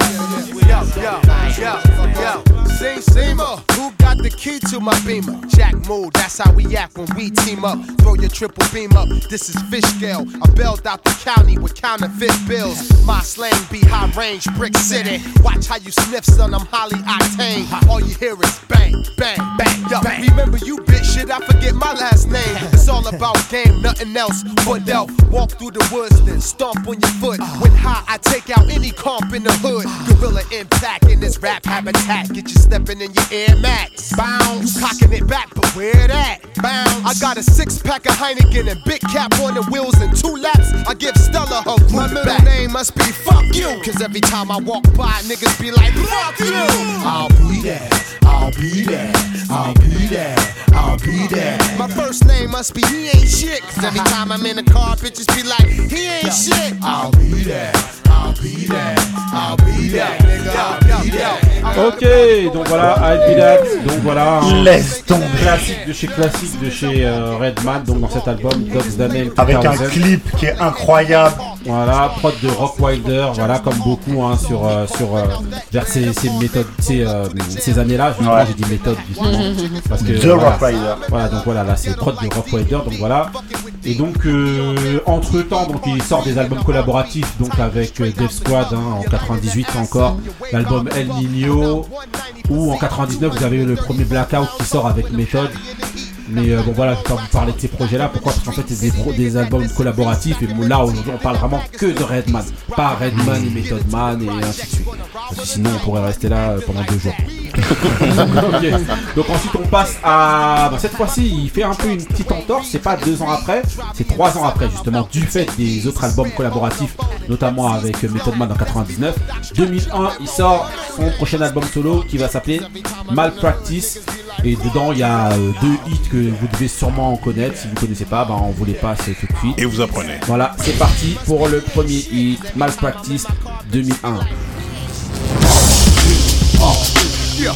yo, yo, yo, yo. Same, same. Uh. Who got the key to my beamer? Jack move, that's how we act when we team up. Throw your triple beam up. This is fish scale. I bailed out the county with counterfeit bills. My slang be high range, brick city. Watch how you sniff, son. I'm highly octane. All you hear is bang, bang, bang. Yo, remember you bitch shit? I forget my last name. It's all about game, nothing else but elf. Walk through the woods, then stomp on your foot. When high, I take out any comp in the hood. Gorilla impact in this rap habitat. Get you stepping in your Air Max. Bounce. You cocking it back, but where that? Bounce. I got a six pack of Heineken and big cap on the wheels and two laps. I give Stella her group My middle back. name must be fuck you. Cause every time I walk by, niggas be like, fuck you. I'll be there. I'll be there. I'll be there. I'll be there. My first name must be he ain't shit. Cause every time I'm in the car, bitches be like, he ain't shit. I'll be there. I'll be there. I'll be there. Nigga, I'll be there. Ok, donc voilà, I'll Be That. Donc voilà, un Laisse tomber. classique de chez classique de chez euh, Redman, donc dans cet album Dogs Name Avec un 2000. clip qui est incroyable. Voilà, prod de Rock Wilder, voilà, comme beaucoup hein, sur, euh, sur euh, vers ces, ces méthodes, ces, euh, ces années-là. Justement, Ouais. j'ai dit méthode, justement. Parce que, The voilà, Rock Wilder. Voilà, donc voilà, là c'est prod de Rock Wilder, donc voilà. Et donc, entre temps, donc il sort des albums collaboratifs, donc avec euh, Death Squad hein, en 98 encore, l'album El Nino, ou en 99 vous avez le premier Blackout qui sort avec Method. Mais euh, bon voilà, pas vous parler de ces projets-là. Pourquoi? Parce qu'en fait c'est des, albums collaboratifs et là aujourd'hui on parle vraiment que de Redman, pas Redman et Method Man et ainsi de suite. Parce que sinon on pourrait rester là euh, pendant deux jours. Donc ensuite on passe à bah, cette fois-ci il fait un peu une petite entorse. C'est pas deux ans après, c'est trois ans après justement du fait des autres albums collaboratifs, notamment avec euh, Method Man en 99. 2001 il sort son prochain album solo qui va s'appeler Malpractice. Et dedans, il y a euh, deux hits que vous devez sûrement connaître. Si vous ne connaissez pas, ben, on vous les passe tout de suite. Et vous apprenez. Voilà, c'est parti pour le premier hit, Malpractice 2001. Yeah.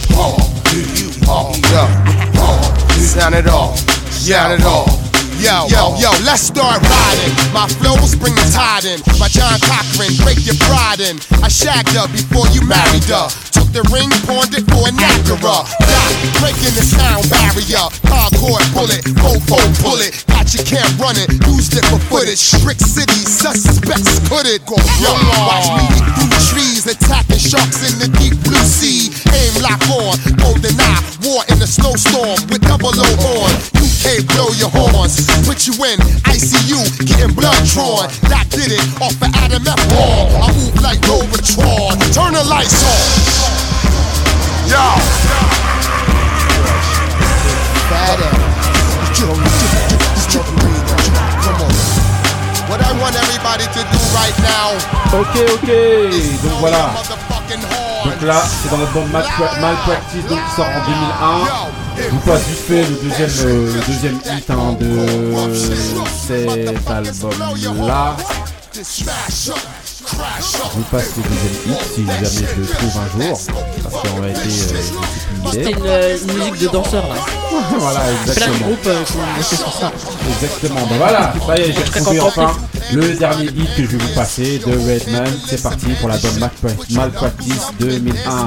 Sound it off. Sound it off. Yo, yo, yo, let's start riding. My flows bring the tide in. My John Cochran, break your pride in. I shagged her before you married her. Took the ring, pawned it for a Niagara. Doc, breaking the sound barrier. Hardcore bullet, fofo bullet. Got your camp running, used it for footage. Brick City, suspects could it go wrong? Watch me eat through trees, attacking sharks in the deep blue sea. Aim lock on, golden eye, war in the snowstorm with double O on. UK blow your horns, put you in ICU, getting blood drawn. That did it off of Adam F. Hall. I move like Robotron. Turn the lights on. Yo. Bad Come on. What I want everybody to do right now. Ok, ok, donc voilà. Donc là, c'est dans l'album Malpra- Malpractice, donc qui sort en 2001. Je vous passe vite fait le deuxième, euh, le deuxième hit hein, de cet album-là. Je vous passe le deuxième hit si jamais je le trouve un jour. Parce qu'en réalité, euh, C'était une, euh, une musique de danseur là. voilà, Plein de exactement. groupes euh, qui sur ça. Exactement, ben voilà, ça y est, j'ai content. enfin le dernier hit que je vais vous passer de Redman. C'est parti pour l'album Malpra- Malpractice 2001.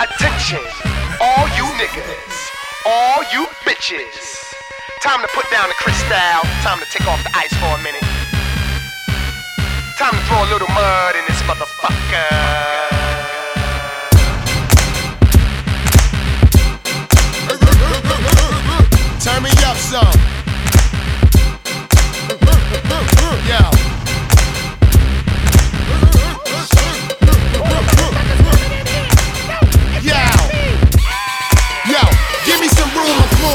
Attention, all you niggas, all you bitches. Time to put down the crystal. Time to take off the ice for a minute. Time to throw a little mud in this motherfucker. Turn me up some. Yo.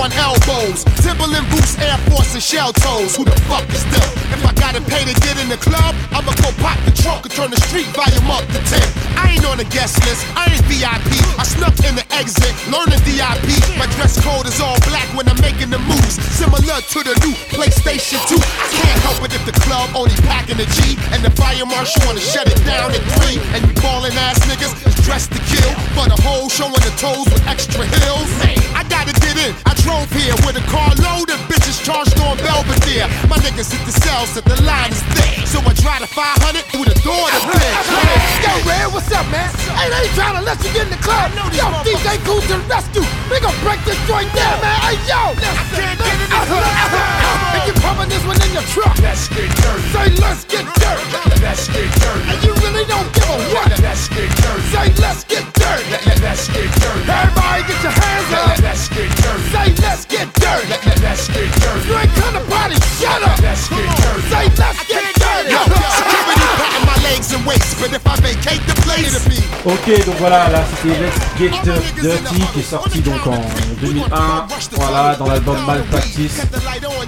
I'm elbows. Timberland boots, Air Force, and shell toes. Who the fuck is them? If I gotta pay to get in the club, I'ma go pop the trunk and turn the street volume up to 10. I ain't on the guest list, I ain't VIP. I snuck in the exit, learn the DIP. My dress code is all black when I'm making the moves. Similar to the new PlayStation 2. I can't help it if the club only packing the G. And the fire marshal wanna shut it down at 3. And you ballin' ass niggas is dressed to kill. But the whole showing the toes with extra heels. I gotta get in. I drove here with a car loaded bitches charged on Belvedere. My niggas hit the cells that the line is thick. So I drive the 500 through the door to bitch. Yo, Red, what's up, man? Hey, they ain't trying to let you get in the club. Yo, DJ Cool to the rescue. We gon' break this joint down, man. Hey, yo. I can't get in the club. And you pumping this one in your truck. Let's get dirty. Say, let's get dirty. Let's get dirty. And you really don't give a what. Let's get dirty. Say, let's get dirty. Ok, donc voilà, là c'était Let's Get Dirty qui est sorti donc en 2001, voilà, dans l'album Malpractice.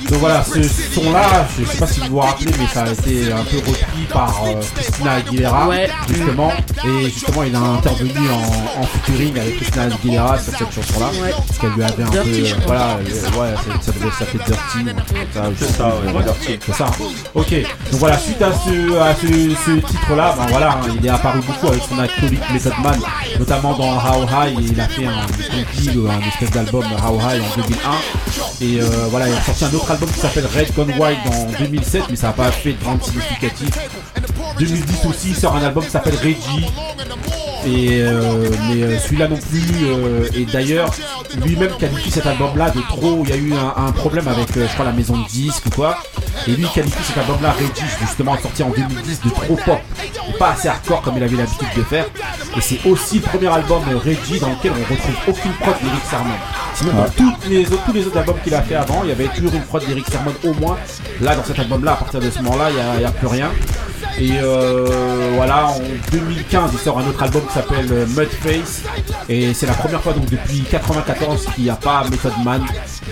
Donc voilà, ce son-là, je sais pas si vous vous rappelez, mais ça a été un peu repris par euh, Christina Aguilera, Ouais. justement. Et justement, il a intervenu en, en featuring avec Christina Aguilera sur cette chanson-là. Ouais. Parce qu'elle lui avait un Dirty, peu. euh, voilà, euh, ouais, ça, ça devait s'appeler Dirty. comme ça, je sais ça, plus, ouais, Dirty. C'est ça. Ok, donc voilà, suite à ce, à ce, ce titre-là, ben voilà, hein, il est apparu beaucoup avec son acolyte Method Man, notamment dans How High, et il a fait un compil, un espèce d'album How High en 2001. Et euh, voilà, il a sorti un autre album qui s'appelle Red Gone Wild en 2007, mais ça n'a pas fait de grande significatif. 2010 aussi, il sort un album qui s'appelle Reggie. Et euh, mais euh, celui-là non plus. euh, et d'ailleurs, lui-même qualifie cet album-là de trop. Il y a eu un, un problème avec, je crois, la maison de disques ou quoi. Et lui qualifie cet album-là, Reggie, justement sorti en 2010, de trop pop. Et pas assez hardcore comme il avait l'habitude de faire. Et c'est aussi le premier album Reggie dans lequel on retrouve aucune prod d'Eric Sermon. Sinon, dans Ouais. toutes les autres- tous les autres albums qu'il a fait avant, il y avait toujours une prod d'Eric Sermon au moins. Là, dans cet album-là, à partir de ce moment-là, il n'y a plus rien. Et euh, voilà, en 2015, il sort un autre album qui s'appelle euh, Mudface. Et c'est la première fois donc depuis 94 qu'il n'y a pas Method Man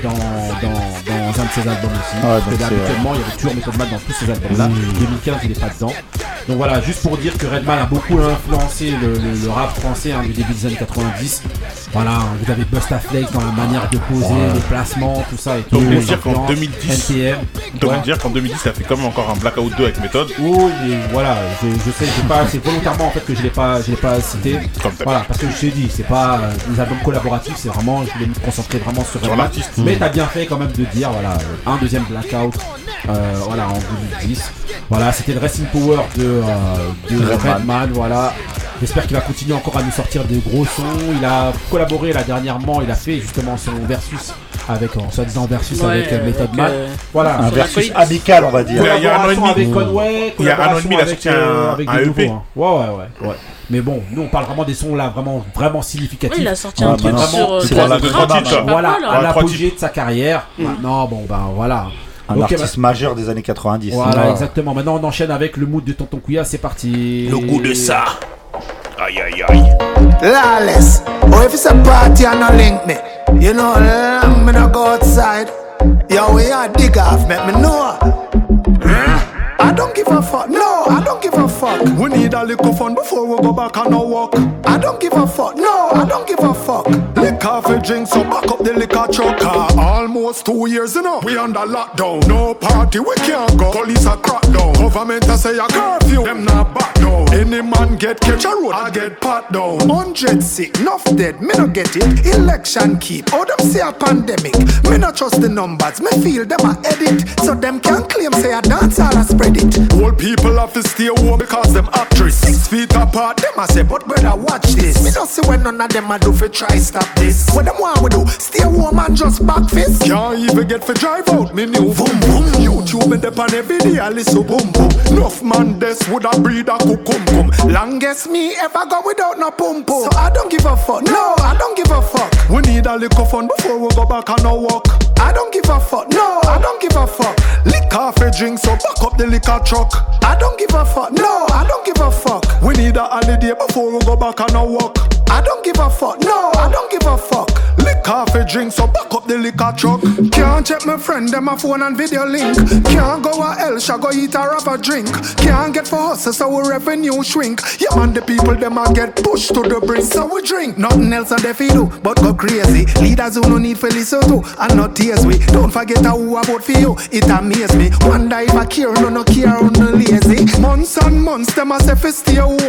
dans, dans, dans un de ses albums aussi. Ouais, Parce que habituellement, il y avait toujours Method Man dans tous ces albums-là. Mmh. 2015, il n'est pas dedans. Donc voilà, juste pour dire que Redman a beaucoup influencé le, le- le rap français hein, du début des années 90. Voilà, vous avez Bustaflex dans la manière de poser, Ouais. les placements, tout ça et tout. Donc, dire qu'en influences, 2010, NTM. donc Ouais. dire qu'en 2010, ça fait quand même encore un Blackout 2 avec méthode. Oh, et voilà, je, je sais, j'ai pas, c'est volontairement en fait que je l'ai pas, je l'ai pas cité. Voilà, parce que je t'ai dit, c'est pas euh, des albums collaboratifs, c'est vraiment, je voulais me concentrer vraiment sur, Sur l'artiste. Mais t'as bien fait quand même de dire, voilà, euh, un deuxième blackout, euh, voilà, en 2010. Voilà, c'était le Racing Power de, euh, de Redman. Redman, voilà. J'espère qu'il va continuer encore à nous sortir des gros sons. Il a collaboré là dernièrement, il a fait justement son versus avec, en soi-disant versus Ouais, avec euh, Method avec, Man. euh, voilà, un versus amical, on va dire. Il y a- un an et demi. avec. Conway, Il y a collaboration sorti avec, euh, un- avec un des EP. nouveaux, hein. Ouais, ouais, ouais, ouais. Mais bon, nous on parle vraiment des sons là vraiment, vraiment significatifs. Il a sorti un truc sur, euh, Voilà, à l'apogée de sa carrière. Maintenant, bon, ben voilà. Un artiste majeur des années 90. Voilà, exactement. Maintenant, on enchaîne avec le mood de Tonton Couilla. C'est parti. Le goût de ça. Aïe, aïe, aïe. Lawless. Oh, if it's a party and no link me, you know, long me no go outside. Yo, we are dig off, make me know. I don't give a fuck. No, I don't give a fuck. We need a little fun before we go back on our walk. I don't give a fuck. No, I don't give a fuck. Liquor for drink, so back up the liquor truck. Uh, almost two years, you know, we under lockdown. No party, we can't go. Police are crack down. Government a say a curfew, them not back down. Any man get catch a road, I get pat down. Hundred sick, enough dead, me no get it. Election keep, oh them say a pandemic. Me no trust the numbers, me feel them a edit. So them can claim say a dance all a spread it. Old people have to stay home because them actress. Six feet apart, them a say, but brother, watch this. Me don't see when none of them a do fi try stop this. What them want we do? Stay home and just back fist. Can't even get for drive out, me new boom boom. YouTube me dep on every day, I listen boom boom. Enough man this would a breed a cucum cum. Longest me ever go without no pum pum. So I don't give a fuck. No, I don't give a fuck. We need a little fun before we go back on our walk. I don't give a fuck. No, I don't give a fuck. Liquor for drink, so back up the liquor truck. I don't give a fuck. No, I don't give a fuck. We need a holiday before we go back on our walk. I don't give a fuck. No, I don't give a fuck. Liquor for drink, so back up the liquor truck. Can't check my friend, them a phone and video link. Can't go a else, I go eat or have a drink. Can't get for hustle, so we revenue shrink. Yeah, man, the people, them a get pushed to the brink. So we drink, nothing else on the do, but go crazy. Leaders who no need for listen to, and not tears we. Don't forget how who about for you, it amaze me. Wonder if I care, no, no care, no lazy. Months and months, them a say stay home.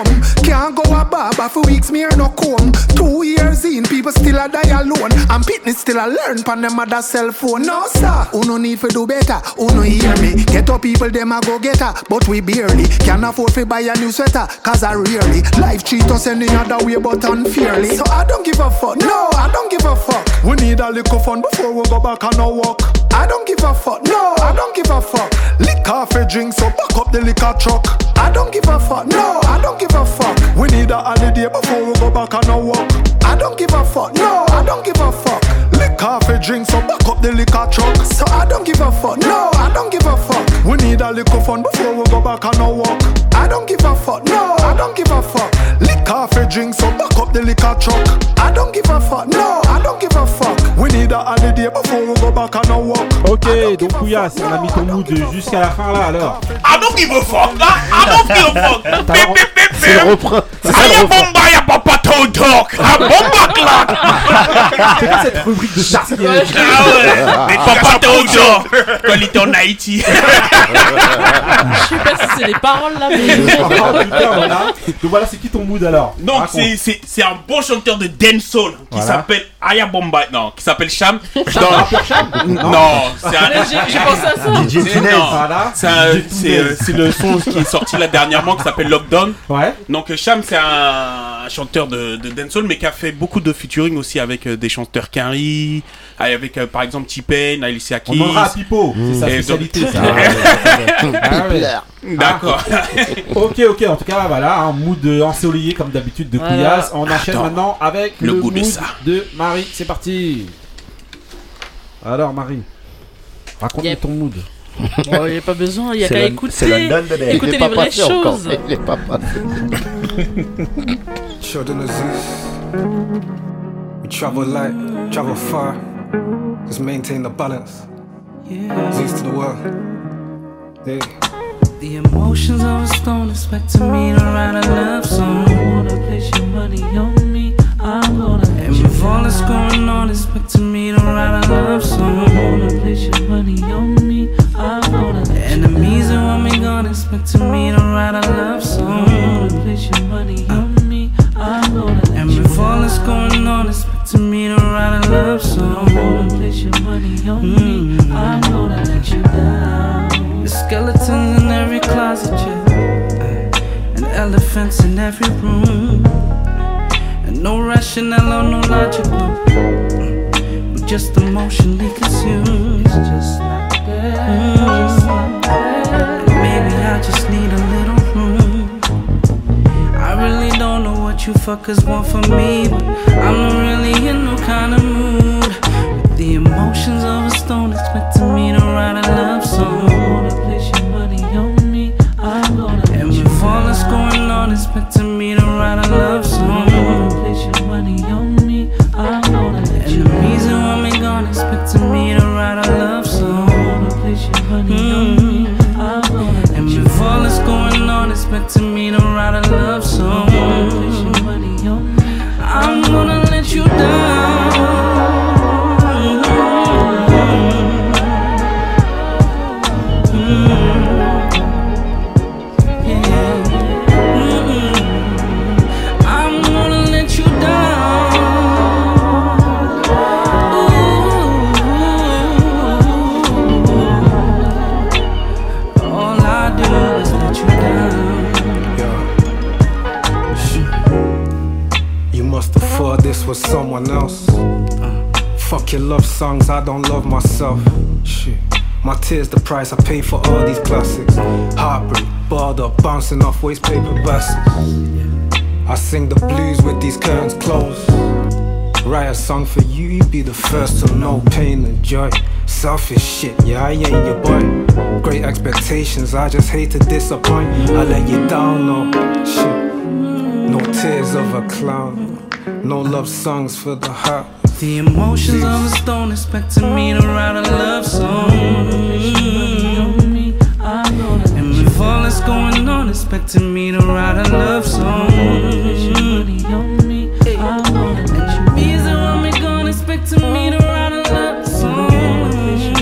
Can't go a barber for weeks, me no comb. Two years in, people still a die. And pitney still a learn pan them mother cell phone. No, sir, who no need for do better, who no hear me. Get up people, them a go get her, but we barely can afford to buy a new sweater, cause I rarely. Life treat us any other way, but unfairly. So I don't give a fuck, no, I don't give a fuck. We need a little fun before we go back on our walk. I don't give a fuck, no, I don't give a fuck. Liquor for drink, so back up the liquor truck. I don't give a fuck, no, I don't give a fuck. We need a holiday before we go back on our walk. I don't give a fuck, no, I don't give a fuck. Liquor for drink, so back up the liquor truck. So I don't give a fuck, no, I don't give a fuck. We need a little fun before we go back on our walk. I don't give a fuck, no, I don't give a fuck. Liquor for drink, so back up the liquor truck. I don't give a fuck, no, I don't give a fuck. We need a holiday before we go back on our walk. Ok, donc Ouya, on a mis ton mood jusqu'à la fin là alors. I don't give a fuck. I, I don't give a fuck. Bip, bip, bip, C'est le refrain. C'est ça I le am refrain. bomba, ya papa to talk. I bomba clock. C'est quoi cette rubrique de Sarcy Ah ouais. Mais papa to talk. Quand il était en Haïti. Je sais pas si c'est les paroles là, mais. Ah. Donc voilà, c'est qui ton mood alors? Donc Raconte. c'est c'est c'est un bon chanteur de dancehall qui s'appelle Aya Bombay, non, qui s'appelle Cham. Non, Non. c'est un. J'ai- pensé à ça. DJ C'est- Funès. le son qui est sorti là dernièrement qui s'appelle Lockdown. Ouais. Donc euh, Cham, c'est un chanteur de, de dancehall, mais qui a fait beaucoup de featuring aussi avec euh, des chanteurs Quinry, avec euh, par exemple T-Pain, Alicia On Keys. demandera à Pipo, c'est sa spécialité ça. Ah. D'accord. Ok, ok, en tout cas, voilà, un mood ensoleillé comme d'habitude de Voilà. Couillasse. On enchaîne Attends. maintenant avec Le le, goût de mood ça. de Marie. C'est parti. Alors, Marie, raconte-nous Yep. ton mood. Bon, il n'y a pas besoin, il y a qu'à écouter. les vraies choses. Il est pas passé. Children of Zeus. We travel light, travel far. Just maintain the balance. Zeus to the world. Hey. The emotions of a stone to write a love song. Wanna place your money on me? I'm gonna. All that's going on, expecting me to write a love song. Wanna place your money on me? I'm gonna. Enemies that want me gone, expecting me to write a love song. Wanna place your money on me? I'm gonna. And with all that's going on, expecting me to write a love song. Wanna place your money on me? I'm gonna let you down. The skeletons in every closet, yeah. And elephants in every room. No rationale or no logic, no. We're just emotionally consumed. It's just like that. Just like that. And maybe I just need a little room. I really don't know what you fuckers want from me, but I'm not really in no kind of mood. With the emotions of a stone expecting me to write a love songs, I don't love myself. Shit. My tears, the price I pay for all these classics. Heartbreak, barred up, bouncing off waste paper baskets. I sing the blues with these curtains closed. Write a song for you, you be the first to know pain and joy. Selfish shit, yeah, I ain't your boy. Great expectations, I just hate to disappoint. I let you down, no shit. No tears of a clown, no love songs for the heart. The emotions of a stone expecting me to write a love song. And with all that's going on, expecting me to write a love song. Reason why me gone, expecting me to write a love song.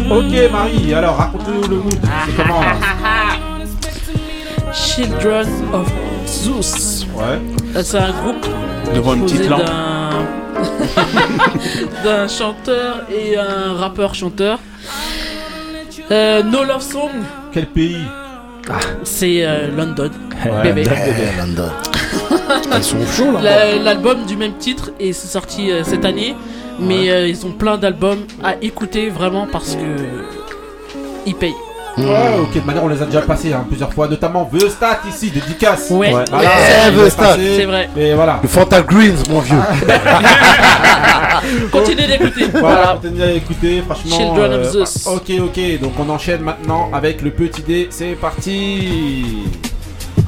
Ok, Marie, alors raconte-nous le mood. C'est comment là Children of Zeus. Ouais. C'est un groupe Devant une petite lampe. d'un- chanteur et un rappeur-chanteur. Euh, no Love Song. Quel pays C'est euh, London. Ouais, Bébé. London. Ils sont chauds là. La- L'album du même titre et c'est sorti euh, cette année. Mais euh, ils ont plein d'albums à écouter vraiment parce que ils payent. Ouais, ok, de manière on les a déjà passés hein, plusieurs fois, notamment The Stat ici, dédicace. Ouais. Ouais. Voilà, The Stat. C'est vrai. Et voilà. Le Fanta Greens, mon vieux. Continuez d'écouter. Voilà, continuez à écouter, franchement. Children of Zeus. Ok, ok, donc on enchaîne maintenant avec le petit dé, c'est parti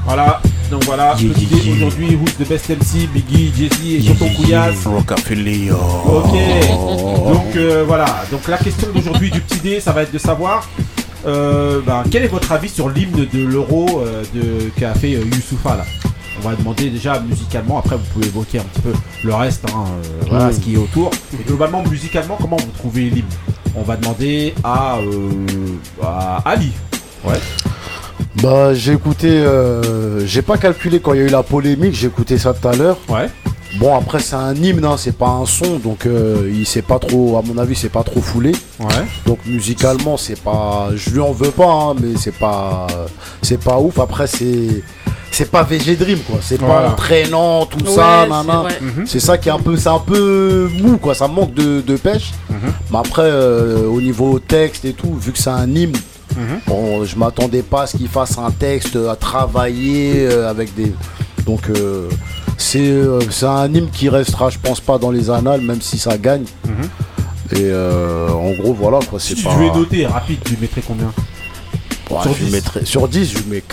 Voilà, donc voilà, Yeah, petit yeah, dé yeah. aujourd'hui, Who's the Best MC, Biggie, Jesse et Tonton Couillasse. Rockafeller. Ok, donc euh, voilà, donc la question d'aujourd'hui du petit dé, ça va être de savoir euh, ben, quel est votre avis sur l'hymne de l'euro euh, de- qu'a fait euh, Youssoufa là? On va demander déjà musicalement, après vous pouvez évoquer un petit peu le reste, hein, euh, voilà, ce qui est autour. Et globalement, musicalement, comment vous trouvez l'hymne? On va demander à, euh, à Ali. Ouais. Bah, j'ai écouté. euh, j'ai pas calculé quand il y a eu la polémique, j'ai écouté ça tout à l'heure. Ouais. Bon après c'est un hymne, hein, c'est pas un son, donc euh, il s'est pas trop, à mon avis c'est pas trop foulé. Donc musicalement c'est pas, je lui en veux pas, hein, mais c'est pas, c'est pas ouf. Après c'est, c'est pas VG quoi, c'est pas traînant tout ouais, ça, mhm. C'est ça qui est un peu, c'est un peu mou quoi, ça manque de, pêche. Mhm. Mais après euh, au niveau texte et tout, vu que c'est un hymne, mhm. bon je m'attendais pas à ce qu'il fasse un texte euh, à travailler avec des, donc euh, c'est un hymne qui restera, je pense pas, dans les annales, même si ça gagne. Mhm. Et euh, en gros, voilà quoi. Si pas... tu es doté rapide, tu mettrais combien sur, 10. Je, mets,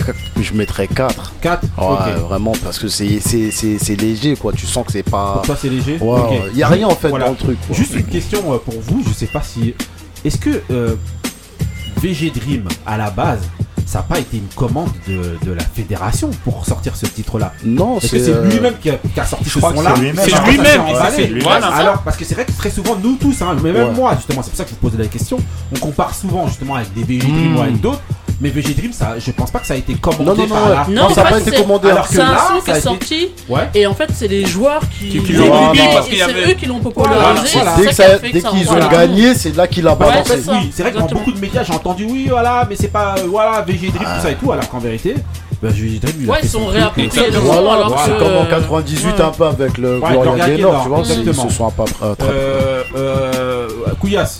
je mettrais 4. 4 Ouais, vraiment, parce que c'est léger, quoi. Tu sens que c'est pas. Pour toi, c'est léger Il n'y a rien, en fait, dans le truc. Quoi. Juste une question euh, pour vous, je sais pas si. Est-ce que euh, VG Dream, à la base, ça n'a pas été une commande de, de, la fédération pour sortir ce titre-là. Non, c'est euh, lui-même qui, a sorti ce son-là. C'est lui-même. C'est lui-même. Alors, parce que c'est vrai que très souvent, nous tous, hein, même moi, justement, c'est pour ça que je vous posais la question, on compare souvent justement avec des VG, mmh. ou d'autres. Mais VG Dream, ça, je pense pas que ça a été commandé. Non, non, non, non, ça n'a pas été commandé. Alors que c'est un son qui est sorti. Ouais. Et en fait, c'est les joueurs qui, qui, l'ont publié parce qu'il avait. Eux qui l'ont popularisé. Voilà. Dès qu'ils ont gagné, c'est là qu'il a balancé. Oui, c'est vrai que dans beaucoup de médias, j'ai entendu oui, voilà, mais c'est pas euh, voilà VG Dream tout ça et tout, alors qu'en vérité. Bah, VG Dream, ouais, ils sont réappropriés. Euh, c'est comme en 98 un peu avec le Gloria Gaynor, tu vois, ils se sont pas... Euh, euh... Couillasse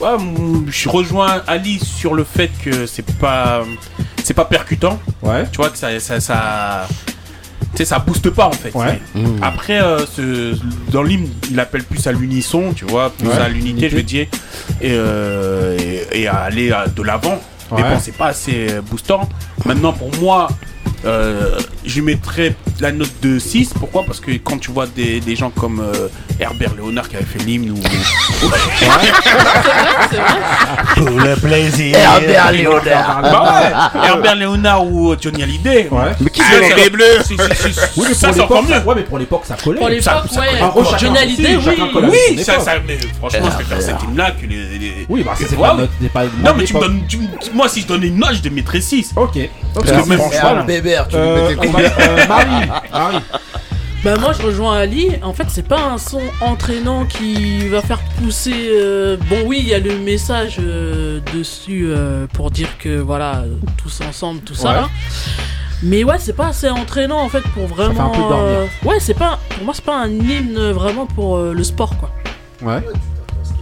je rejoins Ali sur le fait que c'est pas c'est pas percutant. Ouais. Tu vois que ça ça, tu sais, ça booste pas en fait. Ouais. Mmh. Après, euh, dans l'hymne, il appelle plus à l'unisson, tu vois, plus à l'unité, je veux dire, euh, et, et, à aller de l'avant. Mais bon, c'est pas assez boostant. Maintenant, pour moi, euh, je mettrais la note de 6. Pourquoi? Parce que quand tu vois des, des gens comme euh, Herbert Léonard qui avait fait l'hymne ou. C'est vrai, c'est vrai Pour le plaisir. Herbert Léonard. Bah ouais, Herbert Léonard ou Johnny Hallyday. Ouais. Mais qui veut les bleus si, si, si, oui, Ça sort quand même. Ouais, mais pour l'époque, ça collait. Pour l'époque, ouais. En gros, Johnny Hallyday, oui. Oui, ça, ça, mais franchement, je préfère cet hymne-là que les. les... Oui, bah, c'est pas, pas. Non, mais tu me donnes. Moi, si je donnais une note, je te mettrais 6. Ok. Parce que même franchement. Bébert, tu me euh, mettais combien euh, Marie. Bah moi je rejoins Ali, en fait c'est pas un son entraînant qui va faire pousser... Euh, bon oui il y a le message euh, dessus euh, pour dire que voilà, tous ensemble, tout ça. Hein. Mais ouais c'est pas assez entraînant en fait pour vraiment... Ouais c'est pas... Pour moi c'est pas un hymne vraiment pour le sport quoi. Ouais.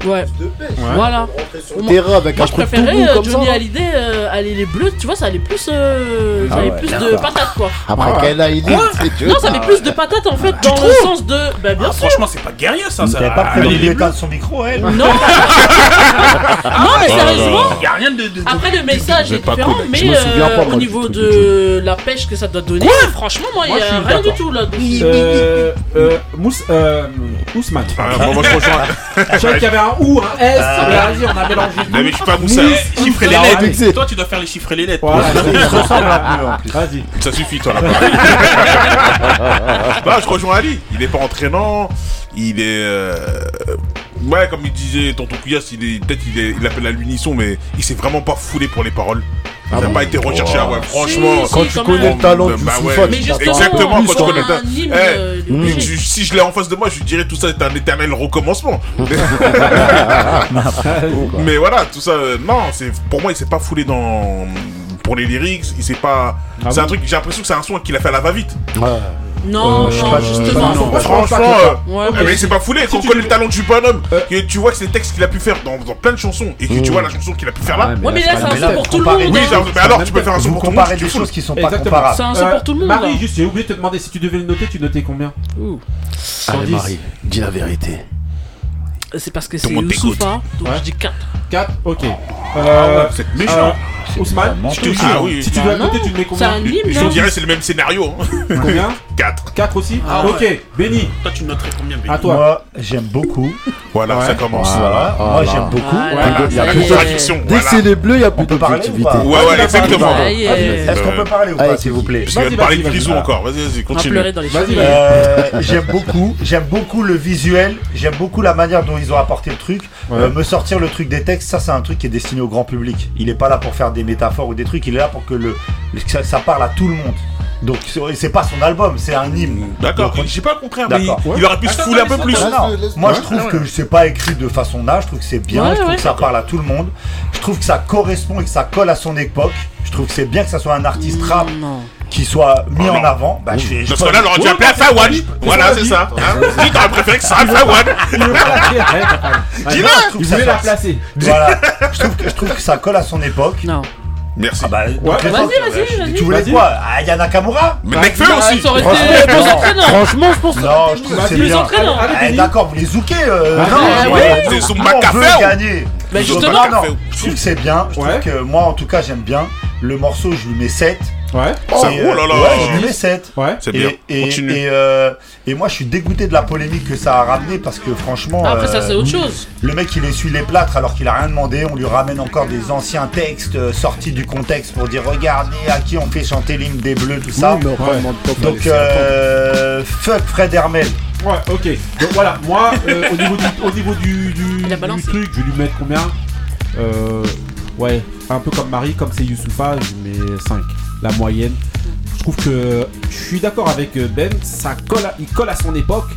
Ouais. De pêche. Ouais. Voilà. Sur le terrain avec Moi, un je préférais euh, Johnny Hallyday, euh, aller les bleus, tu vois, ça allait plus. Euh, ça ah ouais, plus de patates, quoi. Après ah qu'elle a Hallyday, Non, ça avait plus de patates en fait, ah, dans le sens de. Bah, bien ah, sûr. Franchement, c'est pas guerrier ça. ça pas pris les bleus son micro, elle. Non. non, mais oh sérieusement. Y a rien de. Après, le message est différent, mais euh, au niveau de la pêche que ça doit donner, franchement, moi, y a rien du tout là. Mousse. Ousmane. Ah, bon, moi, je rejoins. Je savais qu'il y avait un ou, un S. Euh, vas-y, on a mélangé. Non, mais je suis pas Moussa. Chiffrer les lettres. Toi, tu dois faire les chiffrer les lettres. Peu Vas-y. Ça suffit, toi, là Bah, je rejoins Ali. Il n'est pas entraînant. Il est. Euh, ouais, comme il disait Tonton Couillasse, il est... peut-être il, est... il appelle à l'unisson, mais il s'est vraiment pas foulé pour les paroles. Ah ça n'a pas été recherché oh. ouais, Franchement, quand tu connais le talent bah, du bah, ouais. Exactement, quand eh, tu connais le talent. Si je l'ai en face de moi, je dirais tout ça est un éternel recommencement. mais voilà, tout ça, euh, non, pour moi, il s'est pas foulé dans pour les lyrics, il s'est pas. C'est un truc, j'ai l'impression que c'est un son qu'il a fait à la va-vite. Ouais. Non, euh, non, pas, justement. Non, non, franchement, euh, eh, mais c'est pas foulé. Si quand on connaît le talent du bonhomme, euh. que tu vois que c'est des textes qu'il a pu faire dans, plein de chansons et que tu mmh. vois la chanson qu'il a pu faire là. Ouais, mais là, c'est un son pour tout le monde. Oui, hein. mais alors tu peux faire un son pour tout le monde. Comparer des choses qui sont pas comparables. C'est un son pour tout le monde. Marie, hein. j'ai oublié de te demander si tu devais le noter, tu notais combien? Ouh. Allez, Marie, dis la vérité. C'est parce que c'est Youssoufa, donc ouais. je dis 4. 4 Ok. Euh, ah c'est méchant. Euh, Ousmane, je te dis, hein, ah, oui. si tu dois noter, tu mets combien un anime, Je dirais c'est le même scénario. Hein. Combien 4. 4 aussi ah, Ok, ouais. Béni. Toi, tu noterais combien, Béni À toi. Moi, j'aime beaucoup. Voilà, ouais. ça commence. Voilà. Moi, j'aime beaucoup. Voilà. Il y a plus de traduction. Dès que c'est les bleus, il y a plus d'objectivité. Ouais, ouais, ah, exactement. Euh, Est-ce qu'on peut parler ou pas, s'il vous plaît Je vais parler de bisous encore. Vas-y, vas-y, continue. Euh, j'aime beaucoup. J'aime beaucoup le visuel. J'aime beaucoup la manière dont ils ont apporté le truc. Euh, me sortir le truc des textes, ça c'est un truc qui est destiné au grand public. Il n'est pas là pour faire des métaphores ou des trucs, il est là pour que, le, ça, parle à tout le monde. Donc c'est pas son album, c'est un hymne. D'accord, on... j'ai pas le contraire, hein, mais il, ouais. aurait pu se fouler un peu plus. Non. Moi je trouve que c'est pas écrit de façon là, je trouve que c'est bien, je trouve que ça parle à tout le monde, je trouve que ça correspond et que ça colle à son époque, je trouve que c'est bien que ça soit un artiste rap qui soit mis ah, en avant. Bah, je, Parce que là, on aurait dû appeler Fawan. Voilà, c'est ça. Tu t'aurais préféré que ça soit Fawan. Dis-le Il voulait la placer. Voilà. Je trouve que ça colle à son époque. Non. Merci. Ah bah, vas-y, vas-y, euh, vas-y. Tu voulais quoi? Ah, Aya Nakamura? Mais bah, Nekfeu bah, aussi Ça aurait été plus entraînant Franchement, je pense Non, ah, je trouve bah, que c'est plus eh, entraînant D'accord, vous les zouquez euh, Non, ouais, c'est veut gagner Mais justement, je trouve que c'est bien. Je trouve que moi, en tout cas, j'aime bien. Le morceau, je lui mets 7. Oh, ouais. Oh. Ouais, je lui mets 7. Ouais. C'est bien. Et, euh, Et, moi, je suis dégoûté de la polémique que ça a ramené parce que franchement. Ah, après, ça, c'est euh, autre chose. Le mec, il essuie les plâtres alors qu'il a rien demandé. On lui ramène encore des anciens textes euh, sortis du contexte pour dire regardez à qui on fait chanter l'hymne des Bleus, tout ça. Donc, euh, fuck Fred Hermel. Ouais, ok. Donc voilà, moi, au niveau, du, au niveau du, truc, je vais lui mettre combien? Ouais, un peu comme Marie, comme c'est Youssoufa, je mets 5 la moyenne. Je trouve que je suis d'accord avec euh, Ben, ça colle il colle à son époque,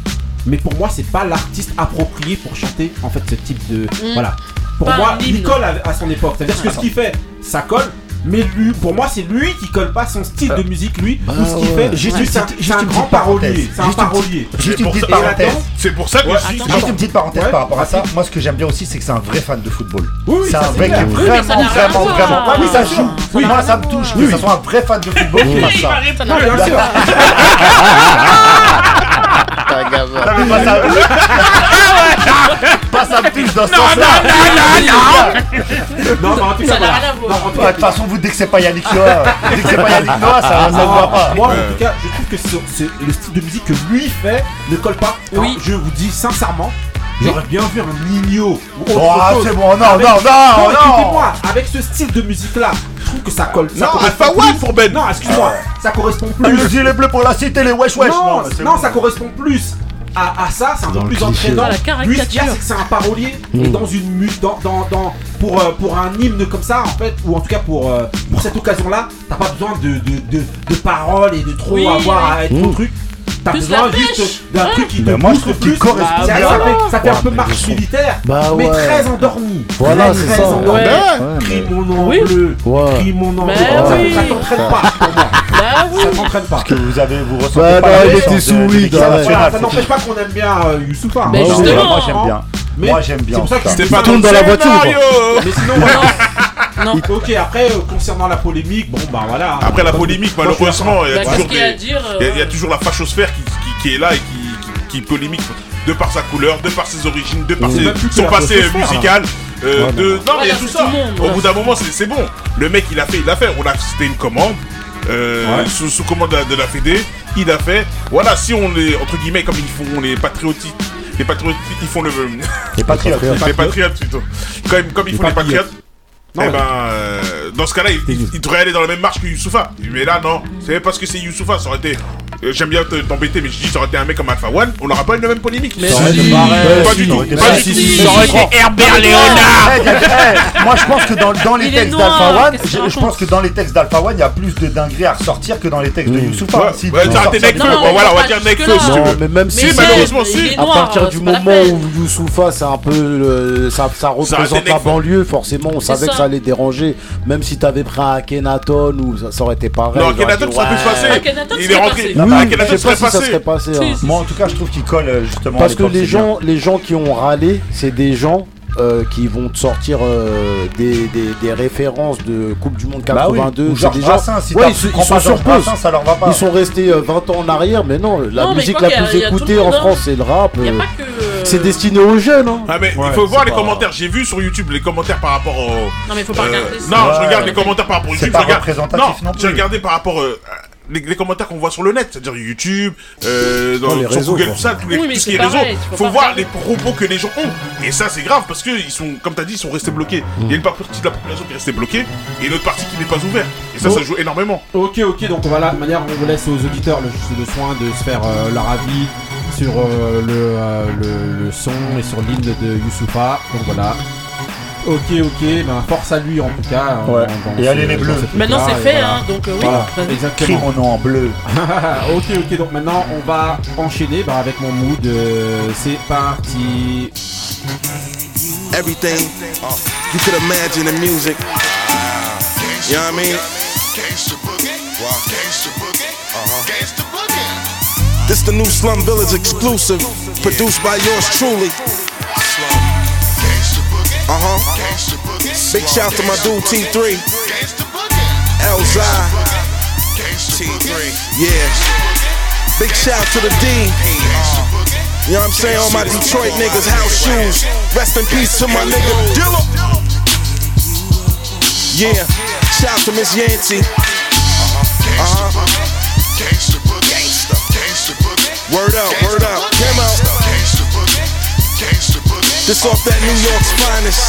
mais pour moi, c'est pas l'artiste approprié pour chanter en fait ce type de. Voilà. Pour moi, il colle à, à son époque. C'est-à-dire que ce qu'il fait, ça colle, mais lui, pour moi, c'est lui qui colle pas son style de euh, musique, lui, bah ou ce qu'il fait. Juste, c'est un, grand parolier. C'est un parolier. Juste une petite parenthèse. C'est pour ça que je dis. Juste une petite parenthèse par rapport à ça. Moi, ce que j'aime bien aussi, c'est que c'est un vrai fan de football. C'est un vrai qui est vraiment, vraiment, vraiment. Oui, ça joue. Moi, ça me touche que ce soit un vrai fan de football qui fasse ça. Non, bien sûr. Pas ça. Pas ça me dans ce sens-là. Non, non, non, non, non. mais en tout cas, De toute façon, vous, dès que c'est pas Yannick Noah, euh, dès que c'est pas Yannick Noah, ça ça ne va pas. Moi, en euh. tout cas, je trouve que le style de musique que lui fait ne colle pas. Oui. Je vous dis sincèrement, j'aurais bien vu un Nino ou autre Oh, ah, c'est bon, non, Avec- non, non, non. écoutez-moi, avec ce style de musique-là, je trouve que ça colle. ça Non, correspond Alpha One pour Ben. Non, excuse-moi, euh. ça correspond plus. Les yeux les bleus pour la cité, les wesh wesh. Non, non, bon. ça correspond plus à, ça, c'est un peu plus entraînant. Lui, ce qu'il y a, c'est que c'est un parolier. Mmh. Et dans une musique, dans, dans, dans, pour, euh, pour un hymne comme ça, en fait, ou en tout cas pour, euh, pour cette occasion-là, t'as pas besoin de, de, de, paroles et de trop avoir à être mmh. au truc. T'as besoin juste d'un truc qui te moi, je plus. Ça, fait, un peu marche militaire, bah, mais très endormi. Voilà, c'est ça. Endormi. Crie mon nom bleu, crie mon nom bleu. Ça t'entraîne pas pour moi. Ah ça s'entraîne pas. Parce que vous avez, vous ressentez bah, pas. Bah, il était sous oui. Ça n'empêche pas qu'on aime bien euh, Youssoufa. Mais justement, moi j'aime bien. Moi j'aime bien. C'est pour ça que c'était pas dans la voiture. Mais sinon, non. Ok, après, euh, concernant la polémique, bon, bah voilà. Après la polémique, malheureusement, il y, a bah, toujours y, toujours la fachosphère qui, est là et qui, qui, polémique de par sa couleur, de par ses origines, de par ses, son passé musical. Euh, de... Non, ouais, mais là, tout ça. Tout monde, Au bout d'un moment, c'est bon. Le mec, il a fait, il a fait. On a, c'était une commande. Euh, ouais. sous, sous, commande de la, de la Fédé, il a fait, voilà, si on les, entre guillemets, comme ils font les patriotiques les patriotes, ils font le. Les patriotes. Les patriotes, plutôt. Comme, comme ils font les patriotes, non, eh ben, euh, dans ce cas-là, il, devrait aller dans la même marche que Youssoufa. Mais là, non. C'est parce que c'est Youssoufa, ça aurait été. Euh, j'aime bien t'embêter, mais je dis, ça aurait été un mec comme Alpha One, on n'aura pas eu la même polémique. Mais ça si. Pareil, pas du tout. Pas du. Ça aurait été Herbert Léonard. Moi, je pense que dans, dans les textes d'Alpha One, je pense que dans les textes d'Alpha One, il y a plus de dingueries à ressortir que dans les textes de Youssoufa. Ouais, t'as raté Nekfeu. Voilà, on va dire si. Mais même si, malheureusement, si. À partir du moment où Youssoufa, c'est un peu. Ça représente la banlieue, forcément, on savait que ça les dérangeait. Même si t'avais pris un Akhenaton ou ça, aurait été pareil. Non, hein. Akhenaton, ça aurait pu se passer. Il est rentré. Serait passé. Hein. Moi, en tout cas, je trouve qu'il colle euh, justement. Parce que les gens, les gens qui ont râlé, c'est des gens euh, qui vont te sortir euh, des, références de Coupe du Monde 82. Oui. ils, sont sur ça leur va pas. Ils sont restés 20 ans en arrière, mais non, la musique la plus écoutée en France, c'est le rap c'est destiné aux jeunes. Hein. Ah, mais il faut voir les commentaires. J'ai vu sur YouTube les commentaires par rapport au. Non, mais faut pas euh, regarder. Non, je regarde les commentaires par rapport au YouTube. Non, j'ai regardé par rapport. Euh, les, les, commentaires qu'on voit sur le net, c'est-à-dire YouTube, euh, dans les réseaux, Google, tout ça, tous les, tout faut, voir les propos que les gens ont. Et ça, c'est grave parce que ils sont, comme t'as dit, ils sont restés bloqués. Il y a une partie de la population qui est restée bloquée et une autre partie qui n'est pas ouverte. Et ça, ça oh. joue énormément. Ok, ok, donc on De manière, on laisse aux auditeurs le, soin de se faire leur avis, sur euh, le, euh, le, le son et sur l'hymne de Youssoufa. Donc voilà. Ok, ok, ben force à lui en tout cas. hein, Ouais. dans- dans Et allez les bleus. Maintenant, c'est fait, voilà. hein, donc, euh, oui, Voilà, exactement. Écris mon nom en bleu. ok, ok, donc maintenant on va enchaîner bah, avec mon mood. euh, c'est parti. Everything you could imagine in music. You know what I mean? This the new Slum Village exclusive, produced by yours truly. Uh huh. Big shout to my dude T3. Elzai. T3. Yeah. Big shout to the D. You know what I'm saying? All my Detroit niggas, house shoes. Rest in peace to my nigga Dilla. Yeah. Shout to Miss Yancey. Uh huh. Word up, word up. Came out. This off that New York's finest.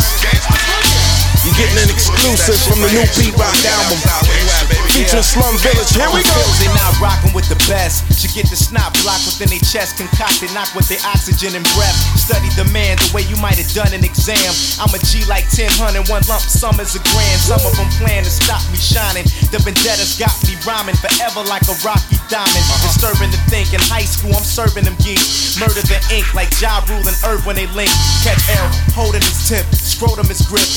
You're getting an exclusive from the new Rock album. Featuring Slum Village. Here we go. They not rocking with the best. Should get the snot blocked within their chest, concocted, knock with their oxygen and breath. Study the man the way you might have done an exam. I'm a G like 10, one lump sum is a grand. Some of them plan to stop me shining. The vendettas got me rhyming forever like a rocky diamond. Uh-huh. Disturbing to think in high school, I'm serving them geeks. Murder the ink like Ja Rule and Irv when they link. Catch L, holding his tip, scrotum his grip.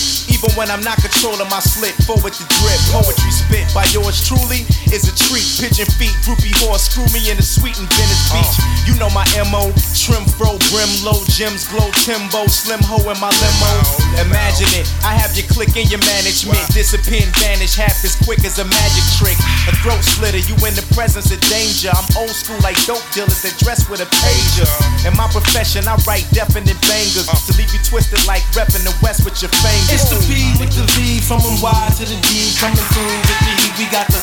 Even when I'm not controlling my slip, forward the drip. Poetry spit by yours truly is a treat. Pigeon feet, groupie horse, screw me in the sweet and Venice uh. Beach. You know my MO, trim fro, brim low, gems glow, Timbo, slim ho in my limo. Imagine it, I have your click in your management. Disappear and vanish half as quick as a magic trick. A throat slitter, you in the presence of danger. I'm old school like dope dealers that dress with a pager. In my profession, I write definite bangers uh. to leave you twisted like reppin' the West with your fingers. It's the P with the V from Y to the D coming through with the heat. We got the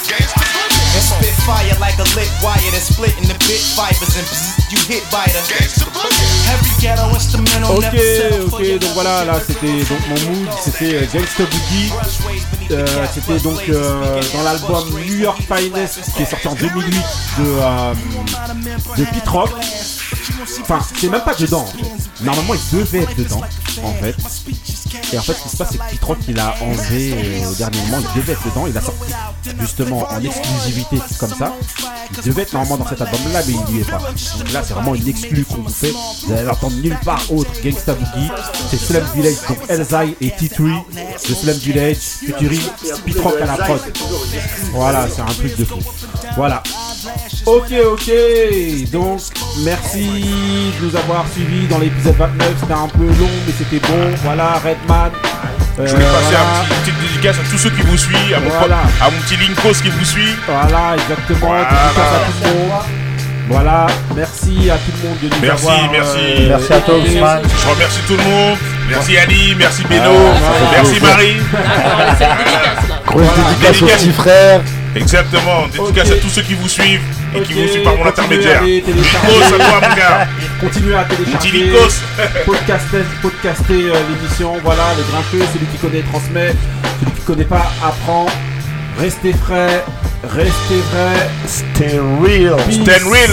And spit fire like a lit wire that's split into bit fibers and bzz, you hit biter. Every ghetto instrumental Ok, never settle for ok, donc voilà, là c'était donc mon mood, c'était euh, Gangsta Boogie. Euh, c'était donc euh, dans l'album New York Finest qui est sorti en 2008 de, euh, de Pete Rock. Enfin, c'est même pas dedans en fait. Normalement, il devait être dedans en fait. Et en fait, ce qui se passe, c'est que Pete Rock il a enlevé euh, au dernier moment, il devait être dedans, il a sorti justement en exclusivité comme ça. Il devait être normalement dans cet album là, mais il n'y est pas. Donc là, c'est vraiment une exclue qu'on vous fait. Vous allez l'entendre nulle part autre. Gangsta Boogie, c'est Slum Village, donc Elzai et T3 de Slum Village, featuring Pete Rock à la prod. Voilà, c'est un truc de fou. Voilà. Ok, ok. Donc, merci de nous avoir suivis dans l'épisode 29. C'était un peu long, mais c'était bon. Voilà, Redman. Je Euh, voulais passer voilà. un petit, une petite dédicace à tous ceux qui vous suivent, à mon, Voilà. pote- à mon petit Linkos qui vous suit. Voilà, exactement. Voilà. À tout le monde. Voilà, merci à tout le monde de nous Merci, avoir. merci. euh, Merci à toi. Ousmane. Je remercie tout le monde. Merci Ali, merci Beno, Ah, merci ouais. Marie. Grosse dédicace Dédicace. petit frère. Exactement, dédicace Ok. à tous ceux qui vous suivent et qui vous suivent par mon continuez intermédiaire. à toi mon gars. Continuez à télécharger, podcaster, podcaster euh, l'émission. Voilà, le grincheux, celui qui connaît transmet, celui qui connaît pas apprend. Restez frais, restez vrai. Stay real. Peace. Stand real,